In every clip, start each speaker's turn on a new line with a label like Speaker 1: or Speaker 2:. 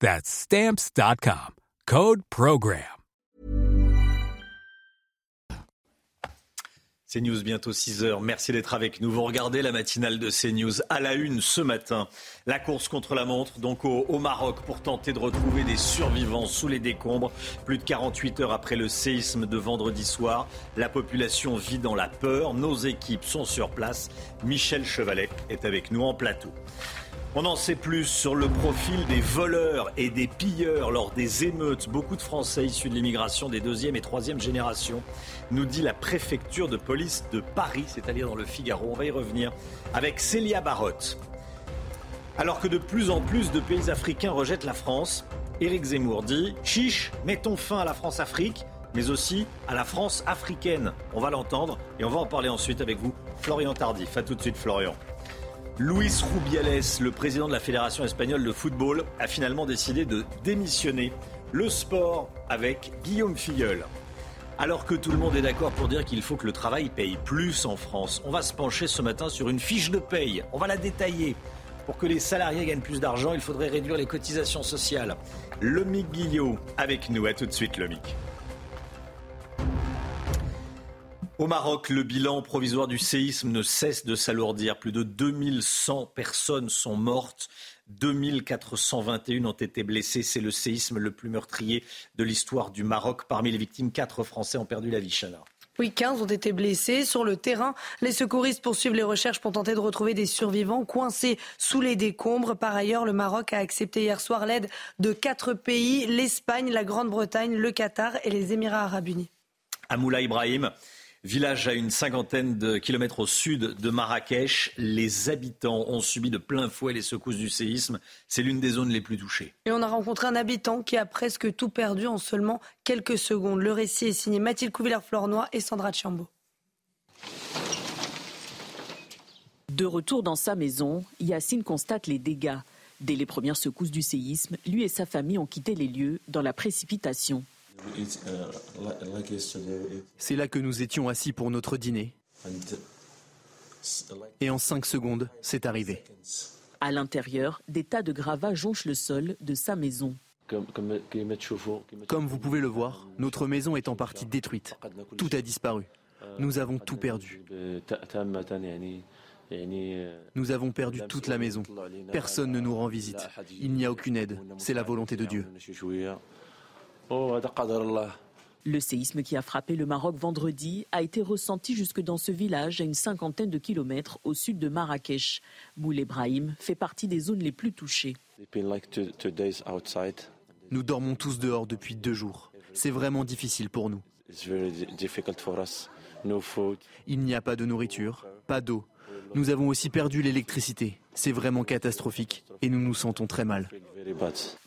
Speaker 1: That's stamps.com. Code Program.
Speaker 2: CNews bientôt 6 heures. Merci d'être avec nous. Vous regardez la matinale de CNews à la une ce matin. La course contre la montre, donc au, Maroc, pour tenter de retrouver des survivants sous les décombres. Plus de 48 heures après le séisme de vendredi soir, la population vit dans la peur. Nos équipes sont sur place. Michel Chevalet est avec nous en plateau. On en sait plus sur le profil des voleurs et des pilleurs lors des émeutes. Beaucoup de Français issus de l'immigration des deuxième et troisième générations, nous dit la préfecture de police de Paris, c'est-à-dire dans le Figaro. On va y revenir avec Célia Barotte. Alors que de plus en plus de pays africains rejettent la France, Éric Zemmour dit Chiche, mettons fin à la France-Afrique, mais aussi à la France africaine. On va l'entendre et on va en parler ensuite avec vous, Florian Tardif. A tout de suite, Florian. Luis Rubiales, le président de la Fédération espagnole de football, a finalement décidé de démissionner le sport avec Guillaume Filleul. Alors que tout le monde est d'accord pour dire qu'il faut que le travail paye plus en France, on va se pencher ce matin sur une fiche de paye. On va la détailler. Pour que les salariés gagnent plus d'argent, il faudrait réduire les cotisations sociales. Lomic Guillot avec nous. À tout de suite, Lomic. Au Maroc, le bilan provisoire du séisme ne cesse de s'alourdir. Plus de 2100 personnes sont mortes. 2421 ont été blessées. C'est le séisme le plus meurtrier de l'histoire du Maroc. Parmi les victimes, 4 Français ont perdu la vie, Chana.
Speaker 3: Oui, 15 ont été blessés. Sur le terrain, les secouristes poursuivent les recherches pour tenter de retrouver des survivants coincés sous les décombres. Par ailleurs, le Maroc a accepté hier soir l'aide de quatre pays, l'Espagne, la Grande-Bretagne, le Qatar et les Émirats arabes unis.
Speaker 2: Amoula Ibrahim, Village à une cinquantaine de kilomètres au sud de Marrakech, les habitants ont subi de plein fouet les secousses du séisme. C'est l'une des zones les plus touchées.
Speaker 3: Et on a rencontré un habitant qui a presque tout perdu en seulement quelques secondes. Le récit est signé Mathilde Couvillère-Flornois et Sandra Chambaud.
Speaker 4: De retour dans sa maison, Yacine constate les dégâts. Dès les premières secousses du séisme, lui et sa famille ont quitté les lieux dans la précipitation.
Speaker 5: C'est là que nous étions assis pour notre dîner. Et en cinq secondes, c'est arrivé.
Speaker 4: À l'intérieur, des tas de gravats jonchent le sol de sa maison.
Speaker 5: Comme vous pouvez le voir, notre maison est en partie détruite. Tout a disparu. Nous avons tout perdu. Nous avons perdu toute la maison. Personne ne nous rend visite. Il n'y a aucune aide. C'est la volonté de Dieu.
Speaker 4: Le séisme qui a frappé le Maroc vendredi a été ressenti jusque dans ce village à une cinquantaine de kilomètres au sud de Marrakech. Moul Ebrahim fait partie des zones les plus touchées.
Speaker 5: Nous dormons tous dehors depuis deux jours. C'est vraiment difficile pour nous. Il n'y a pas de nourriture, pas d'eau. Nous avons aussi perdu l'électricité. C'est vraiment catastrophique et nous nous sentons très mal.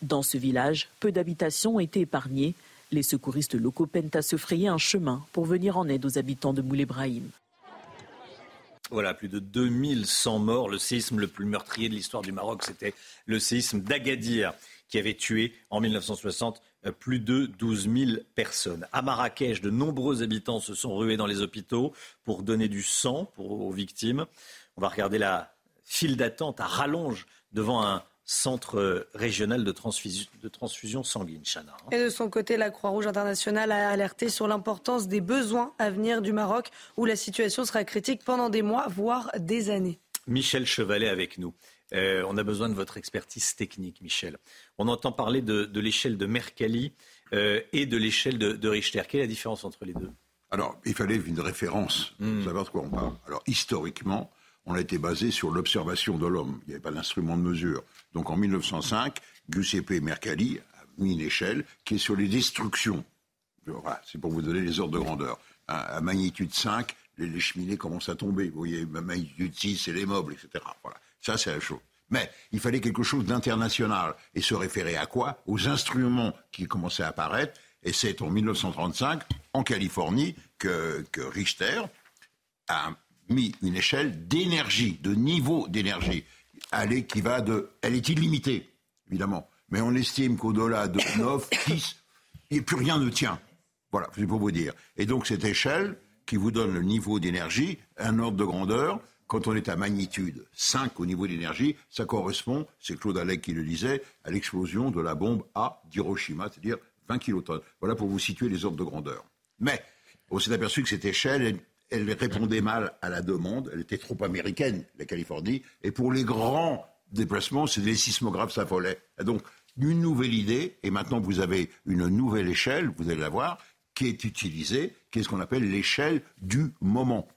Speaker 4: Dans ce village, peu d'habitations ont été épargnées. Les secouristes locaux peinent à se frayer un chemin pour venir en aide aux habitants de Moulay Brahim.
Speaker 2: Voilà, plus de 2100 morts. Le séisme le plus meurtrier de l'histoire du Maroc, c'était le séisme d'Agadir, qui avait tué en 1960 plus de 12 000 personnes. À Marrakech, de nombreux habitants se sont rués dans les hôpitaux pour donner du sang aux victimes. On va regarder la file d'attente à rallonge devant un centre régional de transfusion, de transfusion sanguine, Chana.
Speaker 3: Et de son côté, la Croix-Rouge internationale a alerté sur l'importance des besoins à venir du Maroc, où la situation sera critique pendant des mois, voire des années.
Speaker 2: Michel Chevalet avec nous. Euh, on a besoin de votre expertise technique, Michel. On entend parler de, de l'échelle de Mercalli et de l'échelle de, Richter. Quelle est la différence entre les deux?
Speaker 6: Alors, il fallait une référence pour hmm. savoir de quoi on parle. Alors, historiquement, on a été basé sur l'observation de l'homme. Il n'y avait pas d'instrument de mesure. Donc, en 1905, Giuseppe Mercalli a mis une échelle qui est sur les destructions. Voilà, c'est pour vous donner les ordres de grandeur. À magnitude 5, les, cheminées commencent à tomber. Vous voyez, à magnitude 6, c'est les meubles, etc. Voilà. Ça, c'est la chose. Mais il fallait quelque chose d'international. Et se référer à quoi? Aux instruments qui commençaient à apparaître. Et c'est en 1935, en Californie, que, Richter a mis une échelle d'énergie, de niveau d'énergie. Elle, qui va de, elle est illimitée, évidemment. Mais on estime qu'au-delà de 9, 10, plus rien ne tient. Voilà, c'est pour vous dire. Et donc cette échelle qui vous donne le niveau d'énergie, un ordre de grandeur, quand on est à magnitude 5 au niveau d'énergie, ça correspond, c'est Claude Allègre qui le disait, à l'explosion de la bombe A d'Hiroshima, c'est-à-dire 20 kilotonnes. Voilà pour vous situer les ordres de grandeur. Mais on s'est aperçu que cette échelle, elle, répondait mal à la demande, elle était trop américaine, la Californie, et pour les grands déplacements, c'est les sismographes s'affolaient. Donc, une nouvelle idée, et maintenant vous avez une nouvelle échelle, vous allez la voir, qui est utilisée, qui est ce qu'on appelle l'échelle du moment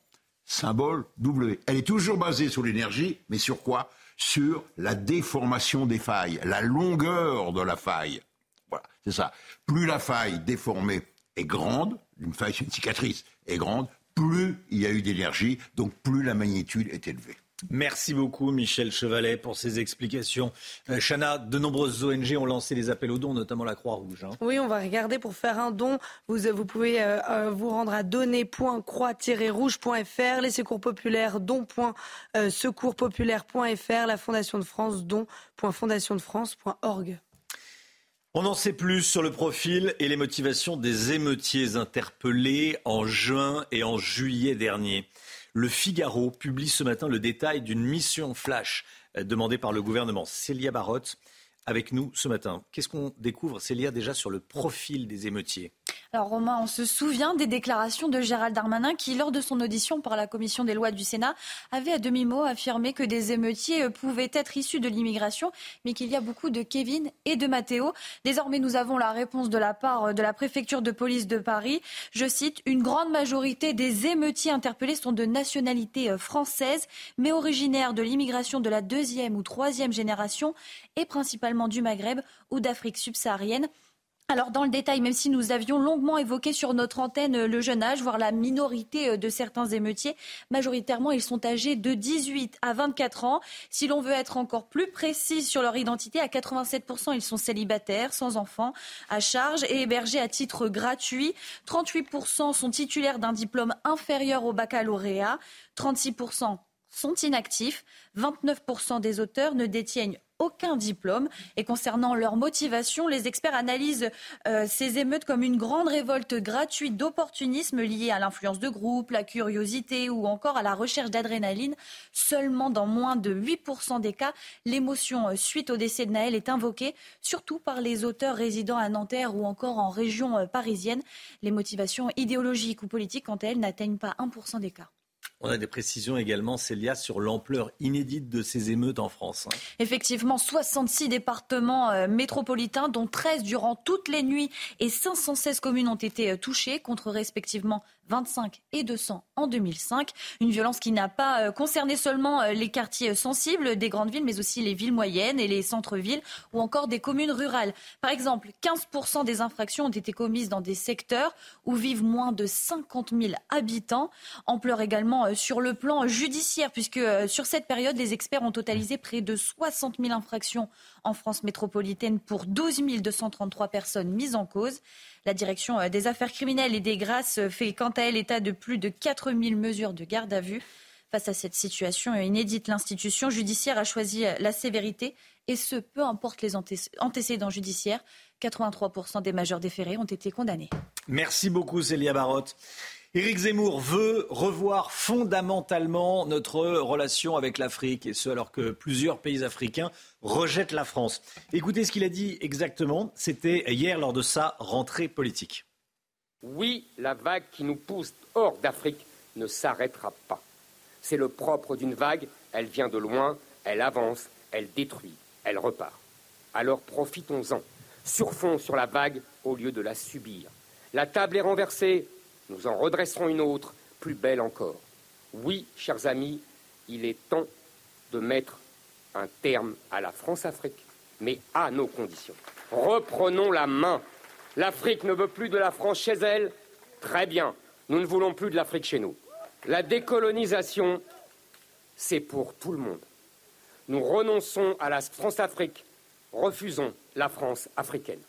Speaker 6: symbole W. Elle est toujours basée sur l'énergie, mais sur quoi? Sur la déformation des failles, la longueur de la faille. Voilà, c'est ça. Plus la faille déformée est grande, une faille, une cicatrice, est grande, plus il y a eu d'énergie, donc plus la magnitude est élevée.
Speaker 2: Merci beaucoup Michel Chevalet pour ces explications. Euh, Chana, de nombreuses ONG ont lancé des appels aux dons, notamment la Croix-Rouge. Hein.
Speaker 3: Oui, on va regarder pour faire un don. Vous, vous pouvez euh, euh, vous rendre à donner.croix-rouge.fr, les secours populaires don.secourspopulaire.fr, la Fondation de France don.fondationdefrance.org.
Speaker 2: On en sait plus sur le profil et les motivations des émeutiers interpellés en juin et en juillet dernier. Le Figaro publie ce matin le détail d'une mission flash euh, demandée par le gouvernement. Célia Barotte avec nous ce matin. Qu'est-ce qu'on découvre, Célia, déjà sur le profil des émeutiers?
Speaker 7: Alors Romain, on se souvient des déclarations de Gérald Darmanin qui, lors de son audition par la commission des lois du Sénat, avait à demi-mot affirmé que des émeutiers pouvaient être issus de l'immigration, mais qu'il y a beaucoup de Kevin et de Mathéo. Désormais, nous avons la réponse de la part de la préfecture de police de Paris. Je cite, une grande majorité des émeutiers interpellés sont de nationalité française, mais originaires de l'immigration de la deuxième ou troisième génération et principalement du Maghreb ou d'Afrique subsaharienne. Alors dans le détail, même si nous avions longuement évoqué sur notre antenne euh, le jeune âge, voire la minorité euh, de certains émeutiers, majoritairement ils sont âgés de 18 à 24 ans. Si l'on veut être encore plus précis sur leur identité, à 87% ils sont célibataires, sans enfants, à charge et hébergés à titre gratuit. 38% sont titulaires d'un diplôme inférieur au baccalauréat. 36% sont inactifs. 29% des auteurs ne détiennent aucun diplôme. Et concernant leur motivation, les experts analysent euh, ces émeutes comme une grande révolte gratuite d'opportunisme liée à l'influence de groupe, la curiosité ou encore à la recherche d'adrénaline. Seulement dans moins de 8% des cas, l'émotion euh, suite au décès de Naël est invoquée, surtout par les auteurs résidant à Nanterre ou encore en région euh, parisienne. Les motivations idéologiques ou politiques, quant à elles, n'atteignent pas 1% des cas.
Speaker 2: On a des précisions également, Célia, sur l'ampleur inédite de ces émeutes en France. Hein.
Speaker 7: Effectivement, 66 départements euh, métropolitains, dont 13 durant toutes les nuits, et 516 communes ont été euh, touchées, contre respectivement 25 et 200 en 2005. Une violence qui n'a pas euh, concerné seulement euh, les quartiers sensibles des grandes villes, mais aussi les villes moyennes et les centres-villes ou encore des communes rurales. Par exemple, 15% des infractions ont été commises dans des secteurs où vivent moins de 50 000 habitants. Ampleur également euh, sur le plan judiciaire, puisque sur cette période, les experts ont totalisé près de 60 000 infractions en France métropolitaine pour 12 233 personnes mises en cause. La direction euh, des affaires criminelles et des grâces euh, fait quant à elle état de plus de 4000 mesures de garde à vue. Face à cette situation inédite, l'institution judiciaire a choisi euh, la sévérité et ce, peu importe les antécédents judiciaires. 83% des majeurs déférés ont été condamnés.
Speaker 2: Merci beaucoup Célia Barotte. Éric Zemmour veut revoir fondamentalement notre relation avec l'Afrique, et ce alors que plusieurs pays africains rejettent la France. Écoutez ce qu'il a dit exactement, c'était hier lors de sa rentrée politique.
Speaker 8: Oui, la vague qui nous pousse hors d'Afrique ne s'arrêtera pas. C'est le propre d'une vague, elle vient de loin, elle avance, elle détruit, elle repart. Alors profitons-en
Speaker 9: surfons sur la vague au lieu de la subir. La table est renversée, nous en redresserons une autre, plus belle encore. Oui, chers amis, il est temps de mettre un terme à la France-Afrique, mais à nos conditions. Reprenons la main. L'Afrique ne veut plus de la France chez elle. Très bien, nous ne voulons plus de l'Afrique chez nous. La décolonisation, c'est pour tout le monde. Nous renonçons à la France-Afrique, refusons la France africaine.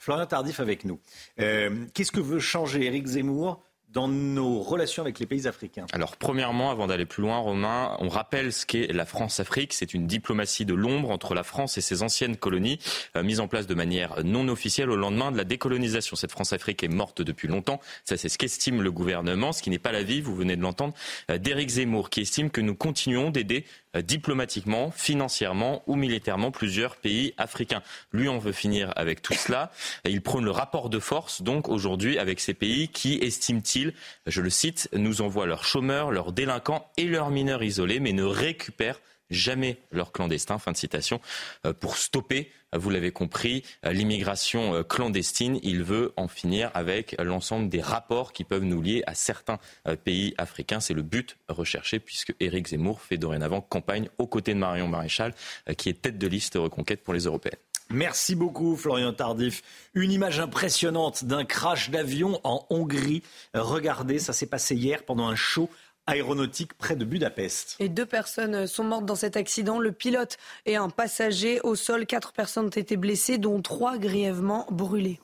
Speaker 2: Florian Tardif avec nous. Euh, qu'est-ce que veut changer Éric Zemmour dans nos relations avec les pays africains?
Speaker 10: Alors, premièrement, avant d'aller plus loin, Romain, on rappelle ce qu'est la France-Afrique. C'est une diplomatie de l'ombre entre la France et ses anciennes colonies, euh, mise en place de manière non officielle au lendemain de la décolonisation. Cette France-Afrique est morte depuis longtemps. Ça, c'est ce qu'estime le gouvernement, ce qui n'est pas l'avis, vous venez de l'entendre, euh, d'Éric Zemmour, qui estime que nous continuons d'aider diplomatiquement, financièrement ou militairement plusieurs pays africains. Lui, on veut finir avec tout cela. Il prône le rapport de force, donc aujourd'hui, avec ces pays qui, estiment-ils, je le cite, nous envoient leurs chômeurs, leurs délinquants et leurs mineurs isolés, mais ne récupèrent jamais leurs clandestins. Fin de citation. Euh, pour stopper, vous l'avez compris, euh, l'immigration euh, clandestine, il veut en finir avec l'ensemble des rapports qui peuvent nous lier à certains pays africains. C'est le but recherché puisque Éric Zemmour fait dorénavant campagne aux côtés de Marion Maréchal, qui est tête de liste reconquête pour les européennes.
Speaker 2: Merci beaucoup, Florian Tardif. Une image impressionnante d'un crash d'avion en Hongrie. Regardez, ça s'est passé hier pendant un show aéronautique près de Budapest.
Speaker 3: Et deux personnes sont mortes dans cet accident, le pilote et un passager. Au sol, quatre personnes ont été blessées, dont trois grièvement brûlées.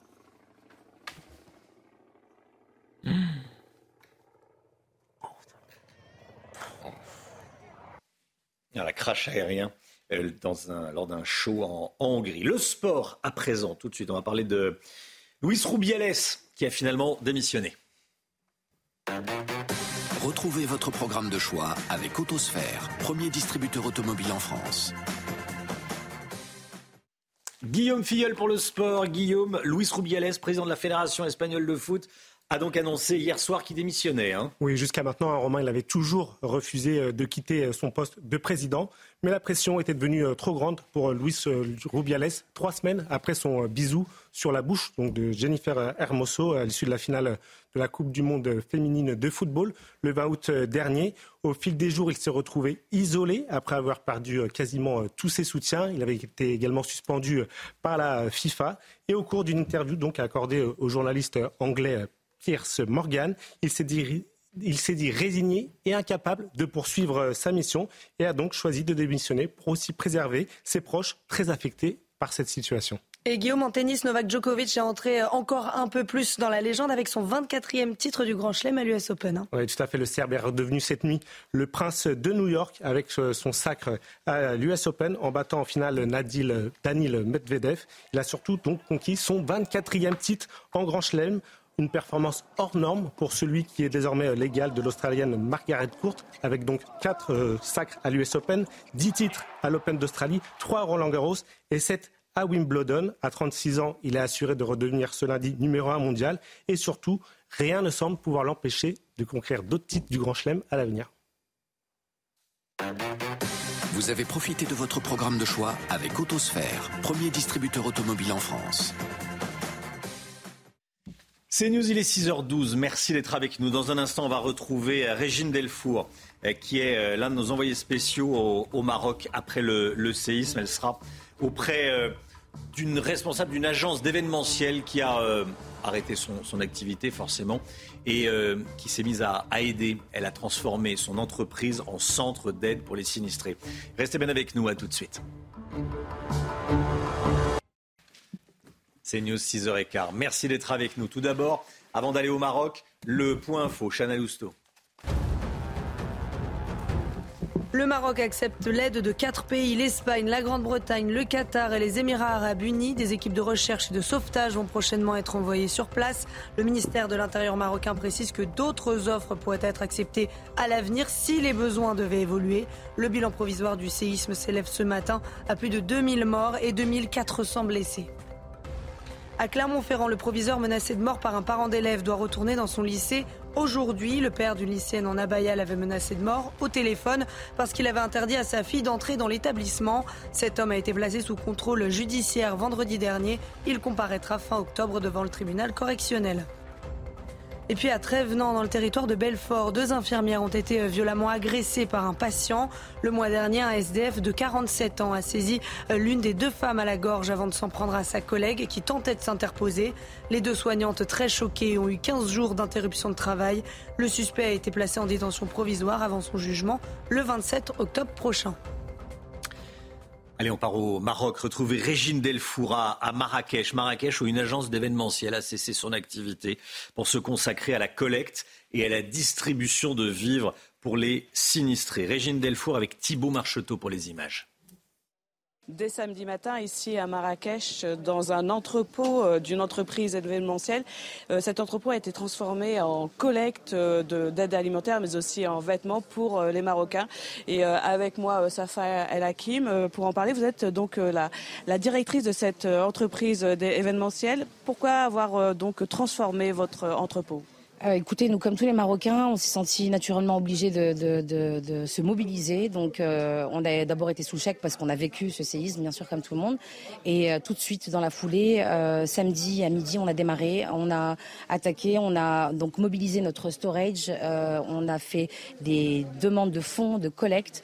Speaker 2: La crash aérien dans un, lors d'un show en, Hongrie. Le sport à présent, tout de suite, on va parler de Luis Rubiales qui a finalement démissionné.
Speaker 11: Retrouvez votre programme de choix avec Autosphère, premier distributeur automobile en France.
Speaker 2: Guillaume Filleul pour le sport. Guillaume, Luis Rubiales, président de la Fédération espagnole de foot, a donc annoncé hier soir qu'il démissionnait. Hein.
Speaker 12: Oui, jusqu'à maintenant, un Romain, il avait toujours refusé euh, de quitter euh, son poste de président. Mais la pression était devenue euh, trop grande pour Luis Rubiales, trois semaines après son bisou sur la bouche de Jennifer Hermoso à l'issue de la finale de la Coupe du Monde féminine de football le 20 août dernier. Au fil des jours, il s'est retrouvé isolé après avoir perdu quasiment tous ses soutiens. Il avait été également suspendu par la FIFA. Et au cours d'une interview donc accordée au journaliste anglais Pierce Morgan. Il s'est dit résigné et incapable de poursuivre sa mission et a donc choisi de démissionner pour aussi préserver ses proches très affectés par cette situation.
Speaker 3: Et Guillaume, en tennis, Novak Djokovic est entré encore un peu plus dans la légende avec son 24e titre du Grand Chelem à l'US Open. Hein.
Speaker 12: Oui, tout à fait. Le Serbe est redevenu cette nuit le prince de New York avec son sacre à l'US Open en battant en finale Nadil Danil Medvedev. Il a surtout donc conquis son 24e titre en Grand Chelem une performance hors norme pour celui qui est désormais l'égal de l'Australienne Margaret Court, avec donc 4 euh, sacres à l'US Open, 10 titres à l'Open d'Australie, 3 à Roland Garros et 7 à Wimbledon. À 36 ans, il est assuré de redevenir ce lundi numéro 1 mondial et surtout, rien ne semble pouvoir l'empêcher de conquérir d'autres titres du Grand Chelem à l'avenir.
Speaker 11: Vous avez profité de votre programme de choix avec Autosphère, premier distributeur automobile en France.
Speaker 2: C'est News, il est 6h12. Merci d'être avec nous. Dans un instant, on va retrouver euh, Régine Delfour, euh, qui est euh, l'un de nos envoyés spéciaux au, Maroc après le, séisme. Elle sera auprès d'une responsable d'une agence d'événementiel qui a arrêté son, activité forcément et qui s'est mise à, à, aider. Elle a transformé son entreprise en centre d'aide pour les sinistrés. Restez bien avec nous, à tout de suite. C'est News 6h15. Merci d'être avec nous. Tout d'abord, avant d'aller au Maroc, le point info. Chana Lousteau.
Speaker 3: Le Maroc accepte l'aide de quatre pays, l'Espagne, la Grande-Bretagne, le Qatar et les Émirats arabes unis. Des équipes de recherche et de sauvetage vont prochainement être envoyées sur place. Le ministère de l'Intérieur marocain précise que d'autres offres pourraient être acceptées à l'avenir si les besoins devaient évoluer. Le bilan provisoire du séisme s'élève ce matin à plus de 2000 morts et 2400 blessés. À Clermont-Ferrand, le proviseur menacé de mort par un parent d'élève doit retourner dans son lycée aujourd'hui. Le père d'une lycéenne en Abaya l'avait menacé de mort au téléphone parce qu'il avait interdit à sa fille d'entrer dans l'établissement. Cet homme a été placé sous contrôle judiciaire vendredi dernier. Il comparaîtra fin octobre devant le tribunal correctionnel. Et puis à Trévenant, dans le territoire de Belfort, deux infirmières ont été euh, violemment agressées par un patient. Le mois dernier, un SDF de 47 ans a saisi euh, l'une des deux femmes à la gorge avant de s'en prendre à sa collègue qui tentait de s'interposer. Les deux soignantes, très choquées, ont eu 15 jours d'interruption de travail. Le suspect a été placé en détention provisoire avant son jugement le 27 octobre prochain.
Speaker 2: Allez, on part au Maroc. Retrouver Régine Delfoura à Marrakech. Marrakech, où une agence d'événementiel a cessé son activité pour se consacrer à la collecte et à la distribution de vivres pour les sinistrés. Régine Delfour avec Thibault Marcheteau pour les images.
Speaker 13: Dès samedi matin, ici à Marrakech, dans un entrepôt euh, d'une entreprise événementielle, euh, cet entrepôt a été transformé en collecte euh, d'aide alimentaire, mais aussi en vêtements pour les Marocains. Et avec moi, Safa El Hakim, pour en parler, vous êtes donc la, la directrice de cette entreprise événementielle. Pourquoi avoir donc transformé votre entrepôt?
Speaker 14: Euh, écoutez, nous, comme tous les Marocains, on s'est senti naturellement obligés de, de, de, de, se mobiliser. Donc, euh, on a d'abord été sous chèque parce qu'on a vécu ce séisme, bien sûr, comme tout le monde. Et euh, tout de suite, dans la foulée, samedi à midi, on a démarré, on a attaqué, on a donc mobilisé notre storage, on a fait des demandes de fonds, de collecte.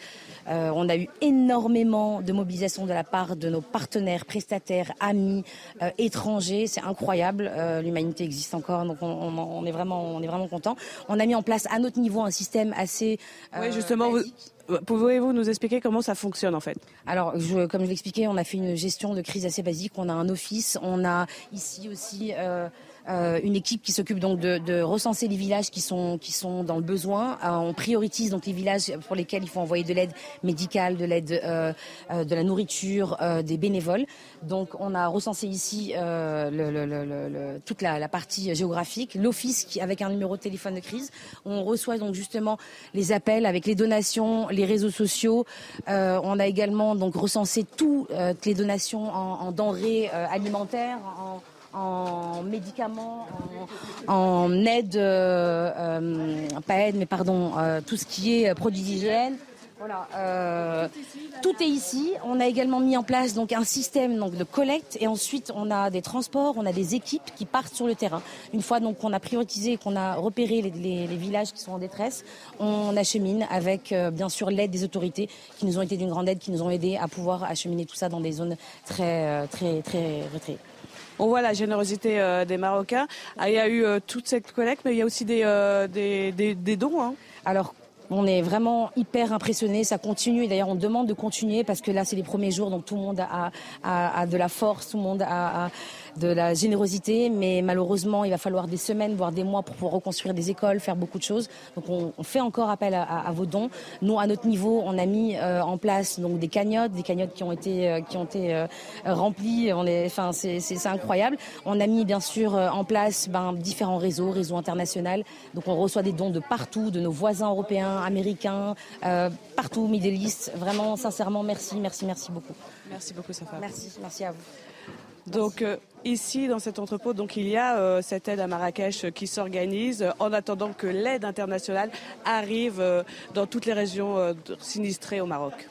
Speaker 14: Euh, on a eu énormément de mobilisation de la part de nos partenaires, prestataires, amis, euh, étrangers. C'est incroyable. Euh, l'humanité existe encore, donc on, est vraiment, on est vraiment content. On a mis en place à notre niveau un système assez.
Speaker 13: oui, justement. Pouvez-vous nous expliquer comment ça fonctionne en fait?
Speaker 14: Alors, comme je l'expliquais, on a fait une gestion de crise assez basique. On a un office, on a ici aussi euh, une équipe qui s'occupe donc de, recenser les villages qui sont qui sont dans le besoin. Euh, on priorise donc les villages pour lesquels il faut envoyer de l'aide médicale, de l'aide, euh, euh de la nourriture, des bénévoles. Donc on a recensé ici toute la, partie géographique, l'office qui avec un numéro de téléphone de crise. On reçoit donc justement les appels avec les donations, les réseaux sociaux. on a également donc recensé toutes les donations en, en denrées alimentaires. En, en médicaments, en, aide, euh, euh, pas aide, mais pardon, euh, tout ce qui est produits d'hygiène. Voilà, tout est ici. On a également mis en place donc un système donc de collecte et ensuite on a des transports, on a des équipes qui partent sur le terrain. Une fois donc qu'on a prioritisé, qu'on a repéré les, villages qui sont en détresse, on achemine avec bien sûr l'aide des autorités qui nous ont été d'une grande aide, qui nous ont aidé à pouvoir acheminer tout ça dans des zones très très très retraitées.
Speaker 13: On voit la générosité euh, des Marocains. Ah, il y a eu euh, toute cette collecte, mais il y a aussi des, euh, des, des, dons. Hein.
Speaker 14: Alors, on est vraiment hyper impressionné, ça continue. Et d'ailleurs, on demande de continuer parce que là, c'est les premiers jours, donc tout le monde a, de la force, tout le monde a, de la générosité. Mais malheureusement, il va falloir des semaines, voire des mois pour pouvoir reconstruire des écoles, faire beaucoup de choses. Donc, on, fait encore appel à, vos dons. Nous, à notre niveau, on a mis euh, en place donc des cagnottes, des cagnottes qui ont été euh, qui ont été euh, remplies. On enfin, c'est incroyable. On a mis bien sûr en place ben, différents réseaux, réseaux internationaux. Donc, on reçoit des dons de partout, de nos voisins européens américains, euh, partout, Middle East. Vraiment, sincèrement, merci, merci, merci beaucoup.
Speaker 13: Merci beaucoup, Safa.
Speaker 14: Merci, merci à vous.
Speaker 13: Donc euh, ici dans cet entrepôt, donc il y a euh, cette aide à Marrakech qui s'organise en attendant que l'aide internationale arrive dans toutes les régions sinistrées au Maroc.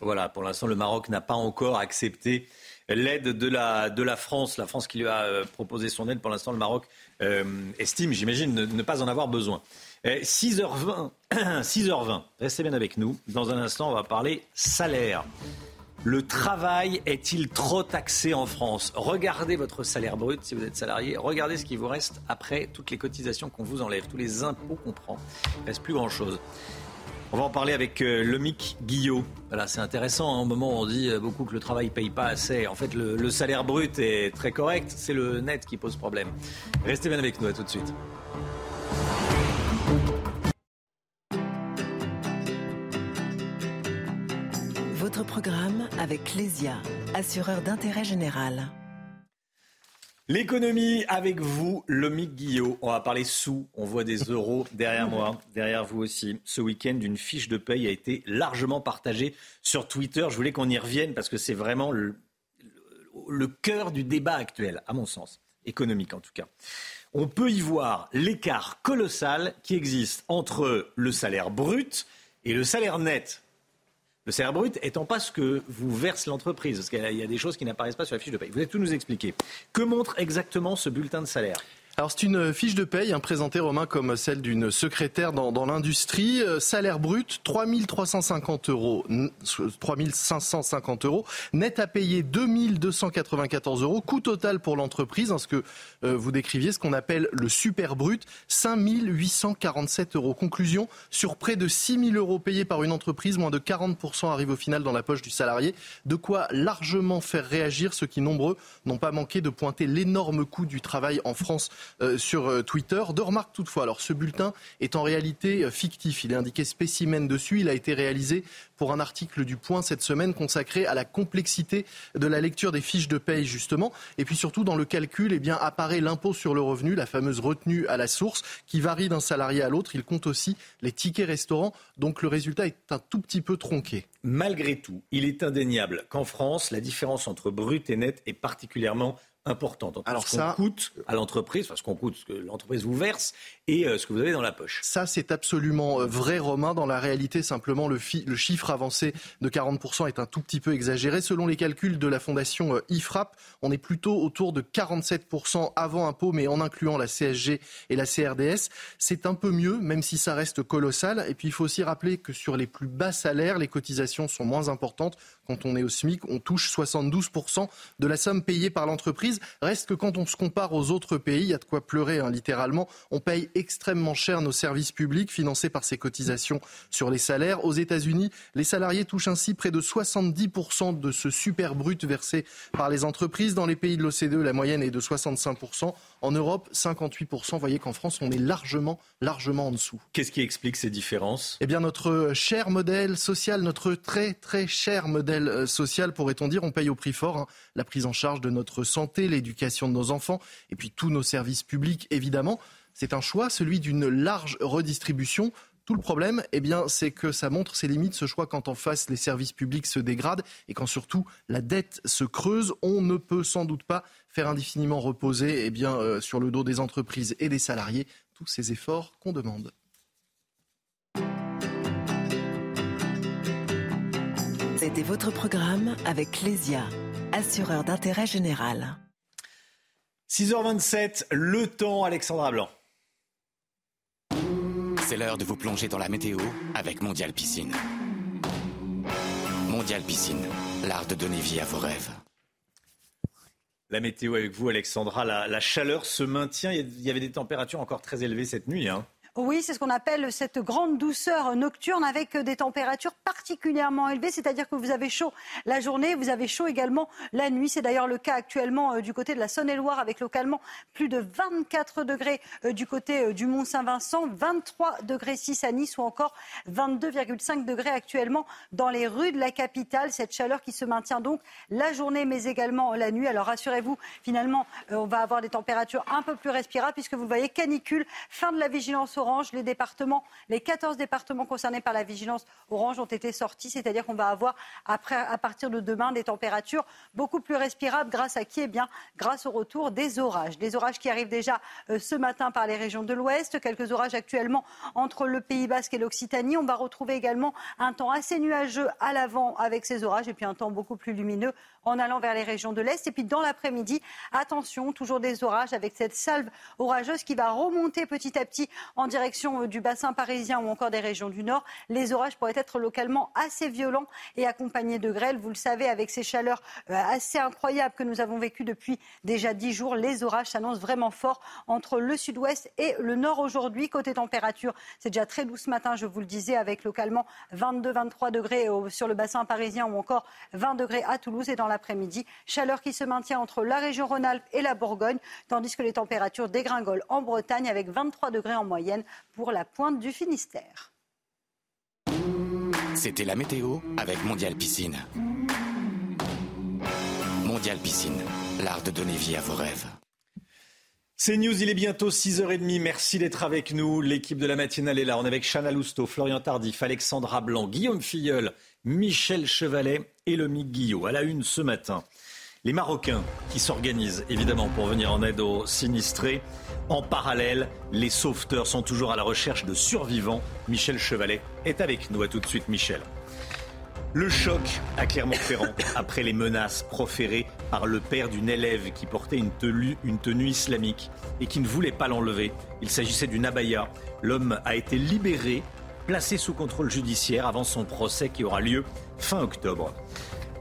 Speaker 2: Voilà, pour l'instant le Maroc n'a pas encore accepté l'aide de la, de la France, la France qui lui a proposé son aide. Pour l'instant le Maroc estime, j'imagine, ne, pas en avoir besoin. 6h20, eh, 6h20, restez bien avec nous. Dans un instant, on va parler salaire. Le travail est-il trop taxé en France? Regardez votre salaire brut si vous êtes salarié. Regardez ce qui vous reste après toutes les cotisations qu'on vous enlève, tous les impôts qu'on prend. Il ne reste plus grand-chose. On va en parler avec euh, Lomic Guillot. Voilà, c'est intéressant. Hein, au moment où on dit euh, beaucoup que le travail ne paye pas assez, en fait, le, le salaire brut est très correct. C'est le net qui pose problème. Restez bien avec nous. À tout de suite.
Speaker 15: Votre programme avec Clésia, assureur d'intérêt général.
Speaker 2: L'économie avec vous, Lomic Guillot. On va parler sous. On voit des euros derrière moi, derrière vous aussi. Ce week-end, une fiche de paye a été largement partagée sur Twitter. Je voulais qu'on y revienne parce que c'est vraiment le cœur du débat actuel, à mon sens, économique en tout cas. On peut y voir l'écart colossal qui existe entre le salaire brut et le salaire net. Le salaire brut étant pas ce que vous verse l'entreprise, parce qu'il y a des choses qui n'apparaissent pas sur la fiche de paye. Vous allez tout nous expliquer. Que montre exactement ce bulletin de salaire?
Speaker 16: Alors c'est une fiche de paye hein, présentée Romain comme celle d'une secrétaire dans, l'industrie. Euh, salaire brut 3350 euros, 3550 euros. Net à payer 2294 euros. Coût total pour l'entreprise, hein, ce que euh, vous décriviez, ce qu'on appelle le super brut, 5847 euros. Conclusion, sur près de 6000 euros payés par une entreprise, moins de 40% arrivent au final dans la poche du salarié. De quoi largement faire réagir ceux qui, nombreux, n'ont pas manqué de pointer l'énorme coût du travail en France euh, sur euh, Twitter. Deux remarques toutefois. Alors ce bulletin est en réalité euh, fictif. Il est indiqué spécimen dessus. Il a été réalisé pour un article du Point cette semaine consacré à la complexité de la lecture des fiches de paye justement. Et puis surtout dans le calcul, eh bien apparaît l'impôt sur le revenu, la fameuse retenue à la source, qui varie d'un salarié à l'autre. Il compte aussi les tickets restaurants. Donc le résultat est un tout petit peu tronqué.
Speaker 2: Malgré tout, il est indéniable qu'en France, la différence entre brut et net est particulièrement importante Alors ce qu'on coûte à l'entreprise, enfin ce qu'on coûte, ce que l'entreprise vous verse, et euh, ce que vous avez dans la poche.
Speaker 16: Ça, c'est absolument euh, vrai, Romain. Dans la réalité, simplement, le, chiffre avancé de 40% est un tout petit peu exagéré. Selon les calculs de la fondation euh, IFRAP, on est plutôt autour de 47% avant impôt, mais en incluant la CSG et la CRDS. C'est un peu mieux, même si ça reste colossal. Et puis, il faut aussi rappeler que sur les plus bas salaires, les cotisations sont moins importantes. Quand on est au SMIC, on touche 72% de la somme payée par l'entreprise. Reste que quand on se compare aux autres pays, il y a de quoi pleurer hein, littéralement. On paye extrêmement cher nos services publics financés par ces cotisations sur les salaires. Aux États-Unis, les salariés touchent ainsi près de 70% de ce super brut versé par les entreprises. Dans les pays de l'OCDE, la moyenne est de 65%. En Europe, 58%. Vous voyez qu'en France, on est largement, largement en dessous.
Speaker 2: Qu'est-ce qui explique ces différences?
Speaker 16: Eh bien, notre cher modèle social, notre très, très cher modèle euh, social, pourrait-on dire, on paye au prix fort hein. la prise en charge de notre santé, l'éducation de nos enfants, et puis tous nos services publics, évidemment. C'est un choix, celui d'une large redistribution tout le problème, eh bien, c'est que ça montre ses limites, ce choix, quand en face les services publics se dégradent et quand surtout la dette se creuse. On ne peut sans doute pas faire indéfiniment reposer eh bien, euh, sur le dos des entreprises et des salariés tous ces efforts qu'on demande.
Speaker 15: C'était votre programme avec Clésia, assureur d'intérêt général.
Speaker 2: 6h27, le temps, Alexandra Blanc.
Speaker 11: C'est l'heure de vous plonger dans la météo avec Mondial Piscine. Mondial Piscine, l'art de donner vie à vos rêves.
Speaker 2: La météo avec vous, Alexandra. La, chaleur se maintient. Il y avait des températures encore très élevées cette nuit. Hein.
Speaker 17: Oui, c'est ce qu'on appelle cette grande douceur nocturne avec des températures particulièrement élevées, c'est-à-dire que vous avez chaud la journée, vous avez chaud également la nuit. C'est d'ailleurs le cas actuellement euh, du côté de la Saône-et-Loire avec localement plus de 24 degrés euh, du côté euh, du Mont-Saint-Vincent, 23 degrés 6 à Nice ou encore 22,5 degrés actuellement dans les rues de la capitale. Cette chaleur qui se maintient donc la journée mais également la nuit. Alors rassurez-vous, finalement, on va avoir des températures un peu plus respirables puisque vous voyez canicule, fin de la vigilance orange. Les départements, les 14 départements concernés par la vigilance orange ont été sortis, c'est-à-dire qu'on va avoir après, à partir de demain des températures beaucoup plus respirables grâce à qui? Eh bien, grâce au retour des orages. Des orages qui arrivent déjà euh, ce matin par les régions de l'Ouest, quelques orages actuellement entre le Pays Basque et l'Occitanie. On va retrouver également un temps assez nuageux à l'avant avec ces orages et puis un temps beaucoup plus lumineux en allant vers les régions de l'Est. Et puis dans l'après-midi, attention, toujours des orages avec cette salve orageuse qui va remonter petit à petit en direction euh, du bassin parisien ou encore des régions du Nord. Les orages pourraient être localement assez violents et accompagnés de grêle. Vous le savez, avec ces chaleurs euh, assez incroyables que nous avons vécues depuis déjà dix jours, les orages s'annoncent vraiment forts entre le sud-ouest et le nord aujourd'hui. Côté température, c'est déjà très doux ce matin, je vous le disais, avec localement 22-23 degrés sur le bassin parisien ou encore 20 degrés à Toulouse et dans l'après-midi. Chaleur qui se maintient entre la région Rhône-Alpes et la Bourgogne, tandis que les températures dégringolent en Bretagne avec 23 degrés en moyenne pour la pointe du Finistère.
Speaker 11: C'était la météo avec Mondial Piscine. Mondial Piscine, l'art de donner vie à vos rêves.
Speaker 2: C'est News, il est bientôt 6h30. Merci d'être avec nous. L'équipe de la matinale est là. On est avec Chana Lousteau, Florian Tardif, Alexandra Blanc, Guillaume Filleul, Michel Chevalet et Lomique Guillot. À la une ce matin. Les Marocains qui s'organisent évidemment pour venir en aide aux sinistrés. En parallèle, les sauveteurs sont toujours à la recherche de survivants. Michel Chevalet est avec nous. À tout de suite, Michel. Le choc à Clermont-Ferrand après les menaces proférées par le père d'une élève qui portait une tenue, une tenue islamique et qui ne voulait pas l'enlever. Il s'agissait d'une abaya. L'homme a été libéré, placé sous contrôle judiciaire avant son procès qui aura lieu fin octobre.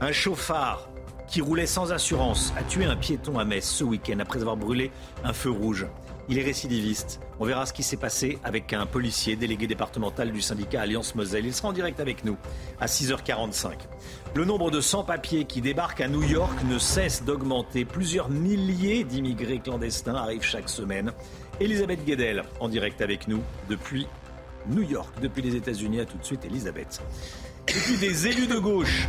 Speaker 2: Un chauffard qui roulait sans assurance a tué un piéton à Metz ce week-end après avoir brûlé un feu rouge. Il est récidiviste. On verra ce qui s'est passé avec un policier délégué départemental du syndicat Alliance Moselle. Il sera en direct avec nous à 6h45. Le nombre de sans-papiers qui débarquent à New York ne cesse d'augmenter. Plusieurs milliers d'immigrés clandestins arrivent chaque semaine. Elisabeth Guedel en direct avec nous depuis New York, depuis les États-Unis. À tout de suite, Elisabeth. Et puis des élus de gauche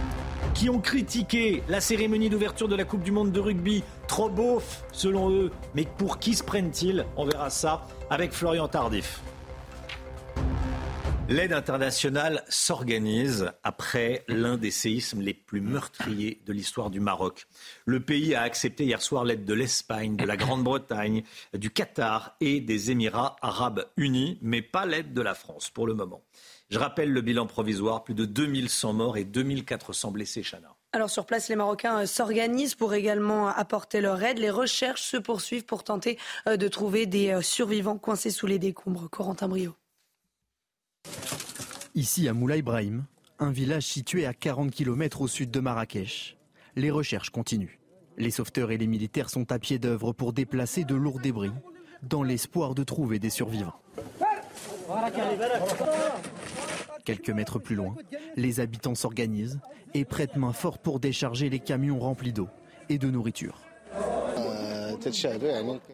Speaker 2: qui ont critiqué la cérémonie d'ouverture de la Coupe du Monde de rugby. Trop beauf, selon eux. Mais pour qui se prennent-ils? On verra ça avec Florian Tardif. L'aide internationale s'organise après l'un des séismes les plus meurtriers de l'histoire du Maroc. Le pays a accepté hier soir l'aide de l'Espagne, de la Grande-Bretagne, du Qatar et des Émirats arabes unis, mais pas l'aide de la France pour le moment. Je rappelle le bilan provisoire, plus de 2100 morts et 2400 blessés, Chana.
Speaker 3: Alors sur place, les Marocains euh, s'organisent pour également apporter leur aide. Les recherches se poursuivent pour tenter euh, de trouver des euh, survivants coincés sous les décombres. Corentin Brio.
Speaker 5: Ici à Moulay Ibrahim, un village situé à 40 km au sud de Marrakech. Les recherches continuent. Les sauveteurs et les militaires sont à pied d'œuvre pour déplacer de lourds débris dans l'espoir de trouver des survivants. Quelques mètres plus loin, les habitants s'organisent et prêtent main forte pour décharger les camions remplis d'eau et de nourriture.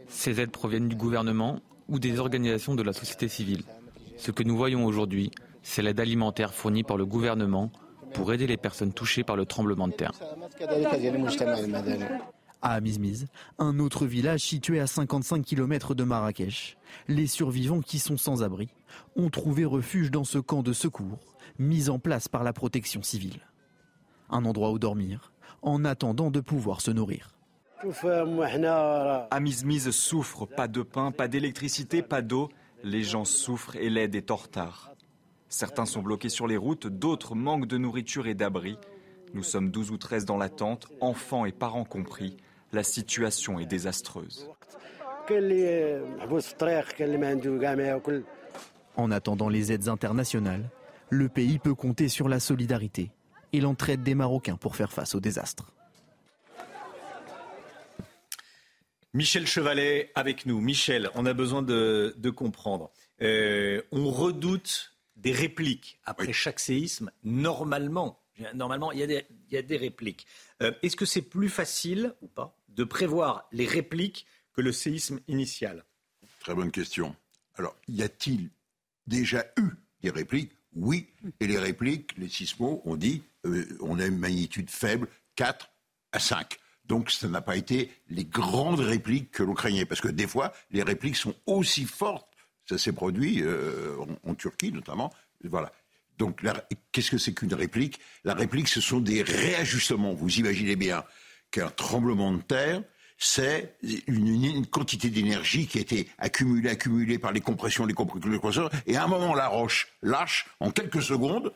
Speaker 18: Ces aides proviennent du gouvernement ou des organisations de la société civile. Ce que nous voyons aujourd'hui, c'est l'aide alimentaire fournie par le gouvernement pour aider les personnes touchées par le tremblement de terre.
Speaker 5: À Amizmiz, un autre village situé à 55 km de Marrakech, les survivants qui sont sans abri ont trouvé refuge dans ce camp de secours mis en place par la protection civile. Un endroit où dormir en attendant de pouvoir se nourrir.
Speaker 19: Amizmiz souffre, pas de pain, pas d'électricité, pas d'eau. Les gens souffrent et l'aide est en retard. Certains sont bloqués sur les routes, d'autres manquent de nourriture et d'abri. Nous sommes 12 ou 13 dans la tente, enfants et parents compris. La situation est désastreuse.
Speaker 5: En attendant les aides internationales, le pays peut compter sur la solidarité et l'entraide des Marocains pour faire face au désastre.
Speaker 2: Michel Chevalet avec nous. Michel, on a besoin de, comprendre. Euh, on redoute des répliques après chaque séisme. Normalement, normalement, il y a des, répliques. Euh, est-ce que c'est plus facile ou pas de prévoir les répliques que le séisme initial
Speaker 6: Très bonne question. Alors, y a-t-il déjà eu des répliques? Oui. Et les répliques, les sismos ont dit euh, on a une magnitude faible, 4 à 5. Donc, ça n'a pas été les grandes répliques que l'on craignait. Parce que des fois, les répliques sont aussi fortes. Ça s'est produit euh, en, Turquie, notamment. Voilà. Donc, qu'est-ce que c'est qu'une réplique? La réplique, ce sont des réajustements. Vous imaginez bien qu'un tremblement de terre, c'est une, quantité d'énergie qui a été accumulée, accumulée par les compressions, les compressions, et à un moment, la roche lâche en quelques secondes,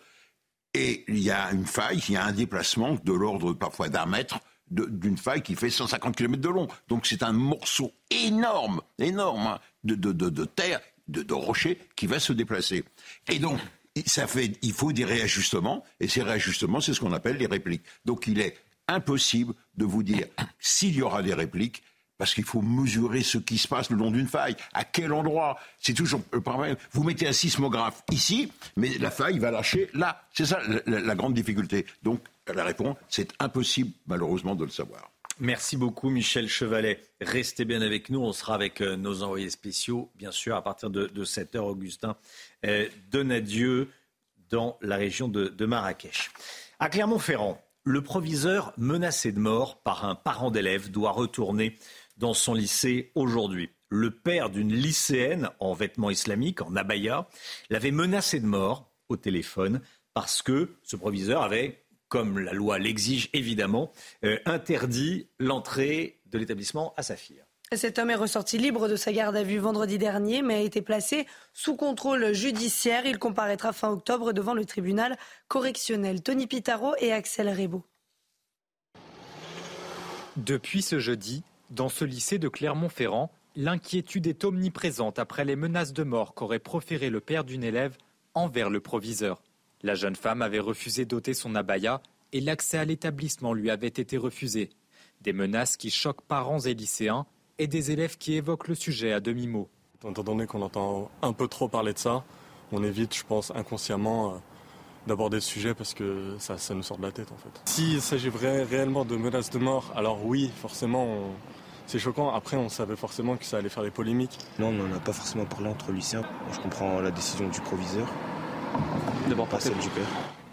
Speaker 6: et il y a une faille, il y a un déplacement de l'ordre parfois d'un mètre, d'une faille qui fait 150 km de long. Donc c'est un morceau énorme, énorme hein, de, de, terre, de, rocher qui va se déplacer. Et donc, ça fait, il faut des réajustements, et ces réajustements, c'est ce qu'on appelle les répliques. Donc il est impossible de vous dire s'il y aura des répliques, parce qu'il faut mesurer ce qui se passe le long d'une faille. À quel endroit? C'est toujours le problème. Vous mettez un sismographe ici, mais la faille va lâcher là. C'est ça la, grande difficulté. Donc, la réponse, c'est impossible, malheureusement, de le savoir.
Speaker 2: Merci beaucoup, Michel Chevalet. Restez bien avec nous. On sera avec euh, nos envoyés spéciaux, bien sûr, à partir de, 7 h. Augustin euh, Donadieu dans la région de Marrakech. À Clermont-Ferrand, le proviseur menacé de mort par un parent d'élève doit retourner dans son lycée aujourd'hui. Le père d'une lycéenne en vêtements islamiques, en abaya, l'avait menacé de mort au téléphone parce que ce proviseur avait comme la loi l'exige évidemment, euh, interdit l'entrée de l'établissement à Saphir.
Speaker 3: Cet homme est ressorti libre de sa garde à vue vendredi dernier, mais a été placé sous contrôle judiciaire. Il comparaîtra fin octobre devant le tribunal correctionnel. Tony Pitaro et Axel Rebaud.
Speaker 20: Depuis ce jeudi, dans ce lycée de Clermont-Ferrand, l'inquiétude est omniprésente après les menaces de mort qu'aurait proféré le père d'une élève envers le proviseur. La jeune femme avait refusé d'ôter son abaya et l'accès à l'établissement lui avait été refusé. Des menaces qui choquent parents et lycéens et des élèves qui évoquent le sujet à demi-mot.
Speaker 21: Étant donné qu'on entend un peu trop parler de ça, on évite, je pense, inconsciemment euh, d'aborder ce sujet parce que ça, ça, nous sort de la tête en fait. S'il s'agirait réellement de menaces de mort, alors oui, forcément, c'est choquant. Après, on savait forcément que ça allait faire des polémiques.
Speaker 22: Non, on n'en a pas forcément parlé entre lycéens. Je comprends la décision du proviseur. D'abord pas celle du père.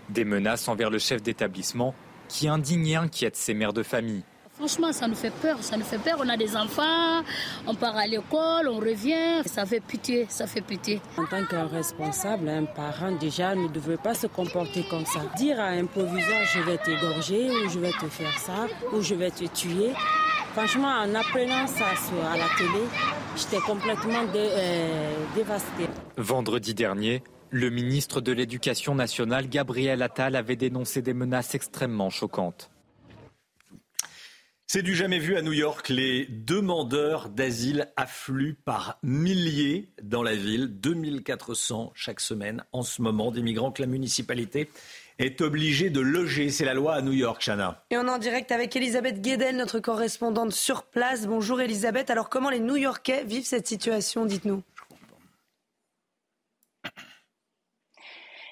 Speaker 20: Des menaces envers le chef d'établissement qui indigne et inquiète ses mères de famille.
Speaker 23: Franchement, ça nous fait peur, ça nous fait peur. On a des enfants, on part à l'école, on revient. Ça fait pitié, ça fait pitié.
Speaker 24: En tant qu'un responsable, un parent, déjà, ne devrait pas se comporter comme ça. Dire à un proviseur, je vais t'égorger, ou je vais te faire ça, ou je vais te tuer. Franchement, en apprenant ça à la télé, j'étais complètement euh, dévastée.
Speaker 20: Vendredi dernier, le ministre de l'Éducation nationale, Gabriel Attal, avait dénoncé des menaces extrêmement choquantes.
Speaker 2: C'est du jamais vu à New York. Les demandeurs d'asile affluent par milliers dans la ville, 2400 chaque semaine en ce moment, des migrants que la municipalité est obligée de loger. C'est la loi à New York, Chana.
Speaker 3: Et on est en direct avec Elisabeth Guedel, notre correspondante sur place. Bonjour Elisabeth. Alors comment les New-Yorkais vivent cette situation Dites-nous?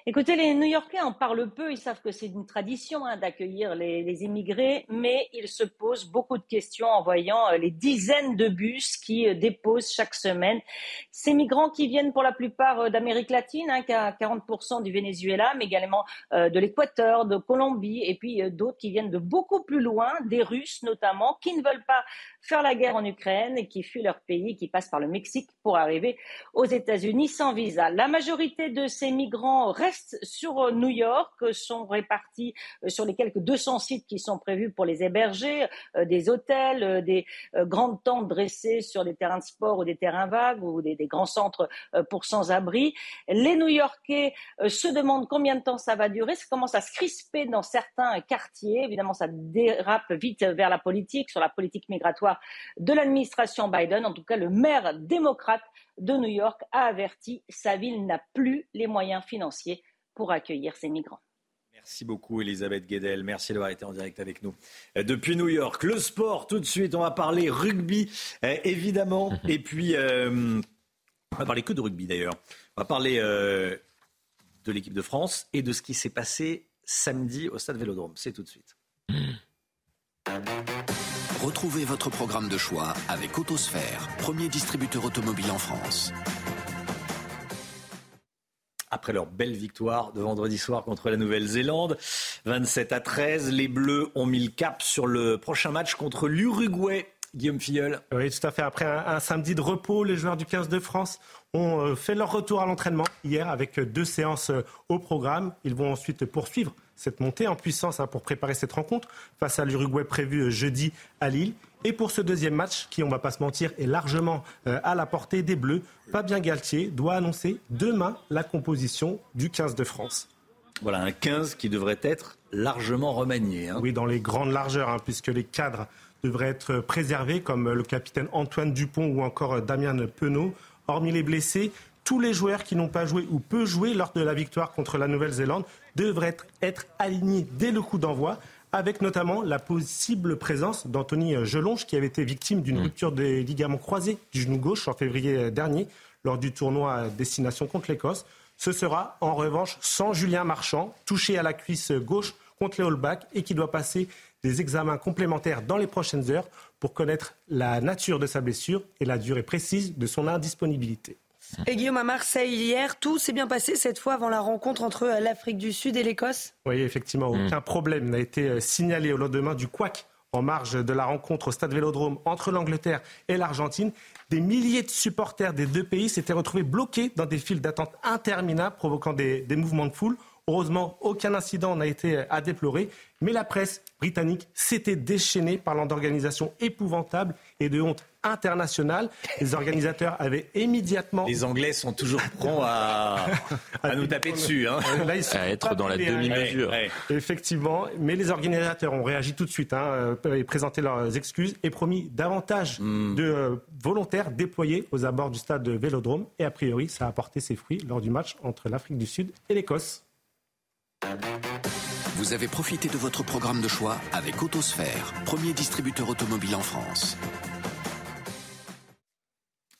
Speaker 25: Écoutez, les New-Yorkais en parlent peu. Ils savent que c'est une tradition hein, d'accueillir les, immigrés, mais ils se posent beaucoup de questions en voyant euh, les dizaines de bus qui euh, déposent chaque semaine ces migrants qui viennent pour la plupart euh, d'Amérique latine, hein, 40% du Venezuela, mais également de l'Équateur, de Colombie, et puis d'autres qui viennent de beaucoup plus loin, des Russes notamment, qui ne veulent pas faire la guerre en Ukraine et qui fuient leur pays, qui passent par le Mexique pour arriver aux États-Unis sans visa. La majorité de ces migrants restent sur euh, New York, sont répartis euh, sur les quelques 200 sites qui sont prévus pour les héberger, euh, des hôtels, des grandes tentes dressées sur des terrains de sport ou des terrains vagues ou des, des grands centres pour sans-abri. Les New-Yorkais se demandent combien de temps ça va durer. Ça commence à se crisper dans certains quartiers. Évidemment, ça dérape vite vers la politique, sur la politique migratoire de l'administration Biden. En tout cas, le maire démocrate de New York a averti sa ville n'a plus les moyens financiers pour accueillir ces migrants.
Speaker 2: Merci beaucoup Elisabeth Guedel, merci d'avoir été en direct avec nous. Euh, depuis New York, le sport tout de suite, on va parler rugby euh, évidemment, mhm. et puis euh, on va parler que de rugby d'ailleurs. On va parler de l'équipe de France et de ce qui s'est passé samedi au Stade Vélodrome. C'est tout de suite.
Speaker 11: Retrouvez votre programme de choix avec Autosphère, premier distributeur automobile en France.
Speaker 2: Après leur belle victoire de vendredi soir contre la Nouvelle-Zélande, 27 à 13, les Bleus ont mis le cap sur le prochain match contre l'Uruguay. Guillaume Filleul.
Speaker 12: Oui, tout à fait. Après un, samedi de repos, les joueurs du 15 de France ont euh, fait leur retour à l'entraînement hier avec deux séances euh, au programme. Ils vont ensuite poursuivre cette montée en puissance hein, pour préparer cette rencontre face à l'Uruguay prévue euh, jeudi à Lille. Et pour ce deuxième match, qui, on ne va pas se mentir, est largement euh, à la portée des Bleus, Fabien Galtier doit annoncer demain la composition du 15 de France.
Speaker 2: Voilà, un 15 qui devrait être largement remanié. Hein.
Speaker 12: Oui, dans les grandes largeurs, hein, puisque les cadres devraient être préservés, comme le capitaine Antoine Dupont ou encore euh, Damien Penaud. Hormis les blessés, tous les joueurs qui n'ont pas joué ou peu joué lors de la victoire contre la Nouvelle-Zélande devraient être, alignés dès le coup d'envoi avec notamment la possible présence d'Anthony Gelonge, qui avait été victime d'une mmh. rupture des ligaments croisés du genou gauche en février dernier lors du tournoi à destination contre l'Écosse. Ce sera en revanche sans Julien Marchand, touché à la cuisse gauche contre les All et qui doit passer des examens complémentaires dans les prochaines heures pour connaître la nature de sa blessure et la durée précise de son indisponibilité.
Speaker 3: Et Guillaume, à Marseille hier, tout s'est bien passé cette fois avant la rencontre entre euh, l'Afrique du Sud et l'Écosse
Speaker 12: Oui, effectivement, mm. aucun problème n'a été euh, signalé au lendemain du couac en marge de la rencontre au stade Vélodrome entre l'Angleterre et l'Argentine. Des milliers de supporters des deux pays s'étaient retrouvés bloqués dans des files d'attente interminables, provoquant des, des mouvements de foule. Heureusement, aucun incident n'a été à déplorer, mais la presse britannique s'était déchaînée parlant d'organisations épouvantables et de honte internationale. Les organisateurs avaient immédiatement...
Speaker 2: Les Anglais sont toujours prompts à, à nous taper dessus. Hein.
Speaker 10: Là, ils sont à être dans la demi-mesure.
Speaker 12: Effectivement, mais les organisateurs ont réagi tout de suite hein, euh, et présenté leurs excuses et promis davantage mm. de euh, volontaires déployés aux abords du stade de Vélodrome. Et a priori, ça a apporté ses fruits lors du match entre l'Afrique du Sud et l'Écosse.
Speaker 11: Vous avez profité de votre programme de choix avec Autosphère, premier distributeur automobile en France.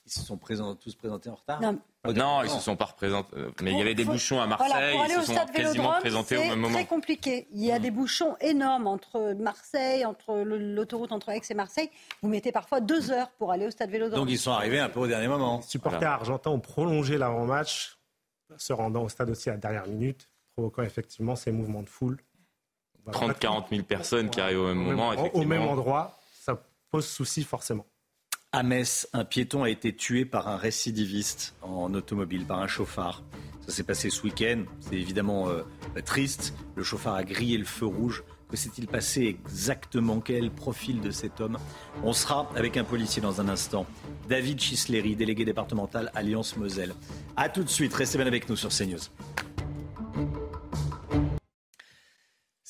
Speaker 2: Ils se sont tous présentés en retard
Speaker 10: Non, ils ne se sont pas représentés. Euh, mais il y avait des bouchons à Marseille.
Speaker 17: pour aller
Speaker 10: ils se
Speaker 17: au stade
Speaker 10: sont quasiment présentés au même moment.
Speaker 17: C'est très compliqué. Il y a des bouchons énormes entre Marseille, entre l'autoroute entre Aix et Marseille. Vous mettez parfois deux heures pour aller au stade Vélodrome.
Speaker 2: Donc ils sont arrivés un peu au dernier moment.
Speaker 12: Les supporters argentins ont prolongé l'avant-match, se rendant au stade aussi à la dernière minute, provoquant effectivement ces mouvements de foule.
Speaker 10: 30-40 000 personnes qui arrivent au même moment.
Speaker 12: Au même endroit, ça pose souci forcément.
Speaker 2: À Metz, un piéton a été tué par un récidiviste en automobile, par un chauffard. Ça s'est passé ce week-end. C'est évidemment euh, triste. Le chauffard a grillé le feu rouge. Que s'est-il passé exactement? Quel profil de cet homme? On sera avec un policier dans un instant. David Chisleri, délégué départemental Alliance Moselle. A tout de suite. Restez bien avec nous sur CNews.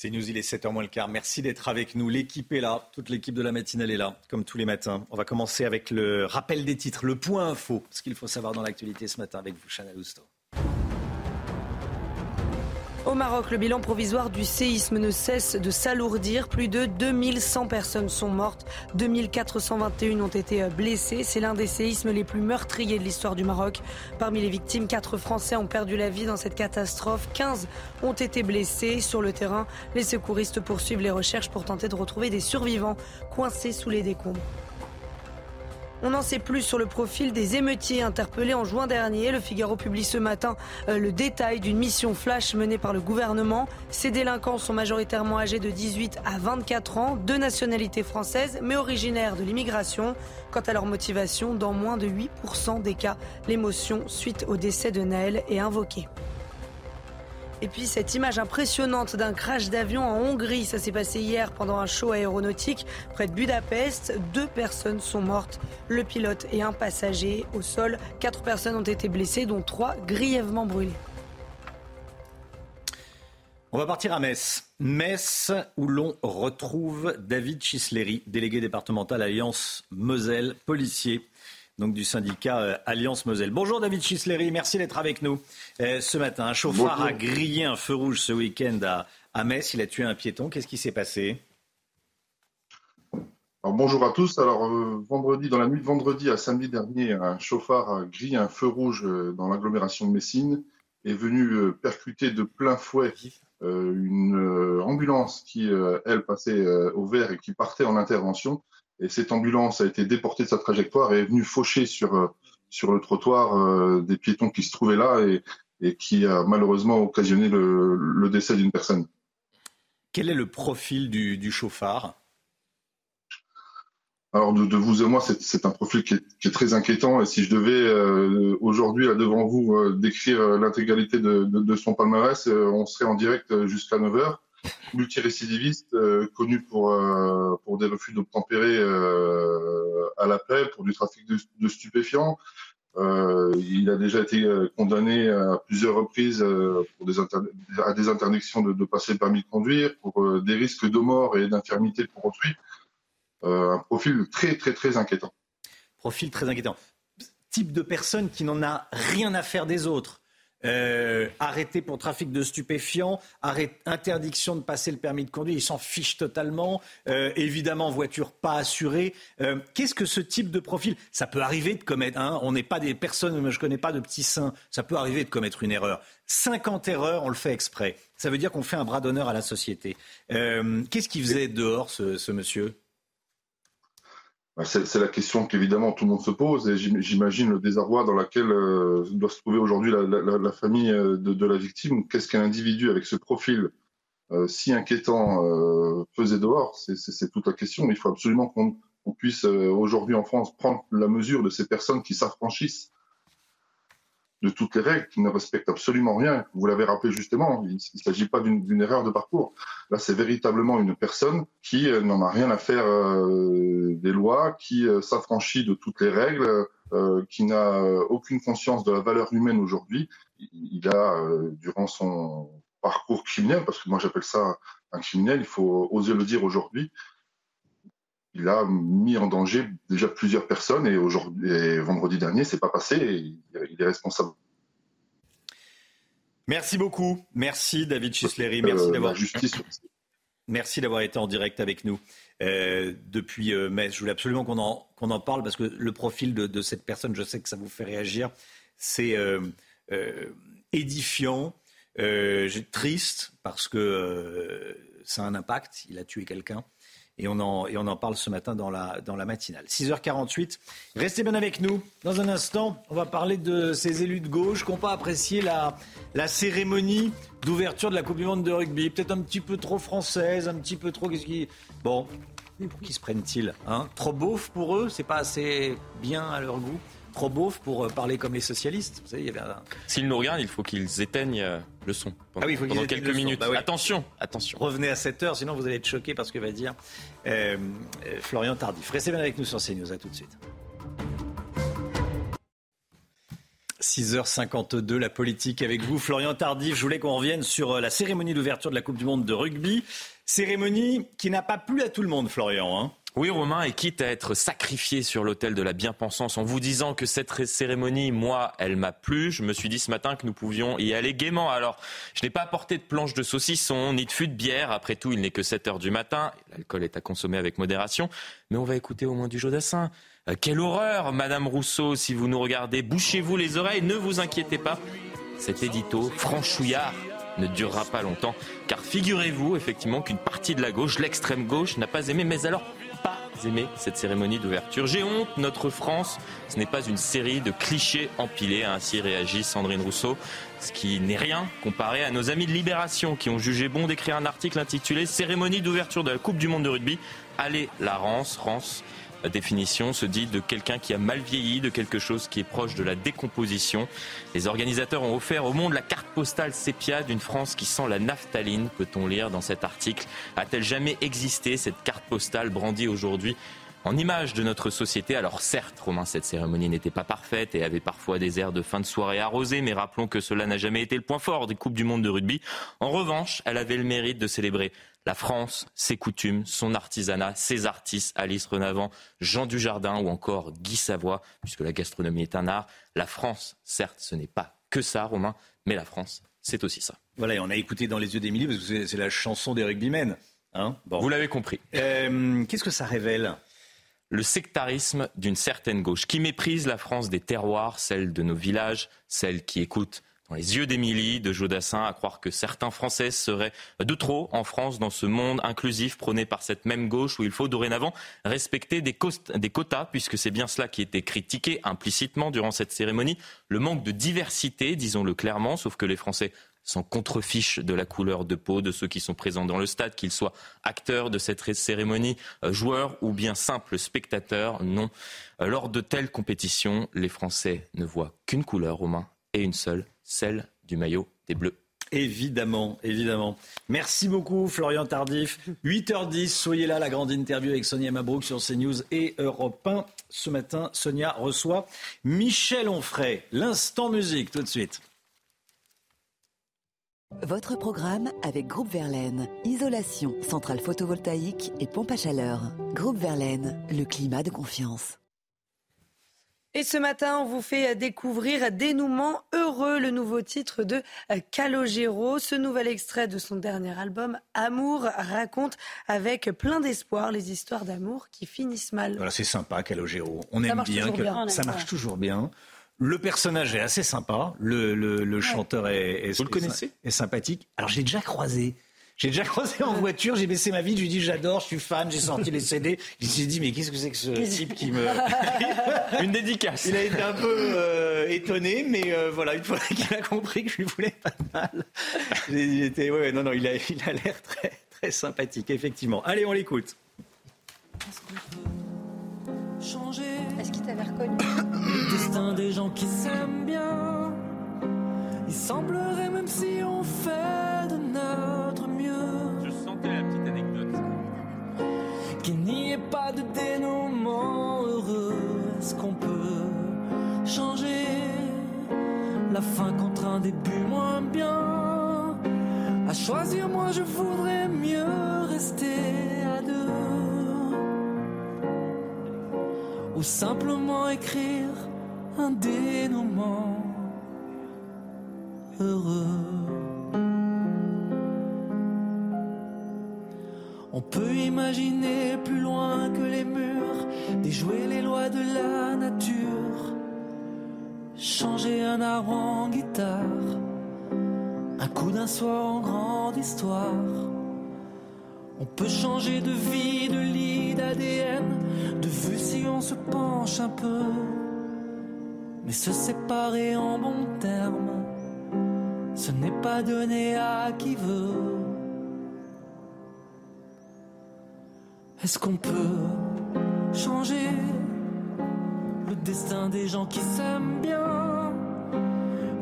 Speaker 2: C'est News, il est 7h moins le quart. Merci d'être avec nous. L'équipe est là. Toute l'équipe de la matinale est là, comme tous les matins. On va commencer avec le rappel des titres, le point info, ce qu'il faut savoir dans l'actualité ce matin avec vous, Chanel Housteau.
Speaker 3: Au Maroc, le bilan provisoire du séisme ne cesse de s'alourdir. Plus de 2100 personnes sont mortes, 2421 ont été blessées. C'est l'un des séismes les plus meurtriers de l'histoire du Maroc. Parmi les victimes, 4 Français ont perdu la vie dans cette catastrophe. 15 ont été blessés. Sur le terrain, les secouristes poursuivent les recherches pour tenter de retrouver des survivants coincés sous les décombres. On n'en sait plus sur le profil des émeutiers interpellés en juin dernier. Le Figaro publie ce matin euh, le détail d'une mission flash menée par le gouvernement. Ces délinquants sont majoritairement âgés de 18 à 24 ans, de nationalité française, mais originaires de l'immigration. Quant à leur motivation, dans moins de 8% des cas, l'émotion suite au décès de Naël est invoquée. Et puis cette image impressionnante d'un crash d'avion en Hongrie, ça s'est passé hier pendant un show aéronautique près de Budapest. Deux personnes sont mortes, le pilote et un passager au sol. Quatre personnes ont été blessées, dont trois grièvement brûlées.
Speaker 2: On va partir à Metz. Metz, où l'on retrouve David Chisleri, délégué départemental Alliance Moselle, policier donc du syndicat euh, Alliance Moselle. Bonjour David Chisleri, merci d'être avec nous euh, ce matin. Un chauffard a grillé un feu rouge ce week-end à, Metz. Il a tué un piéton. Qu'est-ce qui s'est passé?
Speaker 26: Bonjour à tous. Alors euh, vendredi, dans la nuit de vendredi à samedi dernier, un chauffard a grillé un feu rouge dans l'agglomération de Messine est venu percuter de plein fouet une ambulance qui, elle, passait au vert et qui partait en intervention. Et cette ambulance a été déportée de sa trajectoire et est venue faucher sur, euh, sur le trottoir euh, des piétons qui se trouvaient là et, et qui a malheureusement occasionné le, le décès d'une personne.
Speaker 2: Quel est le profil du, du chauffard?
Speaker 26: Alors de, de, vous et moi, c'est un profil qui est, qui est, très inquiétant. Et si je devais euh, aujourd'hui, devant vous, euh, décrire l'intégralité de, de, de, son palmarès, on serait en direct jusqu'à 9 heures multirécidiviste, euh, connu pour, euh, pour des refus d'obtempérer euh, à l'appel, pour du trafic de, stupéfiants. il a déjà été condamné à plusieurs reprises à des interdictions de, passer le permis de conduire, pour des risques de mort et d'infirmité pour autrui. un profil très, très, très inquiétant.
Speaker 2: Profil très inquiétant. Type de personne qui n'en a rien à faire des autres euh, arrêté pour trafic de stupéfiants, interdiction de passer le permis de conduire, il s'en fiche totalement. Euh, évidemment, voiture pas assurée. Euh, qu'est-ce que ce type de profil Ça peut arriver de commettre. Hein, on n'est pas des personnes, je connais pas de petits saints. Ça peut arriver de commettre une erreur. 50 erreurs, on le fait exprès. Ça veut dire qu'on fait un bras d'honneur à la société. Qu'est-ce qu'il faisait dehors, ce monsieur?
Speaker 26: C'est la question qu'évidemment tout le monde se pose et j'imagine le désarroi dans lequel euh, doit se trouver aujourd'hui la, famille euh, de, la victime. Qu'est-ce qu'un individu avec ce profil euh, si inquiétant faisait dehors? C'est toute la question. Il faut absolument qu'on puisse aujourd'hui en France prendre la mesure de ces personnes qui s'affranchissent de toutes les règles, qui ne respecte absolument rien. Vous l'avez rappelé justement, il ne s'agit pas d'une erreur de parcours. Là, c'est véritablement une personne qui euh, n'en a rien à faire euh, des lois, qui euh, s'affranchit de toutes les règles, qui n'a aucune conscience de la valeur humaine aujourd'hui. Il a, durant son parcours criminel, parce que moi j'appelle ça un criminel, il faut oser le dire aujourd'hui, il a mis en danger déjà plusieurs personnes et aujourd'hui, vendredi dernier, c'est pas passé et il est responsable.
Speaker 2: Merci beaucoup. Merci David Chisleri. Merci euh, d'avoir Merci d'avoir été en direct avec nous euh, depuis euh, Metz. Je voulais absolument qu'on en, parle parce que le profil de, de, cette personne, je sais que ça vous fait réagir. C'est édifiant, triste parce que ça a un impact. Il a tué quelqu'un. Et on, en, et on en parle ce matin dans la, dans la matinale. 6h48. Restez bien avec nous. Dans un instant, on va parler de ces élus de gauche qui n'ont pas apprécié la, la cérémonie d'ouverture de la Coupe du Monde de rugby. Peut-être un petit peu trop française, un petit peu trop. Qu'est-ce qui. Bon, pour qui se prennent-ils hein? Trop beauf pour eux? C'est pas assez bien à leur goût? Trop beauf pour euh, parler comme les socialistes. Vous savez, il y avait
Speaker 10: S'ils nous regardent, il faut qu'ils éteignent euh, le son pendant, ah oui, faut quelques minutes. Bah attention, attention.
Speaker 2: Revenez à 7 heures, sinon vous allez être choqués par ce que va dire euh, Florian Tardif. Restez bien avec nous sur CNews. À tout de suite. 6h52, la politique avec vous. Florian Tardif, je voulais qu'on revienne sur la cérémonie d'ouverture de la Coupe du Monde de rugby. Cérémonie qui n'a pas plu à tout le monde, Florian. Hein
Speaker 10: oui, Romain, et quitte à être sacrifié sur l'autel de la bien-pensance en vous disant que cette cérémonie, moi, elle m'a plu, je me suis dit ce matin que nous pouvions y aller gaiement. Alors, je n'ai pas apporté de planche de saucisson, ni de fût de bière. Après tout, il n'est que 7 heures du matin. L'alcool est à consommer avec modération. Mais on va écouter au moins du Jodassin. Euh, quelle horreur, Madame Rousseau, si vous nous regardez. Bouchez-vous les oreilles, ne vous inquiétez pas. Cet édito franchouillard ne durera pas longtemps. Car figurez-vous effectivement qu'une partie de la gauche, l'extrême gauche, n'a pas aimé. Mais alors, aimé cette cérémonie d'ouverture. J'ai honte, notre France, ce n'est pas une série de clichés empilés, ainsi réagit Sandrine Rousseau, ce qui n'est rien comparé à nos amis de Libération qui ont jugé bon d'écrire un article intitulé Cérémonie d'ouverture de la Coupe du Monde de rugby. Allez, la Rance, Rance définition se dit de quelqu'un qui a mal vieilli, de quelque chose qui est proche de la décomposition. Les organisateurs ont offert au monde la carte postale sépia d'une France qui sent la naphtaline, peut-on lire dans cet article. A-t-elle jamais existé cette carte postale brandie aujourd'hui en image de notre société. Alors certes, Romain, cette cérémonie n'était pas parfaite et avait parfois des airs de fin de soirée arrosée, mais rappelons que cela n'a jamais été le point fort des Coupes du Monde de rugby. En revanche, elle avait le mérite de célébrer la France, ses coutumes, son artisanat, ses artistes, Alice Renavant, Jean Dujardin ou encore Guy Savoie, puisque la gastronomie est un art. La France, certes, ce n'est pas que ça, Romain, mais la France, c'est aussi ça.
Speaker 2: Voilà, et on a écouté dans les yeux d'Émilie, parce que c'est la chanson des rugbymen.
Speaker 10: Hein? Vous l'avez compris.
Speaker 2: Euh, qu'est-ce que ça révèle?
Speaker 10: Le sectarisme d'une certaine gauche qui méprise la France des terroirs, celle de nos villages, celle qui écoute dans les yeux d'Émilie, de Jodassin, à croire que certains Français seraient de trop en France dans ce monde inclusif prôné par cette même gauche où il faut dorénavant respecter des, des quotas, puisque c'est bien cela qui était critiqué implicitement durant cette cérémonie. Le manque de diversité, disons-le clairement, sauf que les Français s'en contrefichent de la couleur de peau de ceux qui sont présents dans le stade, qu'ils soient acteurs de cette cérémonie, euh, joueurs ou bien simples spectateurs. Non. Euh, lors de telles compétitions, les Français ne voient qu'une couleur aux mains et une seule, celle du maillot des Bleus.
Speaker 2: Évidemment, évidemment. Merci beaucoup, Florian Tardif. 8h10, soyez là, la grande interview avec Sonia Mabrouk sur CNews et Europe 1. Ce matin, Sonia reçoit Michel Onfray. L'instant musique, tout de suite.
Speaker 15: Votre programme avec Groupe Verlaine. Isolation, centrale photovoltaïque et pompe à chaleur. Groupe Verlaine, le climat de confiance.
Speaker 3: Et ce matin, on vous fait découvrir Dénouement heureux, le nouveau titre de Calogero. Ce nouvel extrait de son dernier album, Amour, raconte avec plein d'espoir les histoires d'amour qui finissent mal.
Speaker 2: Voilà, c'est sympa, Calogero. On aime bien, que ça marche toujours bien. Le personnage est assez sympa. Le, le, chanteur est,
Speaker 10: Vous le connaissez
Speaker 2: est sympathique. Alors j'ai déjà croisé. J'ai déjà croisé en voiture, j'ai baissé ma vie, je lui ai dit j'adore, je suis fan, j'ai sorti les CD. Il s'est dit mais qu'est-ce que c'est que ce type qui me...
Speaker 10: Une dédicace.
Speaker 2: Il a été un peu euh, étonné, mais euh, voilà, une fois qu'il a compris que je lui voulais pas de mal, il était, ouais, non, non, il a l'air il a très, très sympathique, effectivement. Allez, on l'écoute.
Speaker 27: Est-ce qu'il t'avait reconnu? Destin des gens qui s'aiment bien. Il semblerait même si on fait de notre mieux.
Speaker 10: Je sentais la petite anecdote.
Speaker 27: Qu'il n'y ait pas de dénouement heureux. Est-ce qu'on peut changer la fin contre un début moins bien? À choisir, moi je voudrais mieux rester à deux. Ou simplement écrire un dénouement heureux. On peut imaginer plus loin que les murs, déjouer les lois de la nature, changer un arbre en guitare, un coup d'un soir en grande histoire. On peut changer de vie, de lit, d'ADN, de vue si on se penche un peu. Mais se séparer en bons termes, ce n'est pas donné à qui veut. Est-ce qu'on peut changer le destin des gens qui s'aiment bien?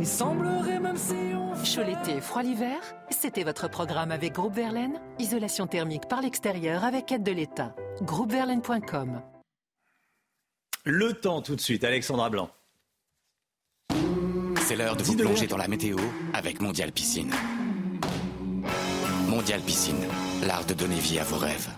Speaker 27: Il semblerait même si on...
Speaker 28: Chaud l'été, froid l'hiver C'était votre programme avec Groupe Verlaine Isolation thermique par l'extérieur avec aide de l'État. Groupeverlaine.com
Speaker 2: Le temps tout de suite, Alexandra Blanc.
Speaker 11: C'est l'heure de vous plonger dans la météo avec Mondial Piscine. Mondial Piscine, l'art de donner vie à vos rêves.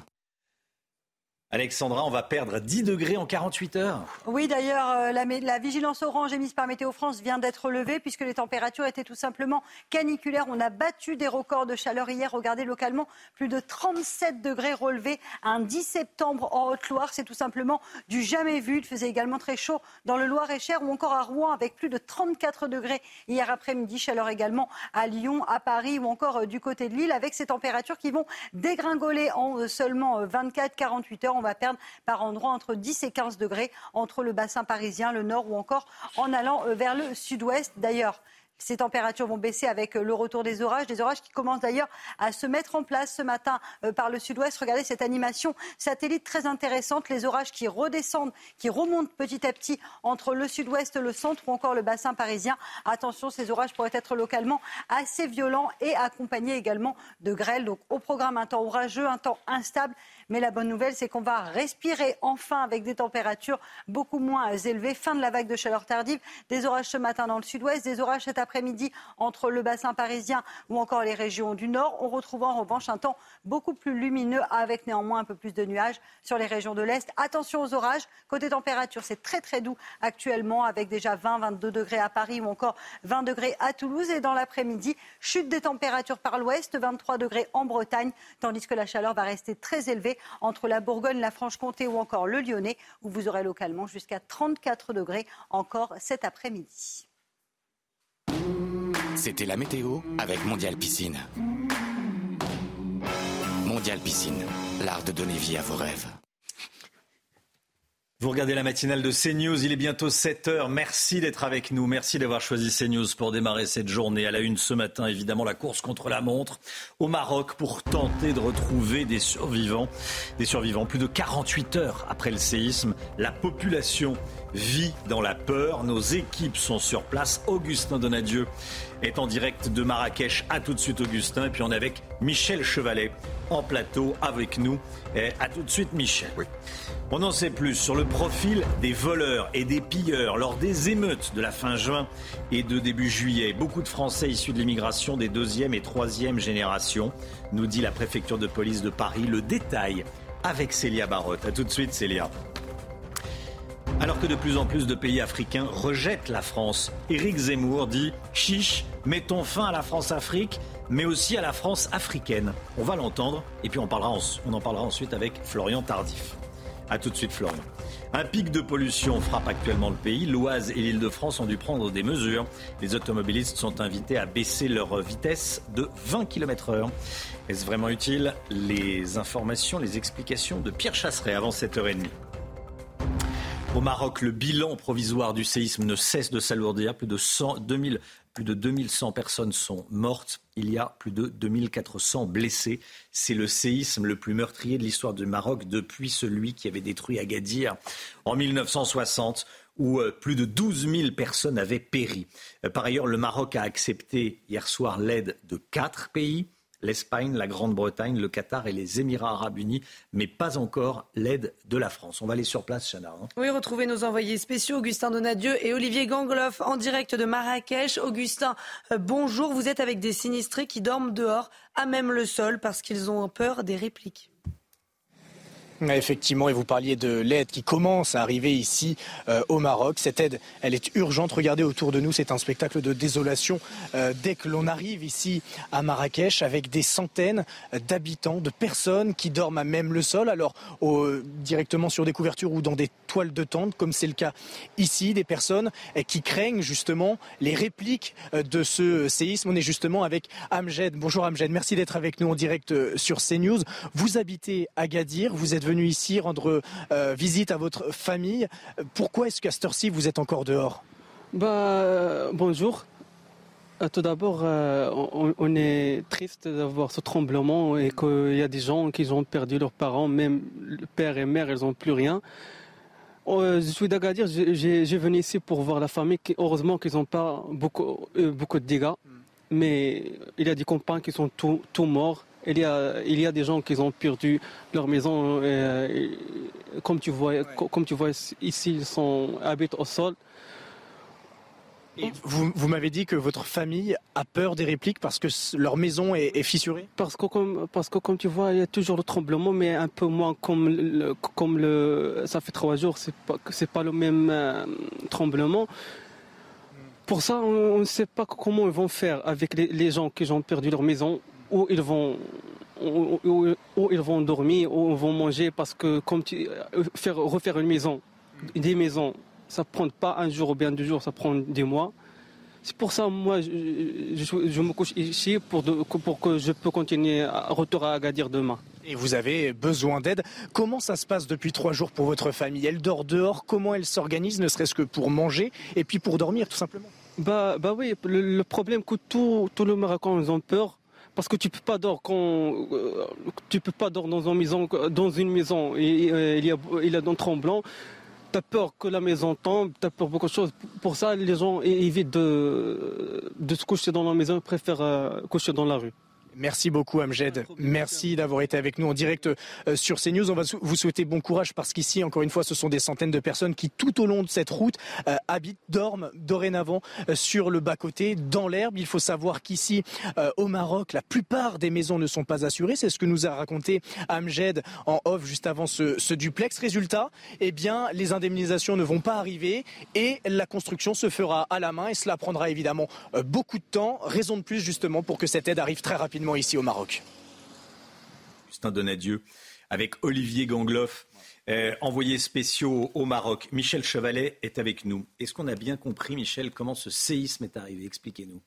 Speaker 2: Alexandra, on va perdre 10 degrés en 48 heures.
Speaker 17: Oui, d'ailleurs, euh, la, la, vigilance orange émise par Météo France vient d'être levée puisque les températures étaient tout simplement caniculaires. On a battu des records de chaleur hier. Regardez localement, plus de 37 degrés relevés un 10 septembre en Haute-Loire. C'est tout simplement du jamais vu. Il faisait également très chaud dans le Loir-et-Cher ou encore à Rouen avec plus de 34 degrés hier après-midi. Chaleur également à Lyon, à Paris ou encore euh, du côté de Lille avec ces températures qui vont dégringoler en euh, seulement 24-48 heures on va perdre par endroits entre 10 et 15 degrés entre le bassin parisien, le nord ou encore en allant euh, vers le sud-ouest. D'ailleurs, ces températures vont baisser avec euh, le retour des orages, des orages qui commencent d'ailleurs à se mettre en place ce matin euh, par le sud-ouest. Regardez cette animation satellite très intéressante, les orages qui redescendent, qui remontent petit à petit entre le sud-ouest, le centre ou encore le bassin parisien. Attention, ces orages pourraient être localement assez violents et accompagnés également de grêle. Donc au programme un temps orageux, un temps instable mais la bonne nouvelle, c'est qu'on va respirer enfin avec des températures beaucoup moins élevées. Fin de la vague de chaleur tardive. Des orages ce matin dans le sud-ouest, des orages cet après-midi entre le bassin parisien ou encore les régions du nord. On retrouve en revanche un temps beaucoup plus lumineux avec néanmoins un peu plus de nuages sur les régions de l'Est. Attention aux orages. Côté température, c'est très très doux actuellement avec déjà 20-22 degrés à Paris ou encore 20 degrés à Toulouse. Et dans l'après-midi, chute des températures par l'ouest, 23 degrés en Bretagne, tandis que la chaleur va rester très élevée entre la Bourgogne, la Franche-Comté ou encore le Lyonnais, où vous aurez localement jusqu'à 34 degrés encore cet après-midi.
Speaker 11: C'était la météo avec Mondial Piscine. Mondial Piscine, l'art de donner vie à vos rêves.
Speaker 2: Vous regardez la matinale de CNews, il est bientôt 7 heures. Merci d'être avec nous. Merci d'avoir choisi CNews pour démarrer cette journée. À la une ce matin, évidemment, la course contre la montre au Maroc pour tenter de retrouver des survivants. Des survivants. Plus de 48 heures après le séisme, la population vit dans la peur. Nos équipes sont sur place. Augustin Donadieu est en direct de Marrakech. À tout de suite, Augustin. Et puis on est avec Michel Chevalet en plateau avec nous. Et à tout de suite, Michel. Oui. On en sait plus sur le profil des voleurs et des pilleurs lors des émeutes de la fin juin et de début juillet. Beaucoup de Français issus de l'immigration des deuxième et troisième générations, nous dit la préfecture de police de Paris. Le détail avec Célia Barotte. A tout de suite, Célia. Alors que de plus en plus de pays africains rejettent la France, Éric Zemmour dit Chiche, mettons fin à la France-Afrique, mais aussi à la France africaine. On va l'entendre et puis on, en parlera ensuite avec Florian Tardif. A tout de suite, Florian. Un pic de pollution frappe actuellement le pays. L'Oise et l'Île-de-France ont dû prendre des mesures. Les automobilistes sont invités à baisser leur vitesse de 20 km/h. Est-ce vraiment utile? Les informations, les explications de Pierre Chasseret avant 7h30. Au Maroc, le bilan provisoire du séisme ne cesse de s'alourdir. Plus de 2000, plus de 2100 personnes sont mortes. Il y a plus de 2400 blessés. C'est le séisme le plus meurtrier de l'histoire du Maroc depuis celui qui avait détruit Agadir en 1960 où euh, plus de 12 000 personnes avaient péri. Euh, par ailleurs, le Maroc a accepté hier soir l'aide de quatre pays l'Espagne, la Grande-Bretagne, le Qatar et les Émirats arabes unis, mais pas encore l'aide de la France. On va aller sur place, Chana. Hein.
Speaker 3: oui, retrouvez nos envoyés spéciaux, Augustin Donadieu et Olivier Gangloff, en direct de Marrakech. Augustin, euh, bonjour. Vous êtes avec des sinistrés qui dorment dehors, à même le sol, parce qu'ils ont peur des répliques.
Speaker 29: Effectivement, et vous parliez de l'aide qui commence à arriver ici euh, au Maroc. Cette aide, elle est urgente. Regardez autour de nous, c'est un spectacle de désolation euh, dès que l'on arrive ici à Marrakech avec des centaines d'habitants, de personnes qui dorment à même le sol, alors directement sur des couvertures ou dans des toiles de tente, comme c'est le cas ici, des personnes euh, qui craignent justement les répliques de ce séisme. On est justement avec Amjed. Bonjour Amjed, merci d'être avec nous en direct sur CNews. Vous habitez à Gadir, vous êtes venu ici rendre euh, visite à votre famille. Pourquoi est-ce qu'à cette heure-ci, vous êtes encore dehors?
Speaker 30: Bah, euh, Bonjour. Euh, tout d'abord, on, est triste d'avoir ce tremblement et qu'il y a des gens qui ont perdu leurs parents, même le père et mère, ils n'ont plus rien. je suis d'Agadir, j'ai venu ici pour voir la famille. Heureusement qu'ils n'ont pas beaucoup, beaucoup de dégâts, mais il y a des compagnes qui sont tous morts. Il y, a, il y a des gens qui ont perdu leur maison. Euh, comme, tu vois, comme tu vois ici, ils sont, habitent au sol.
Speaker 29: vous, vous m'avez dit que votre famille a peur des répliques parce que leur maison est, fissurée?
Speaker 30: Parce que, comme, parce que comme tu vois, il y a toujours le tremblement, mais un peu moins comme le, comme le ça fait trois jours, c'est pas, c'est pas le même euh, tremblement. Pour ça, on ne sait pas comment ils vont faire avec les, les gens qui ont perdu leur maison où ils vont où, ils vont dormir, où ils vont manger, parce que comme tu, euh, faire, refaire une maison, des maisons, ça prend pas un jour ou bien deux jours, ça prend des mois. C'est pour ça, moi, je, je, me couche ici pour, pour que je peux continuer à retour à Agadir demain.
Speaker 29: Et vous avez besoin d'aide. Comment ça se passe depuis trois jours pour votre famille? Elle dort dehors Comment elle s'organise, ne serait-ce que pour manger et puis pour dormir, tout simplement?
Speaker 30: Bah, bah oui, le, problème que tous tout le Marocains ont peur, parce que tu peux pas dormir quand euh, tu peux pas dormir dans une maison dans une maison et, euh, il y a il y a un tremblant tu as peur que la maison tombe, tu as peur beaucoup de choses. Pour ça, les gens évitent de, se coucher dans la maison, préfèrent euh, coucher dans la rue.
Speaker 29: Merci beaucoup Amjed. Merci d'avoir été avec nous en direct euh, sur CNews. On va vous souhaiter bon courage parce qu'ici, encore une fois, ce sont des centaines de personnes qui, tout au long de cette route, euh, habitent, dorment dorénavant euh, sur le bas-côté, dans l'herbe. Il faut savoir qu'ici, au Maroc, la plupart des maisons ne sont pas assurées. C'est ce que nous a raconté Amjed en off juste avant ce, ce duplex. Résultat, eh bien, les indemnisations ne vont pas arriver et la construction se fera à la main et cela prendra évidemment beaucoup de temps. Raison de plus justement pour que cette aide arrive très rapidement ici au Maroc.
Speaker 2: Justin Donadieu avec Olivier Gangloff, euh, envoyé spéciaux au Maroc. Michel Chevalet est avec nous. Est-ce qu'on a bien compris, Michel, comment ce séisme est arrivé? Expliquez-nous.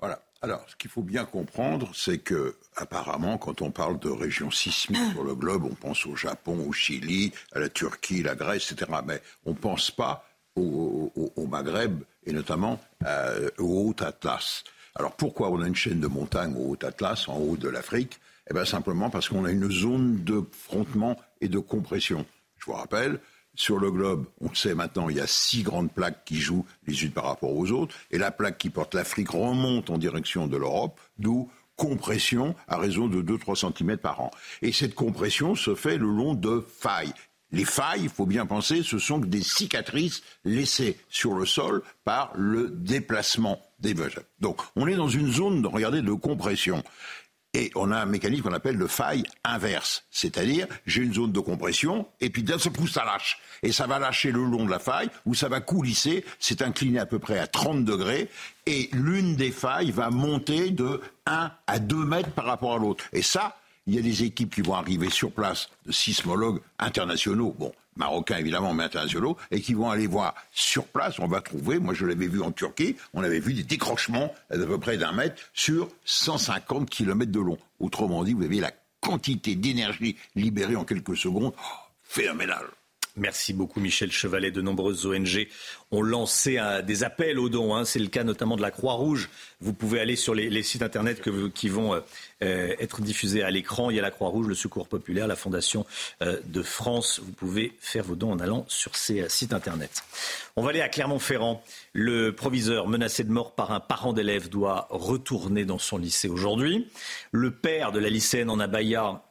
Speaker 6: Voilà. Alors, ce qu'il faut bien comprendre, c'est que, apparemment, quand on parle de régions sismiques sur le globe, on pense au Japon, au Chili, à la Turquie, la Grèce, etc. Mais on ne pense pas au, Maghreb et notamment euh, au Haut-Atlas. Alors pourquoi on a une chaîne de montagnes au Haut-Atlas, en haut de l'Afrique? Eh bien simplement parce qu'on a une zone de frottement et de compression. Je vous rappelle, sur le globe, on sait maintenant, il y a six grandes plaques qui jouent les unes par rapport aux autres, et la plaque qui porte l'Afrique remonte en direction de l'Europe, d'où compression à raison de 2-3 cm par an. Et cette compression se fait le long de failles. Les failles, il faut bien penser, ce sont des cicatrices laissées sur le sol par le déplacement des Donc, on est dans une zone, de compression. Et on a un mécanisme qu'on appelle le faille inverse. C'est-à-dire, j'ai une zone de compression, et puis d'un seul coup, ça lâche. Et ça va lâcher le long de la faille, où ça va coulisser, c'est incliné à peu près à 30 degrés, et l'une des failles va monter de 1 à 2 mètres par rapport à l'autre. Et ça, il y a des équipes qui vont arriver sur place de sismologues internationaux, bon, marocains évidemment, mais internationaux, et qui vont aller voir sur place. On va trouver, moi je l'avais vu en Turquie, on avait vu des décrochements d'à peu près d'un mètre sur 150 km de long. Autrement dit, vous avez la quantité d'énergie libérée en quelques secondes, oh, phénoménale.
Speaker 2: Merci beaucoup Michel Chevalet. De nombreuses ONG ont lancé des appels aux dons. Hein. C'est le cas notamment de la Croix-Rouge. Vous pouvez aller sur les, sites internet qui vont euh, euh, être diffusés à l'écran. Il y a la Croix-Rouge, le Secours populaire, la Fondation euh, de France. Vous pouvez faire vos dons en allant sur ces sites internet. On va aller à Clermont-Ferrand. Le proviseur menacé de mort par un parent d'élève doit retourner dans son lycée aujourd'hui. Le père de la lycéenne en abaya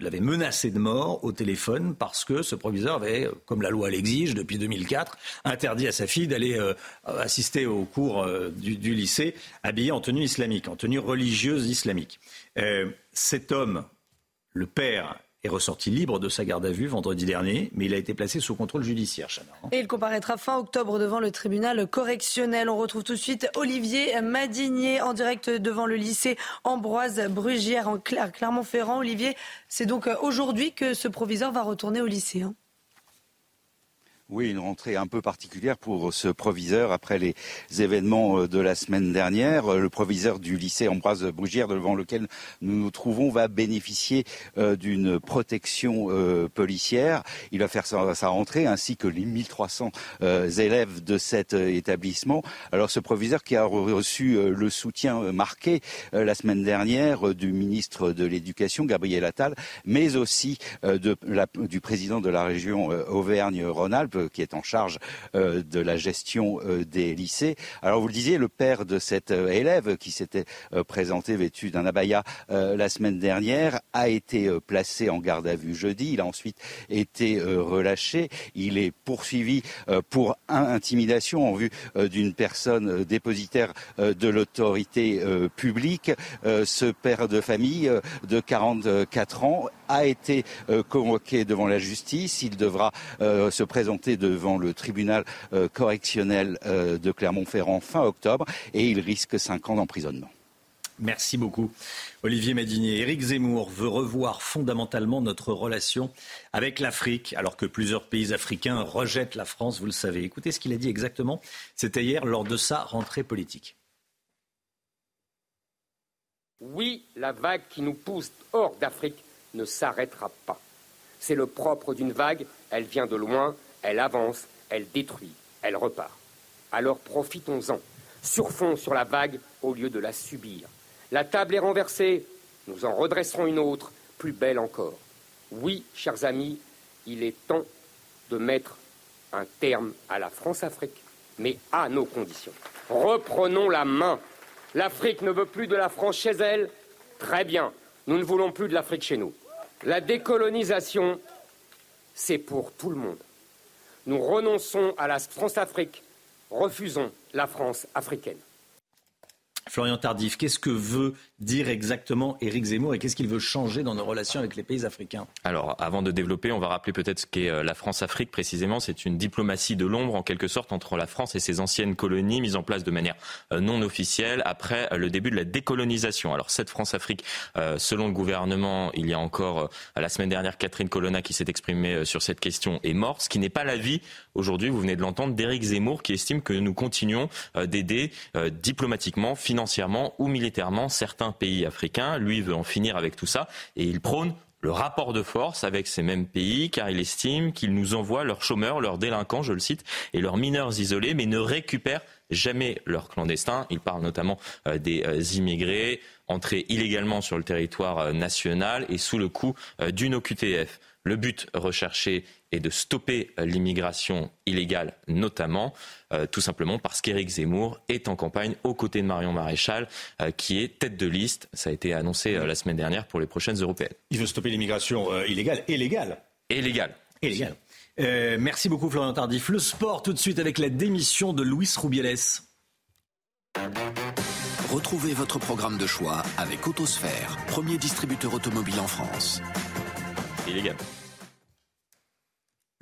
Speaker 2: l'avait menacé de mort au téléphone parce que ce proviseur avait comme la loi l'exige depuis 2004, interdit à sa fille d'aller assister aux cours du, lycée habillé en tenue islamique, en tenue religieuse islamique. Euh, cet homme, le père, est ressorti libre de sa garde à vue vendredi dernier, mais il a été placé sous contrôle judiciaire.
Speaker 3: Hein. Et il comparaîtra fin octobre devant le tribunal correctionnel. On retrouve tout de suite Olivier Madinier en direct devant le lycée Ambroise Brugière en Clermont-Ferrand. Olivier, c'est donc aujourd'hui que ce proviseur va retourner au lycée. Hein.
Speaker 31: Oui, une rentrée un peu particulière pour ce proviseur après les événements euh, de la semaine dernière. Euh, le proviseur du lycée Ambroise Brugière devant lequel nous nous trouvons va bénéficier euh, d'une protection policière. Il va faire sa, rentrée ainsi que les 1300 élèves de cet établissement. Alors ce proviseur qui a reçu le soutien marqué la semaine dernière du ministre de l'Éducation, Gabriel Attal, mais aussi du président de la région Auvergne-Rhône-Alpes, qui est en charge euh, de la gestion euh, des lycées. Alors vous le disiez, le père de cet euh, élève qui s'était présenté vêtu d'un abaya la semaine dernière a été placé en garde à vue jeudi. Il a ensuite été relâché. Il est poursuivi pour intimidation en vue d'une personne dépositaire de l'autorité publique. Ce père de famille de 44 ans a été convoqué devant la justice. Il devra se présenter devant le tribunal euh, correctionnel euh, de Clermont-Ferrand fin octobre et il risque cinq ans d'emprisonnement.
Speaker 2: Merci beaucoup. Olivier Madinier. Éric Zemmour veut revoir fondamentalement notre relation avec l'Afrique, alors que plusieurs pays africains rejettent la France, vous le savez. Écoutez ce qu'il a dit exactement. C'était hier lors de sa rentrée politique.
Speaker 8: Oui, la vague qui nous pousse hors d'Afrique ne s'arrêtera pas. C'est le propre d'une vague, elle vient de loin, elle avance, elle détruit, elle repart. Alors profitons-en. Surfons sur la vague au lieu de la subir. La table est renversée, nous en redresserons une autre, plus belle encore. Oui, chers amis, il est temps de mettre un terme à la France-Afrique, mais à nos conditions. Reprenons la main. L'Afrique ne veut plus de la France chez elle. Très bien, nous ne voulons plus de l'Afrique chez nous. La décolonisation, c'est pour tout le monde. Nous renonçons à la France-Afrique, refusons la France africaine.
Speaker 2: Florian Tardif, qu'est-ce que veut dire exactement Éric Zemmour et qu'est-ce qu'il veut changer dans nos relations avec les pays africains?
Speaker 10: Alors, avant de développer, on va rappeler peut-être ce qu'est euh, la France-Afrique précisément. C'est une diplomatie de l'ombre, en quelque sorte, entre la France et ses anciennes colonies, mises en place de manière euh, non officielle après euh, le début de la décolonisation. Alors, cette France-Afrique, selon le gouvernement, il y a encore la semaine dernière Catherine Colonna qui s'est exprimée sur cette question, est morte, ce qui n'est pas l'avis aujourd'hui, vous venez de l'entendre, d'Éric Zemmour qui estime que nous continuons d'aider diplomatiquement, financièrement ou militairement certains pays africains. Lui veut en finir avec tout ça et il prône le rapport de force avec ces mêmes pays, car il estime qu'ils nous envoient leurs chômeurs, leurs délinquants, je le cite, et leurs mineurs isolés, mais ne récupèrent jamais leurs clandestins. Il parle notamment euh, des euh, immigrés entrés illégalement sur le territoire euh, national et sous le coup d'une OQTF. Le but recherché est de stopper l'immigration illégale, notamment, euh, tout simplement parce qu'Éric Zemmour est en campagne aux côtés de Marion Maréchal, euh, qui est tête de liste. Ça a été annoncé euh, la semaine dernière pour les prochaines européennes.
Speaker 2: Il veut stopper l'immigration illégale et légale.
Speaker 10: Et légale.
Speaker 2: Et légale. merci beaucoup Florian Tardif. Le sport tout de suite avec la démission de Luis Rubiales.
Speaker 11: Retrouvez votre programme de choix avec Autosphère, premier distributeur automobile en France.
Speaker 10: Illégal.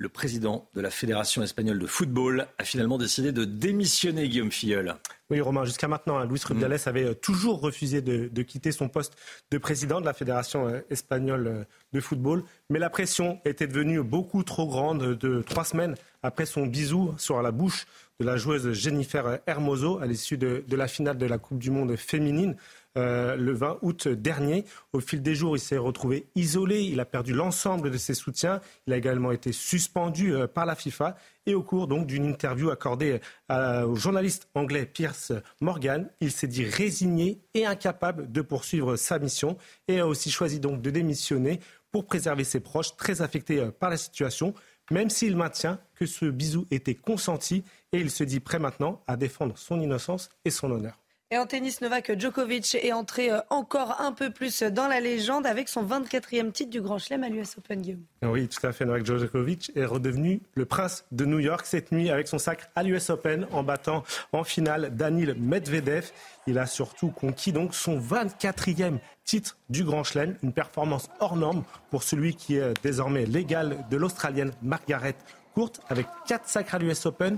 Speaker 2: Le président de la Fédération espagnole de football a finalement décidé de démissionner, Guillaume Filleul.
Speaker 12: Oui, Romain, jusqu'à maintenant, hein, Luis Rubiales mm. avait toujours refusé de, quitter son poste de président de la Fédération espagnole de football. Mais la pression était devenue beaucoup trop grande de trois semaines après son bisou sur la bouche de la joueuse Jennifer Hermoso à l'issue de, la finale de la Coupe du Monde féminine. Euh, le 20 août dernier. Au fil des jours, il s'est retrouvé isolé, il a perdu l'ensemble de ses soutiens, il a également été suspendu euh, par la FIFA et au cours d'une interview accordée euh, au journaliste anglais Pierce Morgan, il s'est dit résigné et incapable de poursuivre sa mission et a aussi choisi donc de démissionner pour préserver ses proches très affectés par la situation, même s'il maintient que ce bisou était consenti et il se dit prêt maintenant à défendre son innocence et son honneur.
Speaker 3: Et en tennis, Novak Djokovic est entré euh, encore un peu plus dans la légende avec son 24e titre du Grand Chelem à l'US Open Game.
Speaker 12: Oui, tout à fait. Novak Djokovic est redevenu le prince de New York cette nuit avec son sacre à l'US Open en battant en finale Danil Medvedev. Il a surtout conquis donc son 24e titre du Grand Chelem, une performance hors norme pour celui qui est désormais l'égal de l'Australienne Margaret Court avec 4 sacres à l'US Open,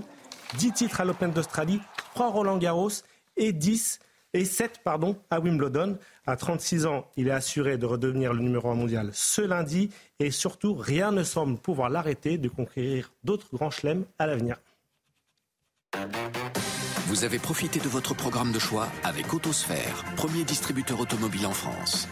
Speaker 12: 10 titres à l'Open d'Australie, 3 Roland Garros et 10 et 7 pardon, à Wimbledon. À 36 ans, il est assuré de redevenir le numéro 1 mondial ce lundi et surtout, rien ne semble pouvoir l'arrêter de conquérir d'autres grands chelems à l'avenir.
Speaker 11: Vous avez profité de votre programme de choix avec Autosphère, premier distributeur automobile en France.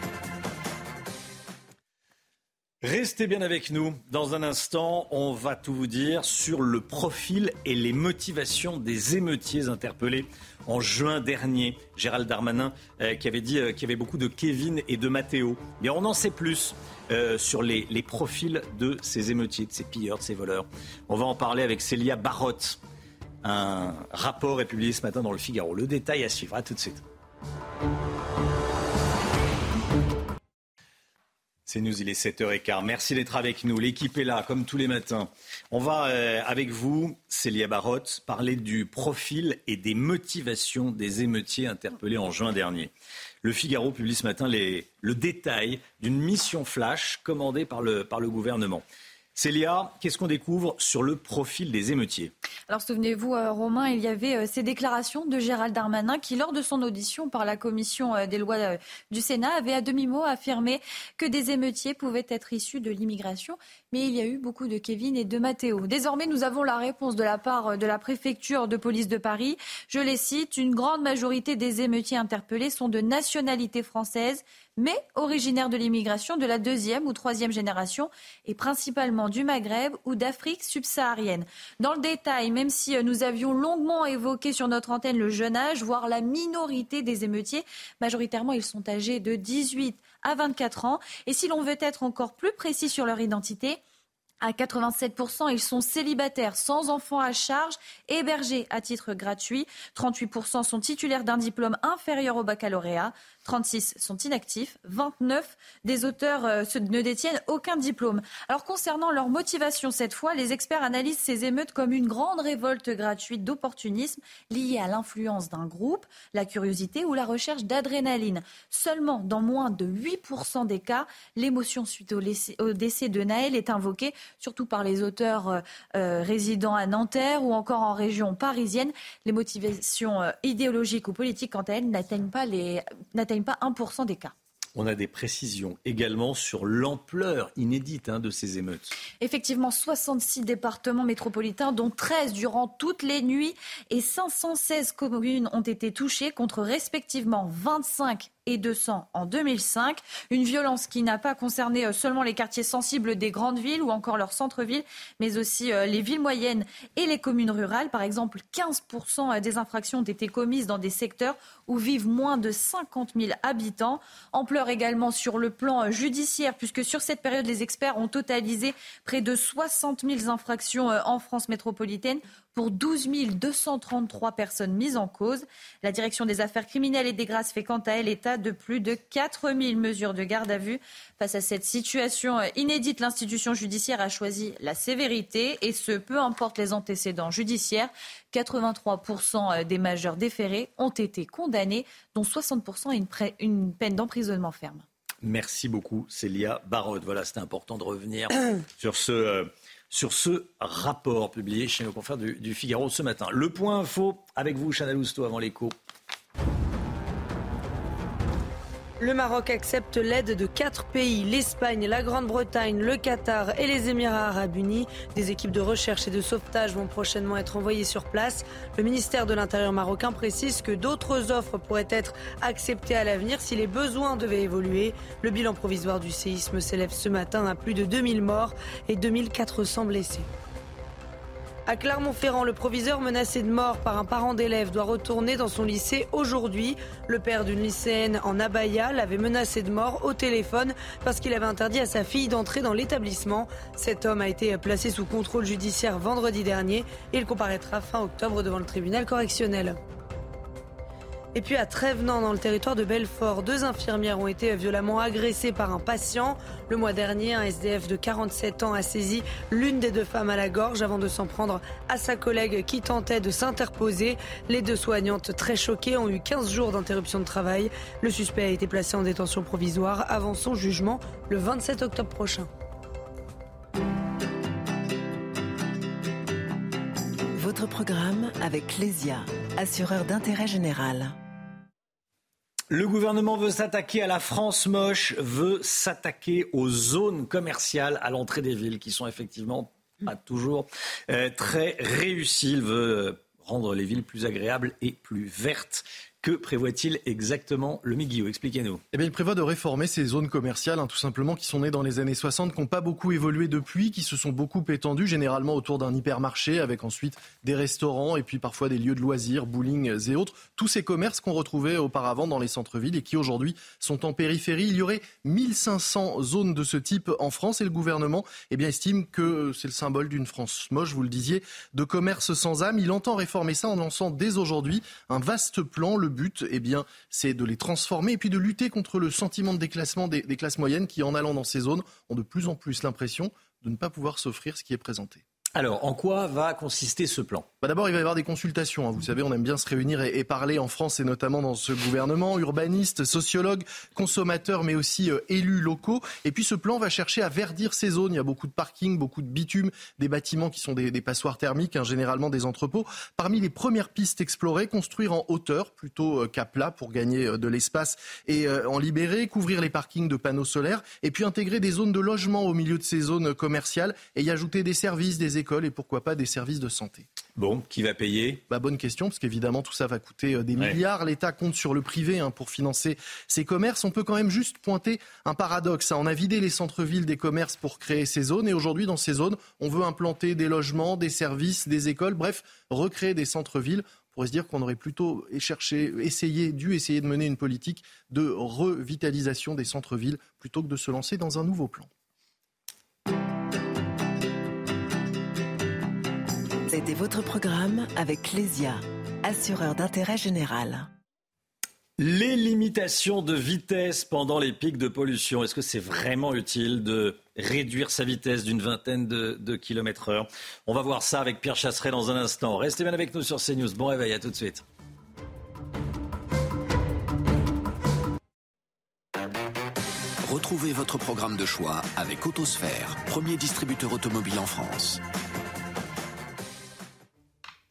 Speaker 2: Restez bien avec nous. Dans un instant, on va tout vous dire sur le profil et les motivations des émeutiers interpellés en juin dernier. Gérald Darmanin euh, qui avait dit euh, qu'il y avait beaucoup de Kevin et de Matteo. Mais on en sait plus euh, sur les, profils de ces émeutiers, de ces pilleurs, de ces voleurs. On va en parler avec Célia Barotte. Un rapport est publié ce matin dans le Figaro. Le détail à suivre. À tout de suite. C'est nous, il est 7h15. Merci d'être avec nous. L'équipe est là, comme tous les matins. On va, euh, avec vous, Célia Barotte, parler du profil et des motivations des émeutiers interpellés en juin dernier. Le Figaro publie ce matin le détail d'une mission flash commandée par le, par le gouvernement. Célia, qu'est-ce qu'on découvre sur le profil des émeutiers
Speaker 7: Alors souvenez-vous, euh, Romain, il y avait euh, ces déclarations de Gérald Darmanin qui, lors de son audition par la commission euh, des lois du Sénat, avait à demi-mot affirmé que des émeutiers pouvaient être issus de l'immigration. Mais il y a eu beaucoup de Kevin et de Mathéo. Désormais, nous avons la réponse de la part de la préfecture de police de Paris. Je les cite, une grande majorité des émeutiers interpellés sont de nationalité française mais originaires de l'immigration de la deuxième ou troisième génération et principalement du Maghreb ou d'Afrique subsaharienne. Dans le détail, même si euh, nous avions longuement évoqué sur notre antenne le jeune âge, voire la minorité des émeutiers, majoritairement ils sont âgés de 18 à 24 ans. Et si l'on veut être encore plus précis sur leur identité, à 87%, ils sont célibataires, sans enfants à charge, hébergés à titre gratuit. 38% sont titulaires d'un diplôme inférieur au baccalauréat. 36 sont inactifs, 29 des auteurs euh, ne détiennent aucun diplôme. Alors concernant leur motivation cette fois, les experts analysent ces émeutes comme une grande révolte gratuite d'opportunisme liée à l'influence d'un groupe, la curiosité ou la recherche d'adrénaline. Seulement dans moins de 8% des cas, l'émotion suite au, décès de Naël est invoquée, surtout par les auteurs euh, euh, à Nanterre ou encore en région parisienne. Les motivations idéologiques ou politiques, quant à elles, n'atteignent pas les pas 1% des cas.
Speaker 2: On a des précisions également sur l'ampleur inédite hein, de ces émeutes.
Speaker 7: Effectivement, 66 départements métropolitains, dont 13 durant toutes les nuits, et 516 communes ont été touchées contre respectivement 25 et 200 en 2005. Une violence qui n'a pas concerné euh, seulement les quartiers sensibles des grandes villes ou encore leurs centres-villes, mais aussi euh, les villes moyennes et les communes rurales. Par exemple, 15% euh, des infractions ont été commises dans des secteurs où vivent moins de 50 000 habitants. Ampleur également sur le plan judiciaire, puisque sur cette période, les experts ont totalisé près de 60 000 infractions en France métropolitaine pour 12 233 personnes mises en cause. La direction des affaires criminelles et des grâces fait quant à elle état de plus de 4 000 mesures de garde à vue. Face à cette situation inédite, l'institution judiciaire a choisi la sévérité et ce, peu importe les antécédents judiciaires. 83% des majeurs déférés ont été condamnés, dont 60% une, une peine d'emprisonnement ferme.
Speaker 2: Merci beaucoup, Célia Barotte. Voilà, c'était important de revenir sur ce. Sur ce rapport publié chez nos confrères du, Figaro ce matin. Le point info avec vous, Chanel Housteau, avant l'écho.
Speaker 3: Le Maroc accepte l'aide de quatre pays, l'Espagne, la Grande-Bretagne, le Qatar et les Émirats arabes unis. Des équipes de recherche et de sauvetage vont prochainement être envoyées sur place. Le ministère de l'Intérieur marocain précise que d'autres offres pourraient être acceptées à l'avenir si les besoins devaient évoluer. Le bilan provisoire du séisme s'élève ce matin à plus de 2000 morts et 2400 blessés. À Clermont-Ferrand, le proviseur menacé de mort par un parent d'élève doit retourner dans son lycée aujourd'hui. Le père d'une lycéenne en abaya l'avait menacé de mort au téléphone parce qu'il avait interdit à sa fille d'entrer dans l'établissement. Cet homme a été placé sous contrôle judiciaire vendredi dernier. Il comparaîtra fin octobre devant le tribunal correctionnel. Et puis à Trévenant, dans le territoire de Belfort, deux infirmières ont été violemment agressées par un patient. Le mois dernier, un SDF de 47 ans a saisi l'une des deux femmes à la gorge avant de s'en prendre à sa collègue qui tentait de s'interposer. Les deux soignantes, très choquées, ont eu 15 jours d'interruption de travail. Le suspect a été placé en détention provisoire avant son jugement le 27 octobre prochain.
Speaker 15: Votre programme avec Lesia, assureur d'intérêt général.
Speaker 2: Le gouvernement veut s'attaquer à la France moche, veut s'attaquer aux zones commerciales à l'entrée des villes qui sont effectivement pas toujours euh, très réussies. Veut rendre les villes plus agréables et plus vertes. Que prévoit-il exactement le Miguel Expliquez-nous.
Speaker 16: Eh bien, il prévoit de réformer ces zones commerciales, hein, tout simplement, qui sont nées dans les années 60, qui n'ont pas beaucoup évolué depuis, qui se sont beaucoup étendues, généralement autour d'un hypermarché, avec ensuite des restaurants et puis parfois des lieux de loisirs, bowling et autres. Tous ces commerces qu'on retrouvait auparavant dans les centres-villes et qui aujourd'hui sont en périphérie. Il y aurait 1500 zones de ce type en France et le gouvernement eh bien, estime que c'est le symbole d'une France moche, vous le disiez, de commerce sans âme. Il entend réformer ça en lançant dès aujourd'hui un vaste plan. Le but, eh bien, c'est de les transformer et puis de lutter contre le sentiment de déclassement des classes moyennes qui, en allant dans ces zones, ont de plus en plus l'impression de ne pas pouvoir s'offrir ce qui est présenté.
Speaker 2: Alors, en quoi va consister ce plan?
Speaker 16: Bah D'abord, il va y avoir des consultations. Hein. Vous savez, on aime bien se réunir et, parler en France et notamment dans ce gouvernement. Urbanistes, sociologues, consommateurs, mais aussi euh, élus locaux. Et puis, ce plan va chercher à verdir ces zones. Il y a beaucoup de parkings, beaucoup de bitume, des bâtiments qui sont des, passoires thermiques, hein, généralement des entrepôts. Parmi les premières pistes explorées, construire en hauteur plutôt euh, qu'à plat pour gagner euh, de l'espace et en libérer, couvrir les parkings de panneaux solaires et puis intégrer des zones de logement au milieu de ces zones commerciales et y ajouter des services, des écoles et pourquoi pas des services de santé.
Speaker 2: Bon, qui va payer?
Speaker 16: Bah, Bonne question, parce qu'évidemment tout ça va coûter euh, des ouais. milliards. L'État compte sur le privé hein, pour financer ces commerces. On peut quand même juste pointer un paradoxe. Hein. On a vidé les centres-villes des commerces pour créer ces zones et aujourd'hui dans ces zones, on veut implanter des logements, des services, des écoles, bref, recréer des centres-villes. On pourrait se dire qu'on aurait plutôt cherché, essayé, dû essayer de mener une politique de revitalisation des centres-villes plutôt que de se lancer dans un nouveau plan.
Speaker 15: C'était votre programme avec Lesia, assureur d'intérêt général.
Speaker 2: Les limitations de vitesse pendant les pics de pollution, est-ce que c'est vraiment utile de réduire sa vitesse d'une vingtaine de, de, kilomètres heure? On va voir ça avec Pierre Chasseret dans un instant. Restez bien avec nous sur CNews. Bon réveil, à tout de suite.
Speaker 11: Retrouvez votre programme de choix avec Autosphère, premier distributeur automobile en France.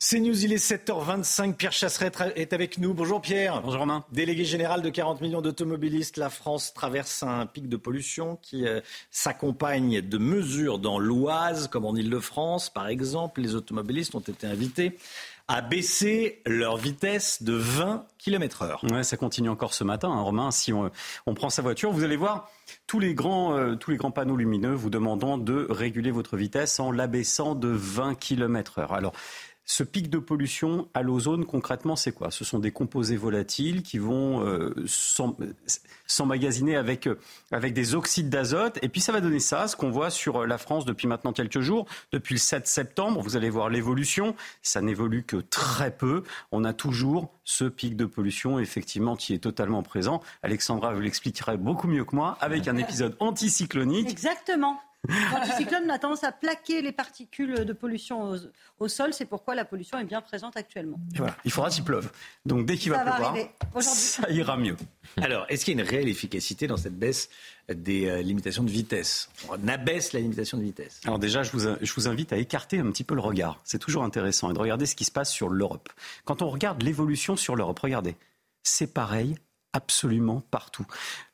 Speaker 2: C'est News, il est 7h25. Pierre Chasseret est avec nous. Bonjour Pierre.
Speaker 32: Bonjour Romain.
Speaker 2: Délégué général de 40 millions d'automobilistes, la France traverse un pic de pollution qui euh, s'accompagne de mesures dans l'Oise, comme en Ile-de-France. Par exemple, les automobilistes ont été invités à baisser leur vitesse de 20 km heure.
Speaker 32: Ouais, ça continue encore ce matin, hein, Romain. Si on, on, prend sa voiture, vous allez voir tous les, grands, euh, tous les grands panneaux lumineux vous demandant de réguler votre vitesse en l'abaissant de 20 km heure. Alors, ce pic de pollution à l'ozone, concrètement, c'est quoi? Ce sont des composés volatiles qui vont euh, s'emmagasiner avec, euh, avec des oxydes d'azote. Et puis ça va donner ça, ce qu'on voit sur la France depuis maintenant quelques jours. Depuis le 7 septembre, vous allez voir l'évolution. Ça n'évolue que très peu. On a toujours ce pic de pollution, effectivement, qui est totalement présent. Alexandra vous l'expliquerait beaucoup mieux que moi, avec un épisode anticyclonique.
Speaker 17: Exactement. L'anticyclone a tendance à plaquer les particules de pollution au, sol. C'est pourquoi la pollution est bien présente actuellement.
Speaker 32: voilà, il faudra qu'il pleuve. Donc dès qu'il va, pleuvoir, ça ira mieux.
Speaker 2: Alors, est-ce qu'il y a une réelle efficacité dans cette baisse des euh, limitations de vitesse? On abaisse la limitation de vitesse.
Speaker 32: Alors déjà, je vous, je vous invite à écarter un petit peu le regard. C'est toujours intéressant et de regarder ce qui se passe sur l'Europe. Quand on regarde l'évolution sur l'Europe, regardez, c'est pareil absolument partout.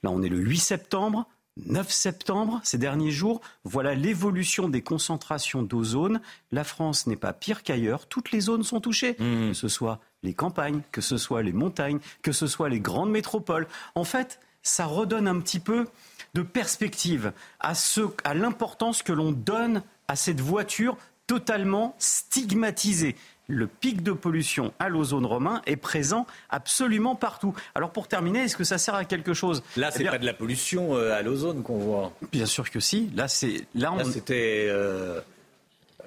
Speaker 32: Là, on est le 8 septembre. 9 septembre, ces derniers jours, voilà l'évolution des concentrations d'ozone. La France n'est pas pire qu'ailleurs. Toutes les zones sont touchées, mmh. que ce soit les campagnes, que ce soit les montagnes, que ce soit les grandes métropoles. En fait, ça redonne un petit peu de perspective à, à l'importance que l'on donne à cette voiture totalement stigmatisée le pic de pollution à l'ozone romain est présent absolument partout. Alors pour terminer, est-ce que ça sert à quelque chose?
Speaker 2: Là, c'est pas de la pollution euh, à l'ozone qu'on voit.
Speaker 32: Bien sûr que si. Là, c'est
Speaker 2: là, on... c'était. Euh,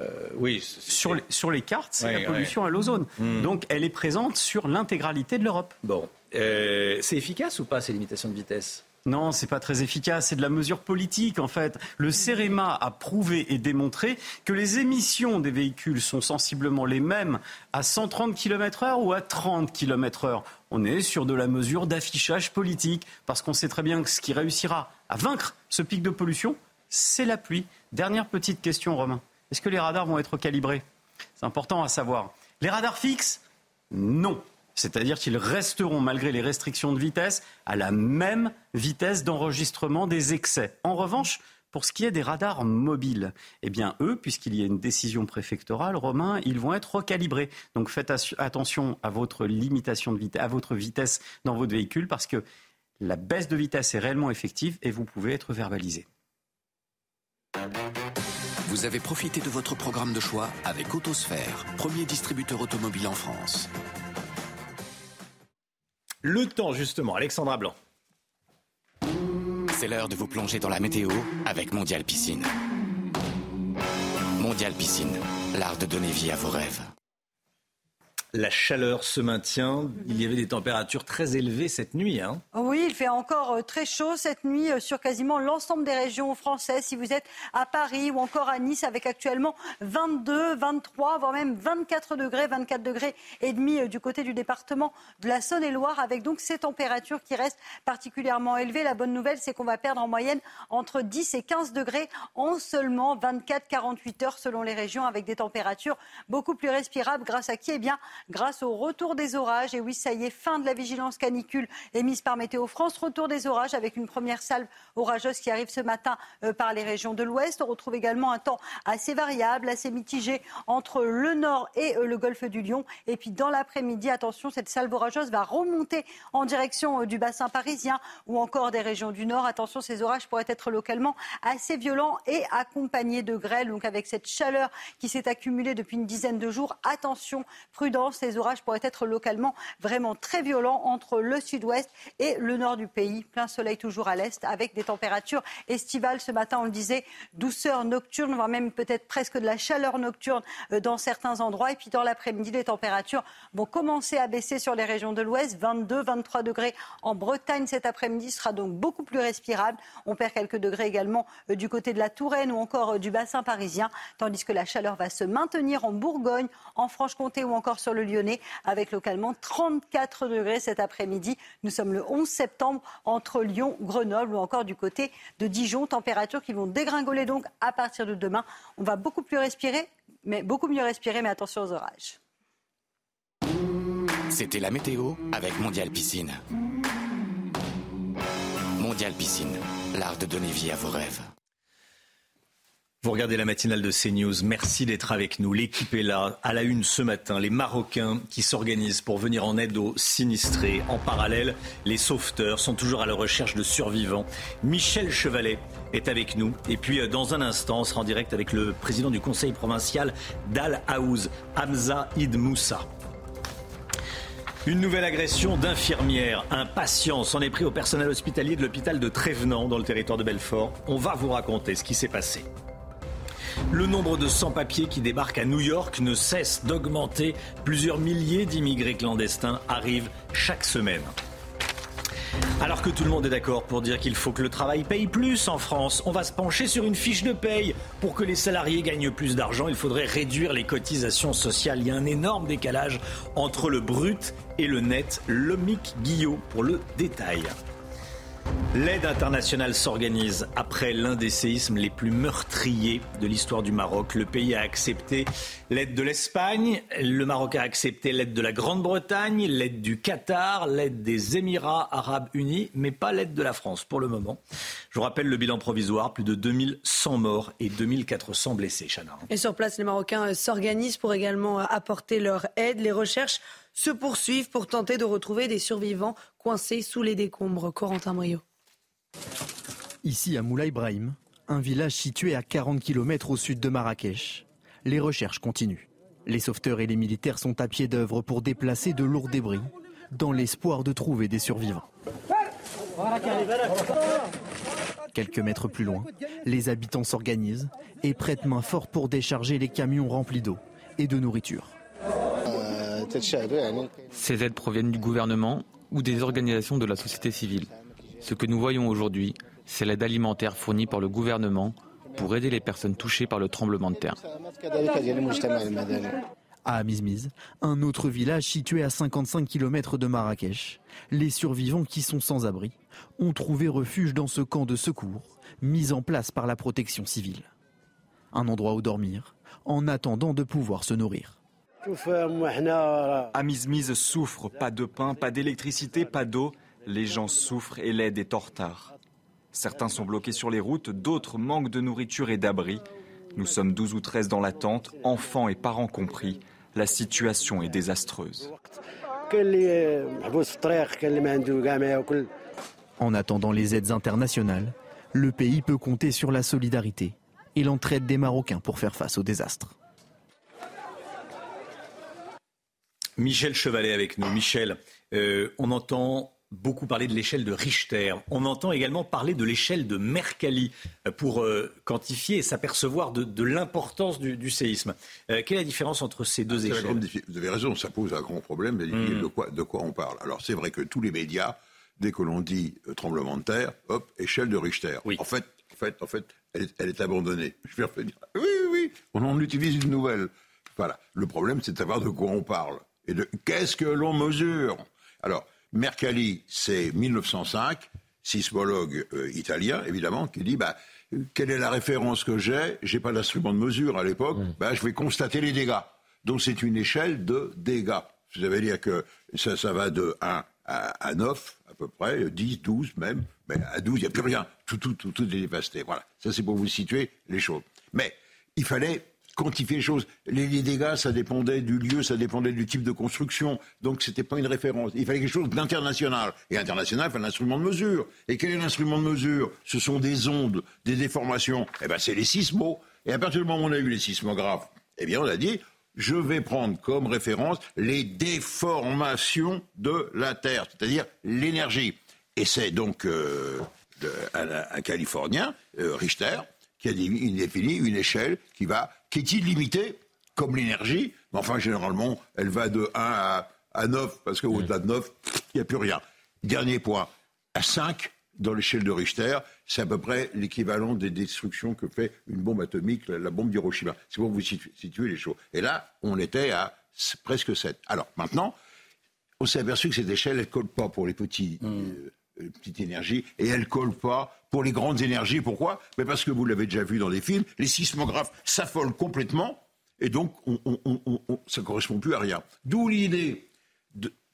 Speaker 2: euh, oui,
Speaker 32: sur les, sur les cartes, c'est la pollution à l'ozone. Hmm. Donc, elle est présente sur l'intégralité de l'Europe.
Speaker 2: Bon, c'est efficace ou pas ces limitations de vitesse?
Speaker 32: Non, c'est pas très efficace. C'est de la mesure politique, en fait. Le CEREMA a prouvé et démontré que les émissions des véhicules sont sensiblement les mêmes à 130 km heure ou à 30 km heure. On est sur de la mesure d'affichage politique parce qu'on sait très bien que ce qui réussira à vaincre ce pic de pollution, c'est la pluie. Dernière petite question, Romain. Est-ce que les radars vont être calibrés? C'est important à savoir. Les radars fixes? Non. C'est-à-dire qu'ils resteront, malgré les restrictions de vitesse, à la même vitesse d'enregistrement des excès. En revanche, pour ce qui est des radars mobiles, eh bien, eux, puisqu'il y a une décision préfectorale, Romain, ils vont être recalibrés. Donc faites attention à votre limitation de vitesse, à votre vitesse dans votre véhicule, parce que la baisse de vitesse est réellement effective et vous pouvez être verbalisé.
Speaker 11: Vous avez profité de votre programme de choix avec Autosphère, premier distributeur automobile en France.
Speaker 2: Le temps, justement, Alexandra Blanc.
Speaker 11: C'est l'heure de vous plonger dans la météo avec Mondial Piscine. Mondial Piscine, l'art de donner vie à vos rêves.
Speaker 2: La chaleur se maintient. Il y avait des températures très élevées cette nuit. Hein.
Speaker 17: Oui, il fait encore euh, très chaud cette nuit euh, sur quasiment l'ensemble des régions françaises. Si vous êtes à Paris ou encore à Nice, avec actuellement 22, 23, voire même 24 degrés, 24 degrés et demi euh, du côté du département de la Saône-et-Loire, avec donc ces températures qui restent particulièrement élevées. La bonne nouvelle, c'est qu'on va perdre en moyenne entre 10 et 15 degrés en seulement 24-48 heures selon les régions, avec des températures beaucoup plus respirables. Grâce à qui? Eh bien, grâce au retour des orages. Et oui, ça y est, fin de la vigilance canicule émise par Météo France. Retour des orages avec une première salve orageuse qui arrive ce matin euh, par les régions de l'Ouest. On retrouve également un temps assez variable, assez mitigé entre le nord et euh, le golfe du Lion. Et puis dans l'après-midi, attention, cette salve orageuse va remonter en direction euh, du bassin parisien ou encore des régions du nord. Attention, ces orages pourraient être localement assez violents et accompagnés de grêle. Donc avec cette chaleur qui s'est accumulée depuis une dizaine de jours, attention, prudence ces orages pourraient être localement vraiment très violents entre le sud-ouest et le nord du pays. Plein soleil toujours à l'est avec des températures estivales. Ce matin, on le disait, douceur nocturne, voire même peut-être presque de la chaleur nocturne euh, dans certains endroits. Et puis dans l'après-midi, les températures vont commencer à baisser sur les régions de l'ouest. 22, 23 degrés en Bretagne cet après-midi sera donc beaucoup plus respirable. On perd quelques degrés également euh, du côté de la Touraine ou encore euh, du bassin parisien, tandis que la chaleur va se maintenir en Bourgogne, en Franche-Comté ou encore sur le Lyonnais, avec localement 34 degrés cet après-midi. Nous sommes le 11 septembre entre Lyon, Grenoble ou encore du côté de Dijon. Températures qui vont dégringoler donc à partir de demain. On va beaucoup plus respirer, mais beaucoup mieux respirer, mais attention aux orages.
Speaker 11: C'était la météo avec Mondial Piscine. Mondial Piscine, l'art de donner vie à vos rêves.
Speaker 2: Vous regardez la matinale de CNews. Merci d'être avec nous. L'équipe est là. À la une ce matin, les Marocains qui s'organisent pour venir en aide aux sinistrés. En parallèle, les sauveteurs sont toujours à la recherche de survivants. Michel Chevalet est avec nous. Et puis, euh, dans un instant, on sera en direct avec le président du conseil provincial d'Al Haouz, Hamza Id Moussa. Une nouvelle agression d'infirmière. Un patient s'en est pris au personnel hospitalier de l'hôpital de Trévenant dans le territoire de Belfort. On va vous raconter ce qui s'est passé. Le nombre de sans-papiers qui débarquent à New York ne cesse d'augmenter. Plusieurs milliers d'immigrés clandestins arrivent chaque semaine. Alors que tout le monde est d'accord pour dire qu'il faut que le travail paye plus en France, on va se pencher sur une fiche de paye. Pour que les salariés gagnent plus d'argent, il faudrait réduire les cotisations sociales. Il y a un énorme décalage entre le brut et le net. Lomic Guillot pour le détail. L'aide internationale s'organise après l'un des séismes les plus meurtriers de l'histoire du Maroc. Le pays a accepté l'aide de l'Espagne, le Maroc a accepté l'aide de la Grande-Bretagne, l'aide du Qatar, l'aide des Émirats arabes unis, mais pas l'aide de la France pour le moment. Je vous rappelle le bilan provisoire, plus de 2100 morts et 2400 blessés. Chana.
Speaker 3: Et sur place, les Marocains s'organisent pour également apporter leur aide. Les recherches se poursuivent pour tenter de retrouver des survivants coincés sous les décombres. Corentin Brio.
Speaker 33: Ici à Moulay Ibrahim, un village situé à 40 km au sud de Marrakech. Les recherches continuent. Les sauveteurs et les militaires sont à pied d'œuvre pour déplacer de lourds débris dans l'espoir de trouver des survivants. Quelques mètres plus loin, les habitants s'organisent et prêtent main forte pour décharger les camions remplis d'eau et de nourriture.
Speaker 34: Ces aides proviennent du gouvernement ou des organisations de la société civile. Ce que nous voyons aujourd'hui, c'est l'aide alimentaire fournie par le gouvernement pour aider les personnes touchées par le tremblement de terre.
Speaker 33: À Amizmiz, un autre village situé à 55 km de Marrakech, les survivants qui sont sans abri ont trouvé refuge dans ce camp de secours mis en place par la protection civile. Un endroit où dormir en attendant de pouvoir se nourrir.
Speaker 35: Amizmiz souffre, pas de pain, pas d'électricité, pas d'eau. Les gens souffrent et l'aide est en retard. Certains sont bloqués sur les routes, d'autres manquent de nourriture et d'abri. Nous sommes 12 ou 13 dans la tente, enfants et parents compris. La situation est désastreuse.
Speaker 33: En attendant les aides internationales, le pays peut compter sur la solidarité et l'entraide des Marocains pour faire face au désastre.
Speaker 2: Michel Chevalet avec nous. Michel, euh, on entend beaucoup parler de l'échelle de Richter. On entend également parler de l'échelle de Mercalli euh, pour euh, quantifier et s'apercevoir de, l'importance du, séisme. quelle est la différence entre ces deux ah, échelles?
Speaker 6: Vous avez raison, ça pose un grand problème hmm. de, quoi, de quoi on parle. Alors c'est vrai que tous les médias, dès que l'on dit tremblement de terre, hop, échelle de Richter. En fait, en fait, en fait elle, est, abandonnée. Je vais revenir. Oui, oui, oui, on en utilise une nouvelle. Voilà. Le problème, c'est de savoir de quoi on parle et de qu'est-ce que l'on mesure? Alors, Mercalli, c'est 1905, sismologue euh, italien, évidemment, qui dit bah, quelle est la référence que j'ai? J'ai pas d'instrument de mesure à l'époque. Mm. Bah, je vais constater les dégâts. Donc c'est une échelle de dégâts. Ça veut dire que ça, ça va de 1 à, 9 à peu près, 10, 12 même. Mais à 12, il n'y a plus rien. Tout, tout, tout, tout est dévasté. Voilà. Ça, c'est pour vous situer les choses. Mais il fallait quantifier les choses. Les, dégâts, ça dépendait du lieu, ça dépendait du type de construction. Donc, ce n'était pas une référence. Il fallait quelque chose d'international. Et international, il fallait un instrument de mesure. Et quel est l'instrument de mesure? Ce sont des ondes, des déformations. Eh bien, c'est les sismos. Et à partir du moment où on a eu les sismographes, eh bien, on a dit, je vais prendre comme référence les déformations de la Terre, c'est-à-dire l'énergie. Et c'est donc euh, un, Californien, euh, Richter, qui a défini une échelle qui va qui est illimitée, comme l'énergie, mais enfin, généralement, elle va de 1 à, à 9, parce qu'au-delà de 9, il n'y a plus rien. Dernier point, à 5, dans l'échelle de Richter, c'est à peu près l'équivalent des destructions que fait une bombe atomique, la, bombe d'Hiroshima. C'est pour vous situer les choses. Et là, on était à presque 7. Alors, maintenant, on s'est aperçu que cette échelle, elle ne colle pas pour les petits, mmh. euh, euh, petite énergie, et elle colle pas pour les grandes énergies. Pourquoi? Mais Parce que vous l'avez déjà vu dans des films, les sismographes s'affolent complètement, et donc on, ça ne correspond plus à rien. D'où l'idée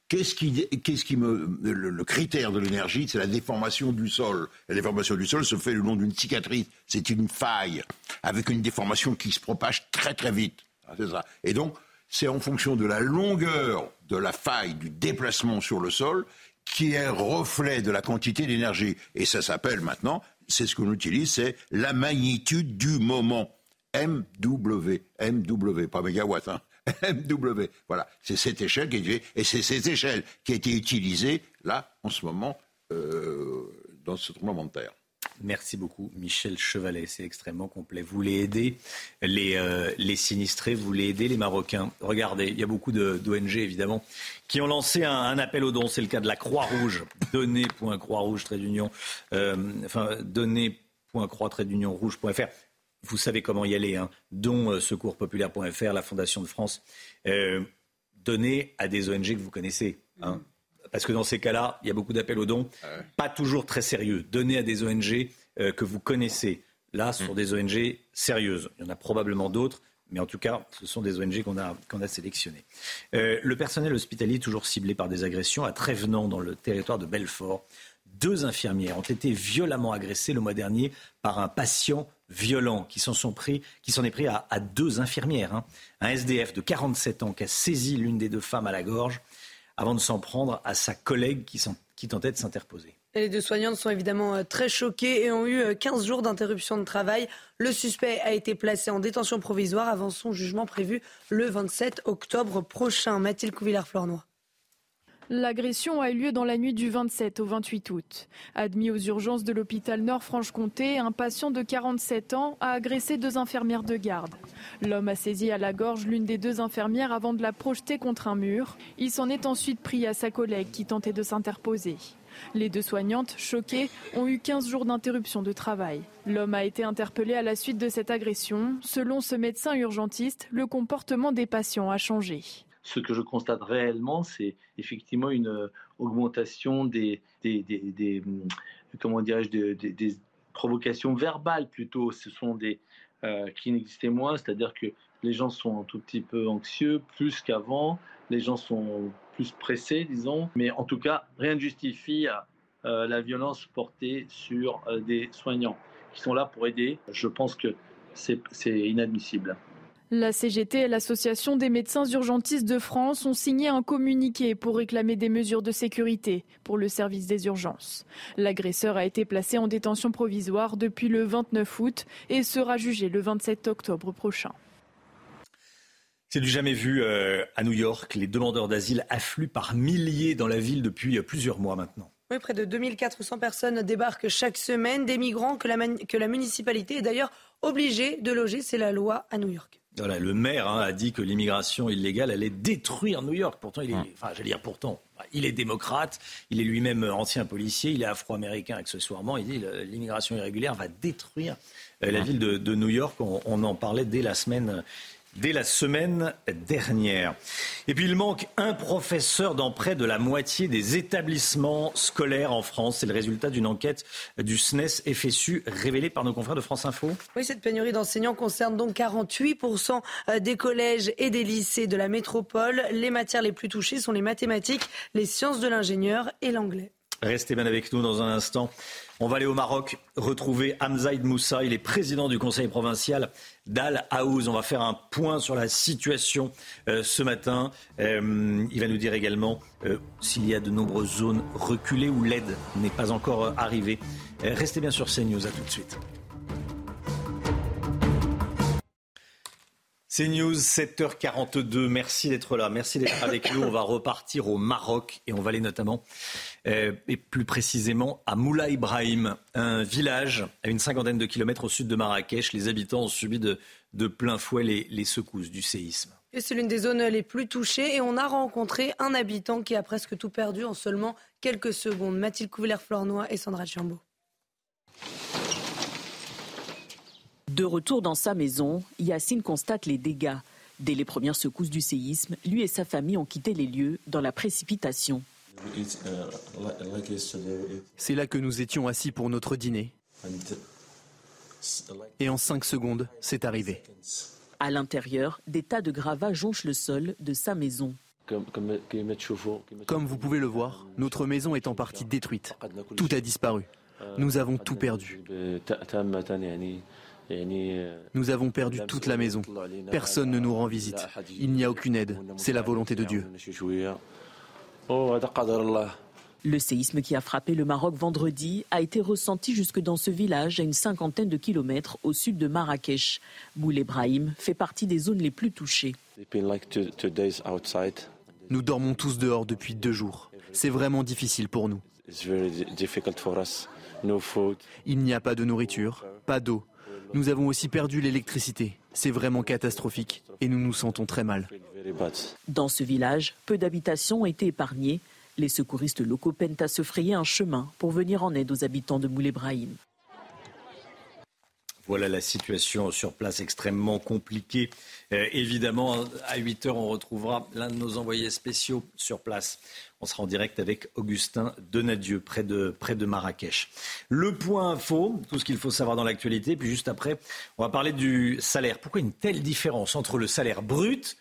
Speaker 6: Qu'est-ce qui, me, le, critère de l'énergie, c'est la déformation du sol. La déformation du sol se fait le long d'une cicatrice. C'est une faille avec une déformation qui se propage très très vite. Ah, c'est ça. Et donc, c'est en fonction de la longueur de la faille, du déplacement sur le sol, qui est reflet de la quantité d'énergie. Et ça s'appelle maintenant, c'est ce qu'on utilise, c'est la magnitude du moment. MW, MW, pas mégawatt, hein. MW. Voilà, c'est cette échelle qui est et c'est cette échelle qui a été utilisée là en ce moment euh, dans ce tremblement de terre.
Speaker 2: Merci beaucoup, Michel Chevalet. C'est extrêmement complet. Vous voulez aider les, euh, les sinistrés, vous voulez aider les Marocains. Regardez, il y a beaucoup d'ONG, évidemment, qui ont lancé un, appel aux dons. C'est le cas de la Croix-Rouge. Donnez.croix-rouge, trait d'union. Euh, enfin, donnez.croix, trait d'union rouge.fr. Vous savez comment y aller. Hein. Don euh, secourspopulaire.fr, la Fondation de France. Euh, donnez à des ONG que vous connaissez. Hein. Parce que dans ces cas-là, il y a beaucoup d'appels aux dons, pas toujours très sérieux. Donnez à des ONG euh, que vous connaissez. Là, ce sont mm. des ONG sérieuses. Il y en a probablement d'autres, mais en tout cas, ce sont des ONG qu'on a, qu'on a sélectionnées. Euh, le personnel hospitalier toujours ciblé par des agressions. À Trévenant, dans le territoire de Belfort, deux infirmières ont été violemment agressées le mois dernier par un patient violent qui s'en sont pris, qui s'en est pris à, deux infirmières. Hein. Un SDF de 47 ans qui a saisi l'une des deux femmes à la gorge avant de s'en prendre à sa collègue qui, tentait de s'interposer.
Speaker 3: Les deux soignantes sont évidemment euh, très choquées et ont eu 15 euh, jours d'interruption de travail. Le suspect a été placé en détention provisoire avant son jugement prévu le 27 octobre prochain. Mathilde Couvillard-Flornois.
Speaker 36: L'agression a eu lieu dans la nuit du 27 au 28 août. Admis aux urgences de l'hôpital Nord-Franche-Comté, un patient de 47 ans a agressé deux infirmières de garde. L'homme a saisi à la gorge l'une des deux infirmières avant de la projeter contre un mur. Il s'en est ensuite pris à sa collègue qui tentait de s'interposer. Les deux soignantes, choquées, ont eu 15 jours d'interruption de travail. L'homme a été interpellé à la suite de cette agression. Selon ce médecin urgentiste, le comportement des patients a changé
Speaker 37: ce que je constate réellement, c'est effectivement une euh, augmentation des, hum, comment dirais-je, des, provocations verbales plutôt. Ce sont des euh, qui n'existaient moins, c'est-à-dire que les gens sont un tout petit peu anxieux, plus qu'avant. Les gens sont plus pressés, disons. Mais en tout cas, rien ne justifie euh, la violence portée sur des soignants qui sont là pour aider. Je pense que c'est inadmissible.
Speaker 36: La CGT et l'Association des médecins urgentistes de France ont signé un communiqué pour réclamer des mesures de sécurité pour le service des urgences. L'agresseur a été placé en détention provisoire depuis le 29 août et sera jugé le 27 octobre prochain.
Speaker 2: C'est du jamais vu euh, à New York. Les demandeurs d'asile affluent par milliers dans la ville depuis euh, plusieurs mois maintenant.
Speaker 3: Oui, près de 2400 personnes débarquent chaque semaine, des migrants que la, que la municipalité est d'ailleurs obligée de loger. C'est la loi à New York
Speaker 2: le maire hein, a dit que l'immigration illégale allait détruire New York. Pourtant, il est, enfin, j'allais dire pourtant, il est démocrate, il est lui-même ancien policier, il est afro-américain accessoirement. Il dit que l'immigration irrégulière va détruire euh, la ville de, New York. on, en parlait dès la semaine dès la semaine dernière. Et puis il manque un professeur dans près de la moitié des établissements scolaires en France. C'est le résultat d'une enquête du SNES FSU révélée par nos confrères de France Info.
Speaker 3: Oui, cette pénurie d'enseignants concerne donc 48% des collèges et des lycées de la métropole. Les matières les plus touchées sont les mathématiques, les sciences de l'ingénieur et l'anglais.
Speaker 2: Restez bien avec nous dans un instant. On va aller au Maroc retrouver Hamzaïd Moussa. Il est président du conseil provincial d'Al Haouz. On va faire un point sur la situation euh, ce matin. Euh, il va nous dire également euh, s'il y a de nombreuses zones reculées où l'aide n'est pas encore arrivée. restez bien sur CNews. À tout de suite. C'est News 7h42. Merci d'être là. Merci d'être avec nous. On va repartir au Maroc et on va aller notamment, et plus précisément, à Moula Ibrahim, un village à une cinquantaine de kilomètres au sud de Marrakech. Les habitants ont subi de, plein fouet les, secousses du séisme.
Speaker 3: c'est l'une des zones les plus touchées et on a rencontré un habitant qui a presque tout perdu en seulement quelques secondes. Mathilde Couvillère-Flornois et Sandra Chambaud.
Speaker 38: De retour dans sa maison, Yacine constate les dégâts. Dès les premières secousses du séisme, lui et sa famille ont quitté les lieux dans la précipitation.
Speaker 33: C'est là que nous étions assis pour notre dîner. Et en cinq secondes, c'est arrivé.
Speaker 38: À l'intérieur, des tas de gravats jonchent le sol de sa maison.
Speaker 33: Comme vous pouvez le voir, notre maison est en partie détruite. Tout a disparu. Nous avons tout perdu. Nous avons perdu toute la maison. Personne ne nous rend visite. Il n'y a aucune aide. C'est la volonté de Dieu.
Speaker 38: Le séisme qui a frappé le Maroc vendredi a été ressenti jusque dans ce village à une cinquantaine de kilomètres au sud de Marrakech. Boul Ebrahim fait partie des zones les plus touchées.
Speaker 33: Nous dormons tous dehors depuis deux jours. C'est vraiment difficile pour nous. Il n'y a pas de nourriture, pas d'eau. Nous avons aussi perdu l'électricité. C'est vraiment catastrophique et nous nous sentons très mal.
Speaker 38: Dans ce village, peu d'habitations ont été épargnées. Les secouristes locaux peinent à se frayer un chemin pour venir en aide aux habitants de Moulé Brahim.
Speaker 2: Voilà la situation sur place extrêmement compliquée. Euh, évidemment, à 8 heures, on retrouvera l'un de nos envoyés spéciaux sur place. On sera en direct avec Augustin Denadieu, près de, près de Marrakech. Le point info, tout ce qu'il faut savoir dans l'actualité. Puis juste après, on va parler du salaire. Pourquoi une telle différence entre le salaire brut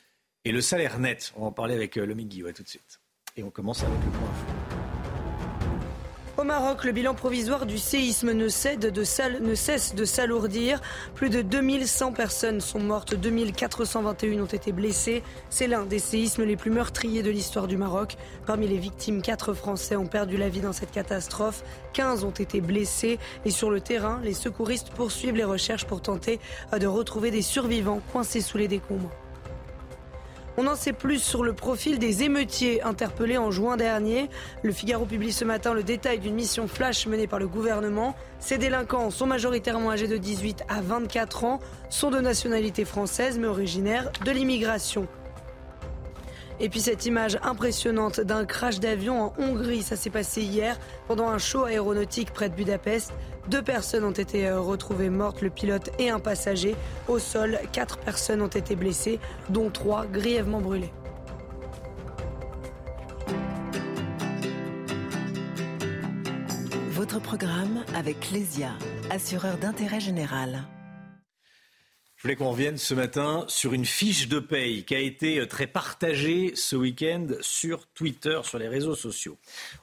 Speaker 2: et le salaire net? On va en parler avec euh, le Migui tout de suite. Et on commence avec le point info.
Speaker 3: Au Maroc, le bilan provisoire du séisme ne, cesse de s'alourdir. Plus de 2100 personnes sont mortes, 2421 ont été blessées. C'est l'un des séismes les plus meurtriers de l'histoire du Maroc. Parmi les victimes, 4 Français ont perdu la vie dans cette catastrophe. 15 ont été blessés. Et sur le terrain, les secouristes poursuivent les recherches pour tenter de retrouver des survivants coincés sous les décombres. On en sait plus sur le profil des émeutiers interpellés en juin dernier. Le Figaro publie ce matin le détail d'une mission flash menée par le gouvernement. Ces délinquants sont majoritairement âgés de 18 à 24 ans, sont de nationalité française mais originaires de l'immigration. Et puis cette image impressionnante d'un crash d'avion en Hongrie, ça s'est passé hier pendant un show aéronautique près de Budapest. Deux personnes ont été euh, retrouvées mortes, le pilote et un passager. Au sol, quatre personnes ont été blessées, dont trois grièvement brûlées.
Speaker 15: Votre programme avec Clésia, assureur d'intérêt général.
Speaker 2: Voulais qu'on revienne ce matin sur une fiche de paye qui a été euh, très partagée ce week-end sur Twitter, sur les réseaux sociaux.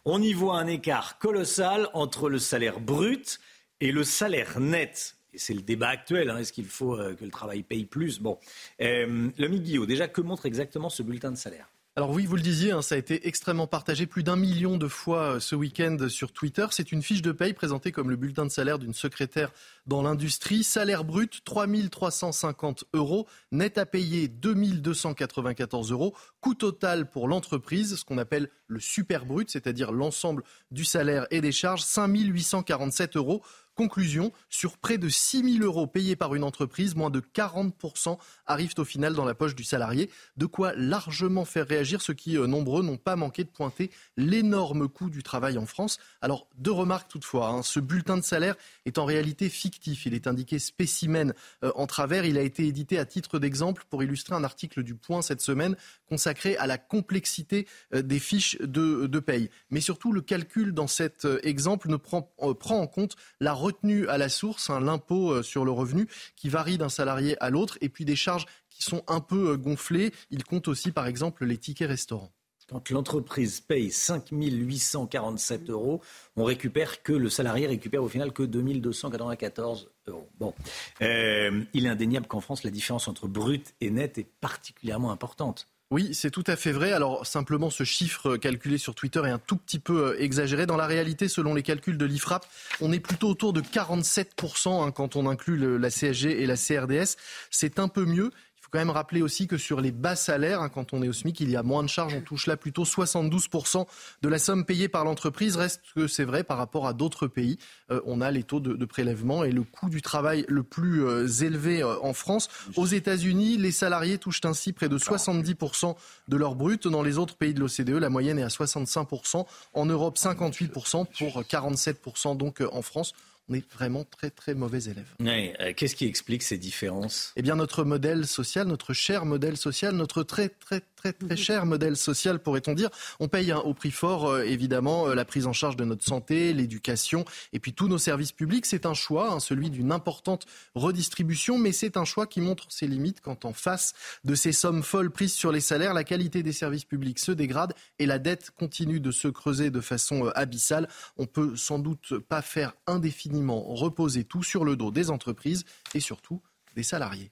Speaker 2: On y voit un écart colossal entre le salaire brut et le salaire net. Et c'est le débat actuel. Hein. Est-ce qu'il faut euh, que le travail paye plus? Bon, euh, le Guillaume, déjà, que montre exactement ce bulletin de salaire?
Speaker 16: Alors oui, vous le disiez, hein, ça a été extrêmement partagé plus d'un million de fois euh, ce week-end sur Twitter. C'est une fiche de paye présentée comme le bulletin de salaire d'une secrétaire dans l'industrie. Salaire brut 3 350 euros, net à payer 2 294 euros. Coût total pour l'entreprise, ce qu'on appelle le super brut, c'est-à-dire l'ensemble du salaire et des charges, 5 847 euros. Conclusion, sur près de 6 000 euros payés par une entreprise, moins de 40% arrivent au final dans la poche du salarié. De quoi largement faire réagir ceux qui, euh, nombreux, n'ont pas manqué de pointer l'énorme coût du travail en France. Alors, deux remarques toutefois. Hein. Ce bulletin de salaire est en réalité fictif. Il est indiqué spécimen euh, en travers. Il a été édité à titre d'exemple pour illustrer un article du Point cette semaine consacré à la complexité euh, des fiches de, de paye. Mais surtout, le calcul dans cet exemple ne prend, prend en compte la retenu à la source, hein, l'impôt euh, sur le revenu, qui varie d'un salarié à l'autre, et puis des charges qui sont un peu euh, gonflées. Il compte aussi, par exemple, les tickets restaurants.
Speaker 2: Quand l'entreprise paye 5 847 euros, on récupère que le salarié récupère au final que 2 294 euros. Bon, euh, il est indéniable qu'en France, la différence entre brut et net est particulièrement importante.
Speaker 16: Oui, c'est tout à fait vrai. Alors simplement, ce chiffre calculé sur Twitter est un tout petit peu euh, exagéré. Dans la réalité, selon les calculs de l'IFRAP, on est plutôt autour de 47% hein, quand on inclut la CSG et la CRDS. C'est un peu mieux quand même rappeler aussi que sur les bas salaires, hein, quand on est au SMIC, il y a moins de charges. On touche là plutôt 72% de la somme payée par l'entreprise. Reste que c'est vrai par rapport à d'autres pays. Euh, on a les taux de, prélèvement et le coût du travail le plus euh, élevé euh, en France. Aux États-Unis, les salariés touchent ainsi près de 70% de leur brut. Dans les autres pays de l'OCDE, la moyenne est à 65%. En Europe, 58% pour 47% donc en France on est vraiment très très mauvais élèves.
Speaker 2: Euh, qu'est-ce qui explique ces différences?
Speaker 16: Eh bien notre modèle social, notre cher modèle social, notre très très très très cher modèle social pourrait-on dire. On paye au prix fort euh, évidemment euh, la prise en charge de notre santé, l'éducation et puis tous nos services publics. C'est un choix, hein, celui d'une importante redistribution, mais c'est un choix qui montre ses limites quand en face de ces sommes folles prises sur les salaires, la qualité des services publics se dégrade et la dette continue de se creuser de façon abyssale. On peut sans doute pas faire indéfiniment reposer tout sur le dos des entreprises et surtout des salariés.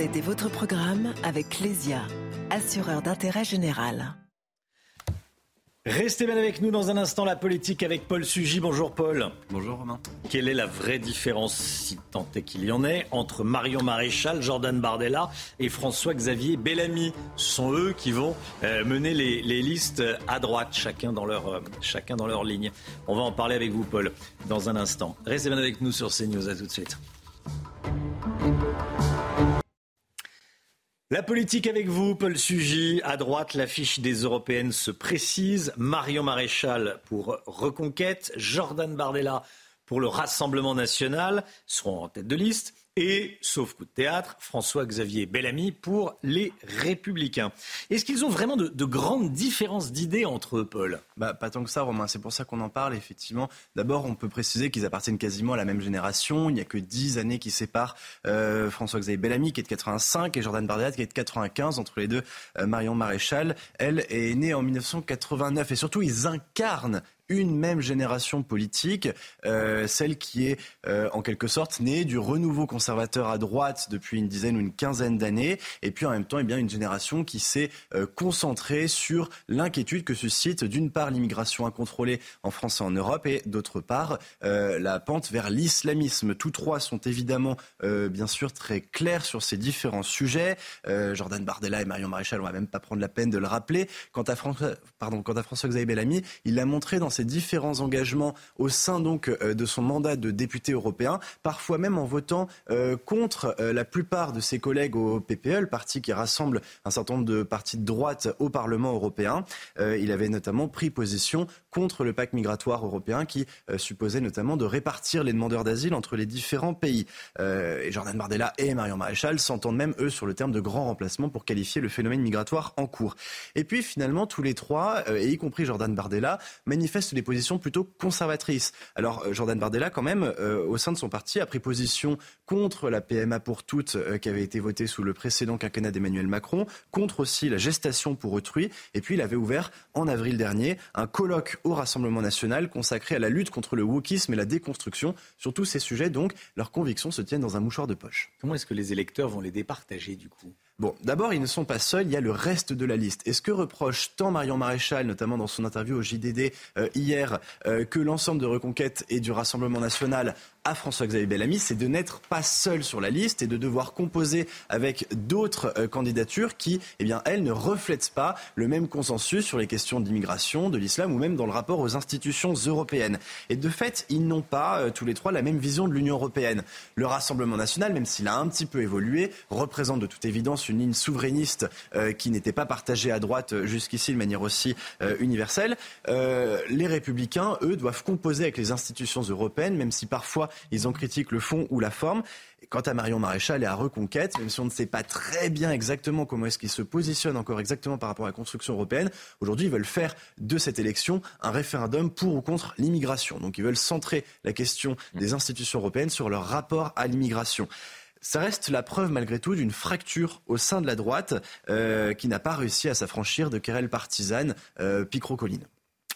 Speaker 15: C'était votre programme avec Clésia, assureur d'intérêt général.
Speaker 2: Restez bien avec nous dans un instant, la politique avec Paul Sugy. Bonjour Paul.
Speaker 39: Bonjour Romain.
Speaker 2: Quelle est la vraie différence, si tant est qu'il y en ait, entre Marion Maréchal, Jordan Bardella et François-Xavier Bellamy? Ce sont eux qui vont euh, mener les, listes à droite, chacun dans, leur, euh, chacun dans leur ligne. On va en parler avec vous Paul dans un instant. Restez bien avec nous sur CNews, à tout de suite. La politique avec vous, Paul Sugy. À droite, l'affiche des européennes se précise. Marion Maréchal pour Reconquête, Jordan Bardella pour le Rassemblement national seront en tête de liste et, sauf coup de théâtre, François-Xavier Bellamy pour les Républicains. Est-ce qu'ils ont vraiment de, grandes différences d'idées entre eux, Paul?
Speaker 39: Bah, Pas tant que ça, Romain. C'est pour ça qu'on en parle, effectivement. D'abord, on peut préciser qu'ils appartiennent quasiment à la même génération. Il n'y a que 10 années qui séparent euh, François-Xavier Bellamy, qui est de 85, et Jordan Bardella, qui est de 95. Entre les deux, euh, Marion Maréchal, elle, est née en 1989. Et surtout, ils incarnent une même génération politique, euh, celle qui est euh, en quelque sorte née du renouveau conservateur à droite depuis une dizaine ou une quinzaine d'années, et puis en même temps, eh bien, une génération qui s'est euh, concentrée sur l'inquiétude que suscite d'une part l'immigration incontrôlée en France et en Europe, et d'autre part la pente vers l'islamisme. Tous trois sont évidemment, bien sûr, très clairs sur ces différents sujets. Jordan Bardella et Marion Maréchal, on va même pas prendre la peine de le rappeler. Quant à, François, François-Xavier Bellamy, il l'a montré dans ses différents engagements au sein donc euh, de son mandat de député européen, parfois même en votant euh, contre euh, la plupart de ses collègues au PPE, le parti qui rassemble un certain nombre de partis de droite au Parlement européen. il avait notamment pris position contre le pacte migratoire européen qui supposait notamment de répartir les demandeurs d'asile entre les différents pays. et Jordan Bardella et Marion Maréchal s'entendent même, eux, sur le terme de grand remplacement pour qualifier le phénomène migratoire en cours. Et puis finalement, tous les trois, et y compris Jordan Bardella, manifestent des positions plutôt conservatrices. Alors euh, Jordan Bardella, quand même, euh, au sein de son parti, a pris position contre la PMA pour toutes euh, qui avait été votée sous le précédent quinquennat d'Emmanuel Macron, contre aussi la gestation pour autrui. Et puis il avait ouvert en avril dernier un colloque au Rassemblement national consacré à la lutte contre le wokisme et la déconstruction. Sur tous ces sujets, donc, leurs convictions se tiennent dans un mouchoir de poche.
Speaker 2: Comment est-ce que les électeurs vont les départager du coup?
Speaker 39: Bon, d'abord, ils ne sont pas seuls, il y a le reste de la liste. Et ce que reproche tant Marion Maréchal, notamment dans son interview au JDD euh, hier, euh, que l'ensemble de Reconquête et du Rassemblement national à François-Xavier Bellamy, c'est de n'être pas seul sur la liste et de devoir composer avec d'autres euh, candidatures qui, eh bien, elles ne reflètent pas le même consensus sur les questions d'immigration, de l'islam ou même dans le rapport aux institutions européennes. Et de fait, ils n'ont pas euh, tous les trois la même vision de l'Union européenne. Le Rassemblement national, même s'il a un petit peu évolué, représente de toute évidence une ligne souverainiste euh, qui n'était pas partagée à droite jusqu'ici de manière aussi universelle. les républicains, eux, doivent composer avec les institutions européennes, même si parfois ils en critiquent le fond ou la forme. Quant à Marion Maréchal et à Reconquête, même si on ne sait pas très bien exactement comment est-ce qu'ils se positionnent encore exactement par rapport à la construction européenne, aujourd'hui ils veulent faire de cette élection un référendum pour ou contre l'immigration. Donc ils veulent centrer la question des institutions européennes sur leur rapport à l'immigration. Ça reste la preuve malgré tout d'une fracture au sein de la droite euh, qui n'a pas réussi à s'affranchir de querelles partisanes euh, picro-colline.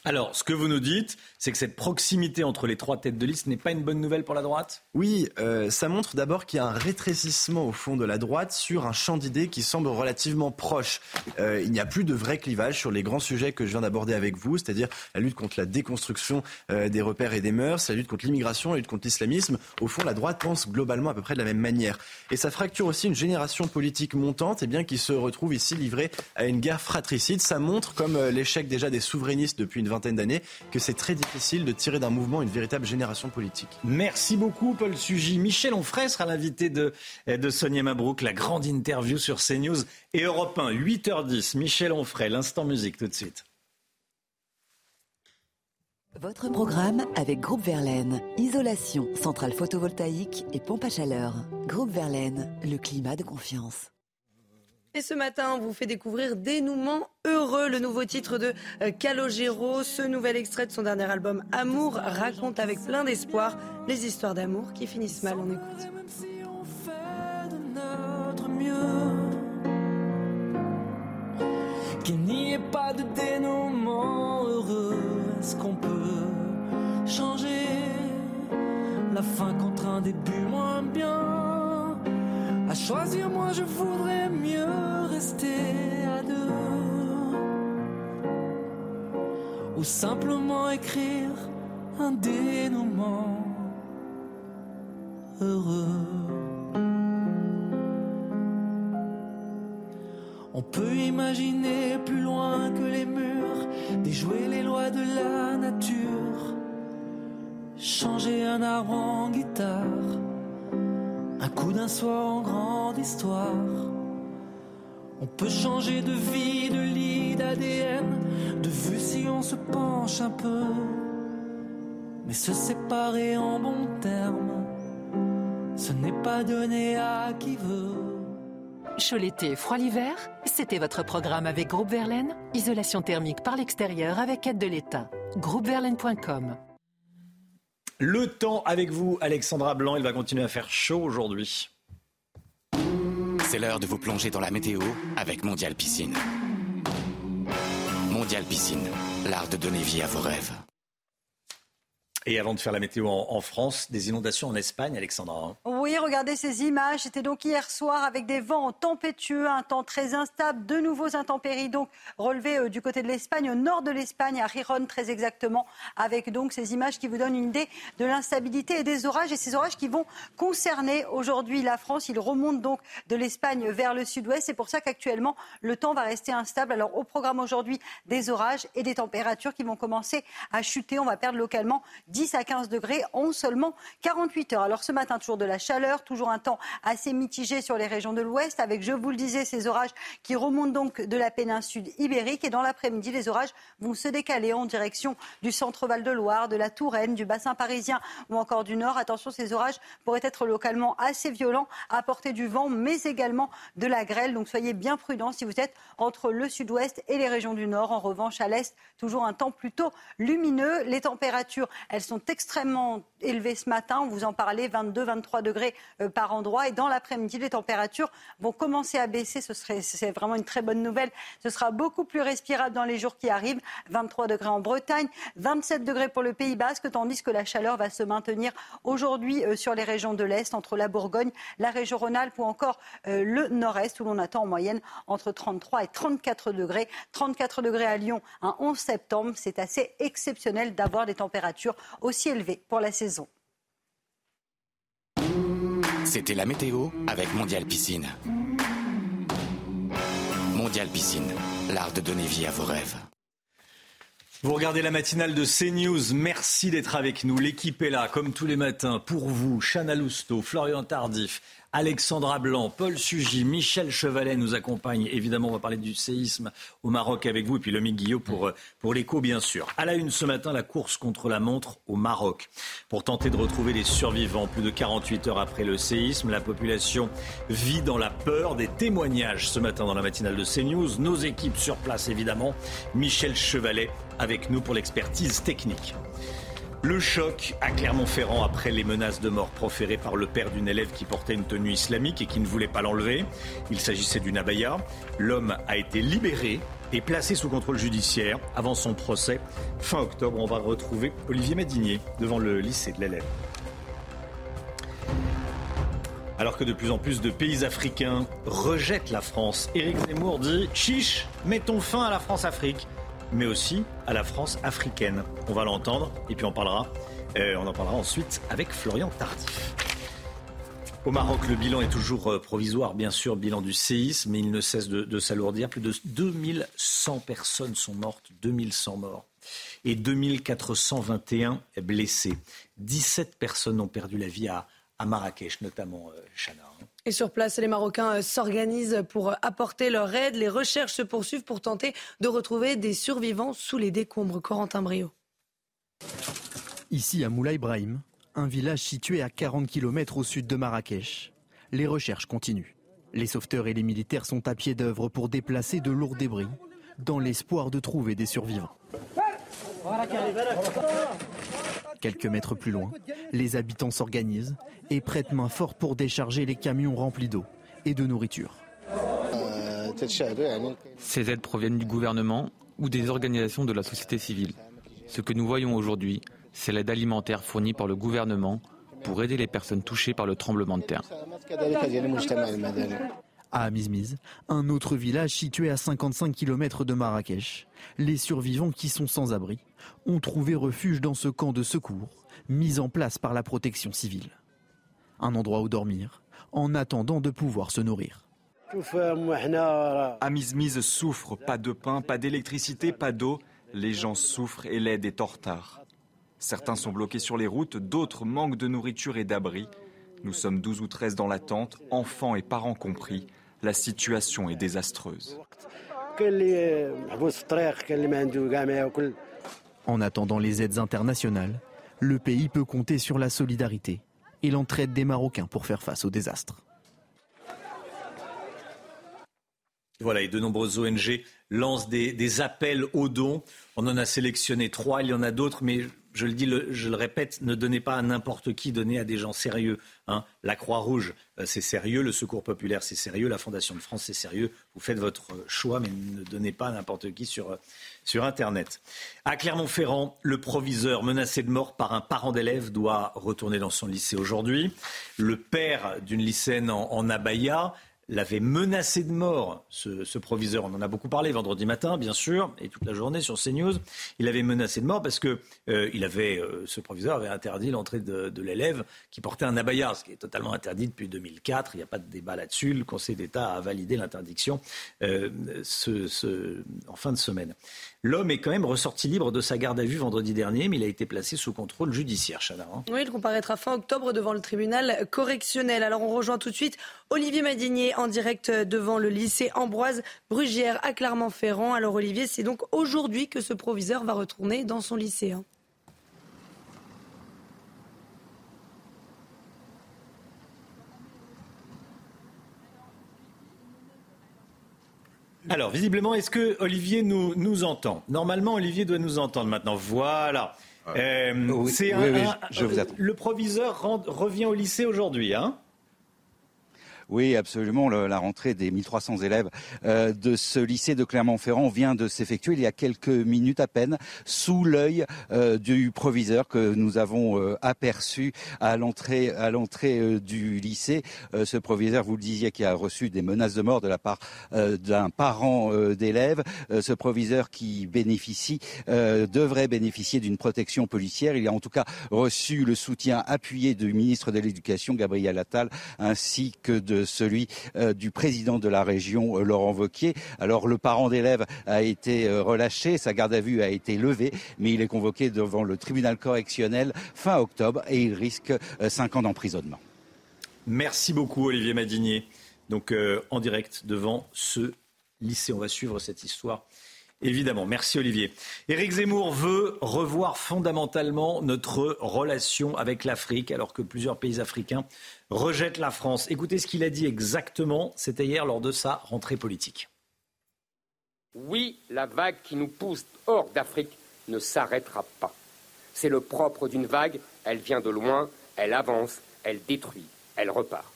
Speaker 2: Alors, ce que vous nous dites, c'est que cette proximité entre les trois têtes de liste n'est pas une bonne nouvelle pour la droite?
Speaker 39: Oui, euh, ça montre d'abord qu'il y a un rétrécissement au fond de la droite sur un champ d'idées qui semble relativement proche. Euh, il n'y a plus de vrai clivage sur les grands sujets que je viens d'aborder avec vous, c'est-à-dire la lutte contre la déconstruction euh, des repères et des mœurs, la lutte contre l'immigration, la lutte contre l'islamisme. Au fond, la droite pense globalement à peu près de la même manière. Et ça fracture aussi une génération politique montante eh bien, qui se retrouve ici livrée à une guerre fratricide. Ça montre, comme l'échec déjà des souverainistes depuis une vingtaine d'années que c'est très difficile de tirer d'un mouvement une véritable génération politique.
Speaker 2: Merci beaucoup Paul Sugy. Michel Onfray sera l'invité de, de Sonia Mabrouk, la grande interview sur CNews et Europe 1, 8h10. Michel Onfray, l'instant musique tout de suite.
Speaker 15: Votre programme avec Groupe Verlaine. Isolation, centrale photovoltaïque et pompe à chaleur. Groupe Verlaine, le climat de confiance.
Speaker 3: Et ce matin, on vous fait découvrir Dénouement heureux, le nouveau titre de euh, Calogero. Ce nouvel extrait de son dernier album Amour raconte avec plein d'espoir les histoires d'amour qui finissent mal. On écoute.
Speaker 40: Qu'il n'y ait pas de dénouement heureux, est-ce qu'on peut changer la fin contre un début moins bien? Choisir, moi je voudrais mieux rester à deux. ou simplement écrire un dénouement heureux. On peut imaginer plus loin que les murs, déjouer les lois de la nature, changer un arbre en guitare, un coup d'un soir en grande histoire. On peut changer de vie, de lit, d'ADN, de vue si on se penche un peu, mais se séparer en bons termes, ce n'est pas donné à qui veut.
Speaker 41: Chaud l'été, froid l'hiver, c'était votre programme avec Groupe Verlaine. Isolation thermique par l'extérieur avec aide de l'État. Groupeverlaine.com.
Speaker 2: Le temps avec vous, Alexandra Blanc. Il va continuer à faire chaud aujourd'hui.
Speaker 42: C'est l'heure de vous plonger dans la météo avec Mondial Piscine. Mondial Piscine, l'art de donner vie à vos rêves.
Speaker 2: Et avant de faire la météo en, France, des inondations en Espagne, Alexandra.
Speaker 17: Oui, regardez ces images. C'était donc hier soir avec des vents tempétueux, un temps très instable, de nouveaux intempéries donc relevés euh, du côté de l'Espagne, au nord de l'Espagne, à Riron très exactement, avec donc ces images qui vous donnent une idée de l'instabilité et des orages. Et ces orages qui vont concerner aujourd'hui la France. Ils remontent donc de l'Espagne vers le sud-ouest. C'est pour ça qu'actuellement, le temps va rester instable. Alors au programme aujourd'hui, des orages et des températures qui vont commencer à chuter. On va perdre localement 10 à 15 degrés en seulement 48 heures. Alors ce matin, toujours de la chaleur, toujours un temps assez mitigé sur les régions de l'ouest, avec, je vous le disais, ces orages qui remontent donc de la péninsule ibérique. Et dans l'après-midi, les orages vont se décaler en direction du centre-val de Loire, de la Touraine, du bassin parisien ou encore du nord. Attention, ces orages pourraient être localement assez violents, apporter du vent, mais également de la grêle. Donc soyez bien prudents si vous êtes entre le sud-ouest et les régions du nord. En revanche, à l'est, toujours un temps plutôt lumineux. Les températures, elles sont extrêmement élevées ce matin. On vous en parlait, 22, 23 degrés euh, par endroit. Et dans l'après-midi, les températures vont commencer à baisser. Ce serait, c'est vraiment une très bonne nouvelle. Ce sera beaucoup plus respirable dans les jours qui arrivent. 23 degrés en Bretagne, 27 degrés pour le Pays Basque, tandis que la chaleur va se maintenir aujourd'hui euh, sur les régions de l'Est, entre la Bourgogne, la région Rhône-Alpes ou encore euh, le Nord-Est, où l'on attend en moyenne entre 33 et 34 degrés. 34 degrés à Lyon un 11 septembre. C'est assez exceptionnel d'avoir des températures aussi élevées pour la saison.
Speaker 42: C'était la météo avec Mondial Piscine. Mondial Piscine, l'art de donner vie à vos rêves.
Speaker 2: Vous regardez la matinale de CNews. Merci d'être avec nous. L'équipe est là, comme tous les matins, pour vous. Chana Lousteau, Florian Tardif, Alexandra Blanc, Paul Sugy, Michel Chevalet nous accompagnent. Évidemment, on va parler du séisme au Maroc avec vous et puis Lomi Guillot pour, euh, pour l'écho, bien sûr. À la une ce matin, la course contre la montre au Maroc. Pour tenter de retrouver les survivants plus de 48 heures après le séisme, la population vit dans la peur des témoignages ce matin dans la matinale de CNews. Nos équipes sur place, évidemment. Michel Chevalet avec nous pour l'expertise technique. Le choc à Clermont-Ferrand après les menaces de mort proférées par le père d'une élève qui portait une tenue islamique et qui ne voulait pas l'enlever. Il s'agissait d'une abaya. L'homme a été libéré et placé sous contrôle judiciaire avant son procès. Fin octobre, on va retrouver Olivier Madinier devant le lycée de l'élève. Alors que de plus en plus de pays africains rejettent la France, Éric Zemmour dit Chiche, mettons fin à la France-Afrique mais aussi à la France africaine. On va l'entendre et puis on parlera. Euh, on en parlera ensuite avec Florian Tardif. Au Maroc, le bilan est toujours euh, provisoire, bien sûr, bilan du séisme, mais il ne cesse de, s'alourdir. Plus de 2100 personnes sont mortes, 2100 morts, et 2421 blessés. 17 personnes ont perdu la vie à, Marrakech, notamment euh, Chana.
Speaker 3: Et sur place, les Marocains euh, s'organisent pour euh, apporter leur aide. Les recherches se poursuivent pour tenter de retrouver des survivants sous les décombres. Corentin Brio.
Speaker 33: Ici à Moulay Ibrahim, un village situé à 40 km au sud de Marrakech. Les recherches continuent. Les sauveteurs et les militaires sont à pied d'œuvre pour déplacer de lourds débris dans l'espoir de trouver des survivants. Quelques mètres plus loin, les habitants s'organisent et prêtent main forte pour décharger les camions remplis d'eau et de nourriture. Ces aides proviennent du gouvernement ou des organisations de la société civile. Ce que nous voyons aujourd'hui, c'est l'aide alimentaire fournie par le gouvernement pour aider les personnes touchées par le tremblement de terre. À Amizmiz, un autre village situé à 55 km de Marrakech, les survivants qui sont sans abri ont trouvé refuge dans ce camp de secours mis en place par la protection civile. Un endroit où dormir en attendant de pouvoir se nourrir.
Speaker 35: Amizmiz souffre, pas de pain, pas d'électricité, pas d'eau. Les gens souffrent et l'aide est en retard. Certains sont bloqués sur les routes, d'autres manquent de nourriture et d'abri. Nous sommes 12 ou 13 dans la tente, enfants et parents compris. La situation est désastreuse.
Speaker 33: En attendant les aides internationales, le pays peut compter sur la solidarité et l'entraide des Marocains pour faire face au désastre.
Speaker 2: Voilà, et de nombreuses ONG lancent des, appels aux dons. On en a sélectionné trois, il y en a d'autres, mais je le dis, je le répète, ne donnez pas à n'importe qui, donnez à des gens sérieux. Hein. La Croix-Rouge, euh, c'est sérieux, le Secours populaire, c'est sérieux, la Fondation de France, c'est sérieux. Vous faites votre choix, mais ne donnez pas à n'importe qui sur, euh, sur Internet. À Clermont-Ferrand, le proviseur menacé de mort par un parent d'élève doit retourner dans son lycée aujourd'hui. Le père d'une lycéenne en, en abaya l'avait menacé de mort, ce, proviseur. On en a beaucoup parlé vendredi matin, bien sûr, et toute la journée sur CNews. Il avait menacé de mort parce que euh, il avait, euh, ce proviseur avait interdit l'entrée de, l'élève qui portait un abaya, ce qui est totalement interdit depuis 2004. Il n'y a pas de débat là-dessus. Le Conseil d'État a validé l'interdiction euh, en fin de semaine. L'homme est quand même ressorti libre de sa garde à vue vendredi dernier, mais il a été placé sous contrôle judiciaire, Chana.
Speaker 3: Hein. Oui, il comparaîtra fin octobre devant le tribunal correctionnel. Alors on rejoint tout de suite Olivier Madinier en direct devant le lycée Ambroise Brugière à Clermont-Ferrand. Alors Olivier, c'est donc aujourd'hui que ce proviseur va retourner dans son lycée.
Speaker 2: Alors, visiblement, est-ce que Olivier nous, nous entend? Normalement, Olivier doit nous entendre maintenant. Voilà.
Speaker 31: Euh, oui, je vous attends.
Speaker 2: Le proviseur revient au lycée aujourd'hui, hein?
Speaker 31: Oui, absolument. la rentrée des 1300 élèves euh, de ce lycée de Clermont-Ferrand vient de s'effectuer il y a quelques minutes à peine, sous l'œil euh, du proviseur que nous avons euh, aperçu à l'entrée à l'entrée du lycée. ce proviseur, vous le disiez, qui a reçu des menaces de mort de la part d'un parent d'élève. ce proviseur qui bénéficie devrait bénéficier d'une protection policière. Il a en tout cas reçu le soutien appuyé du ministre de l'Éducation, Gabriel Attal, ainsi que de celui euh, du président de la région, euh, Laurent Vauquier. Alors le parent d'élève a été euh, relâché, sa garde à vue a été levée, mais il est convoqué devant le tribunal correctionnel fin octobre et il risque cinq ans d'emprisonnement.
Speaker 2: Merci beaucoup Olivier Madinier. Donc en direct devant ce lycée, on va suivre cette histoire Évidemment. Merci Olivier. Éric Zemmour veut revoir fondamentalement notre relation avec l'Afrique alors que plusieurs pays africains rejettent la France. Écoutez ce qu'il a dit exactement. C'était hier lors de sa rentrée politique.
Speaker 8: Oui, la vague qui nous pousse hors d'Afrique ne s'arrêtera pas. C'est le propre d'une vague. Elle vient de loin, elle avance, elle détruit, elle repart.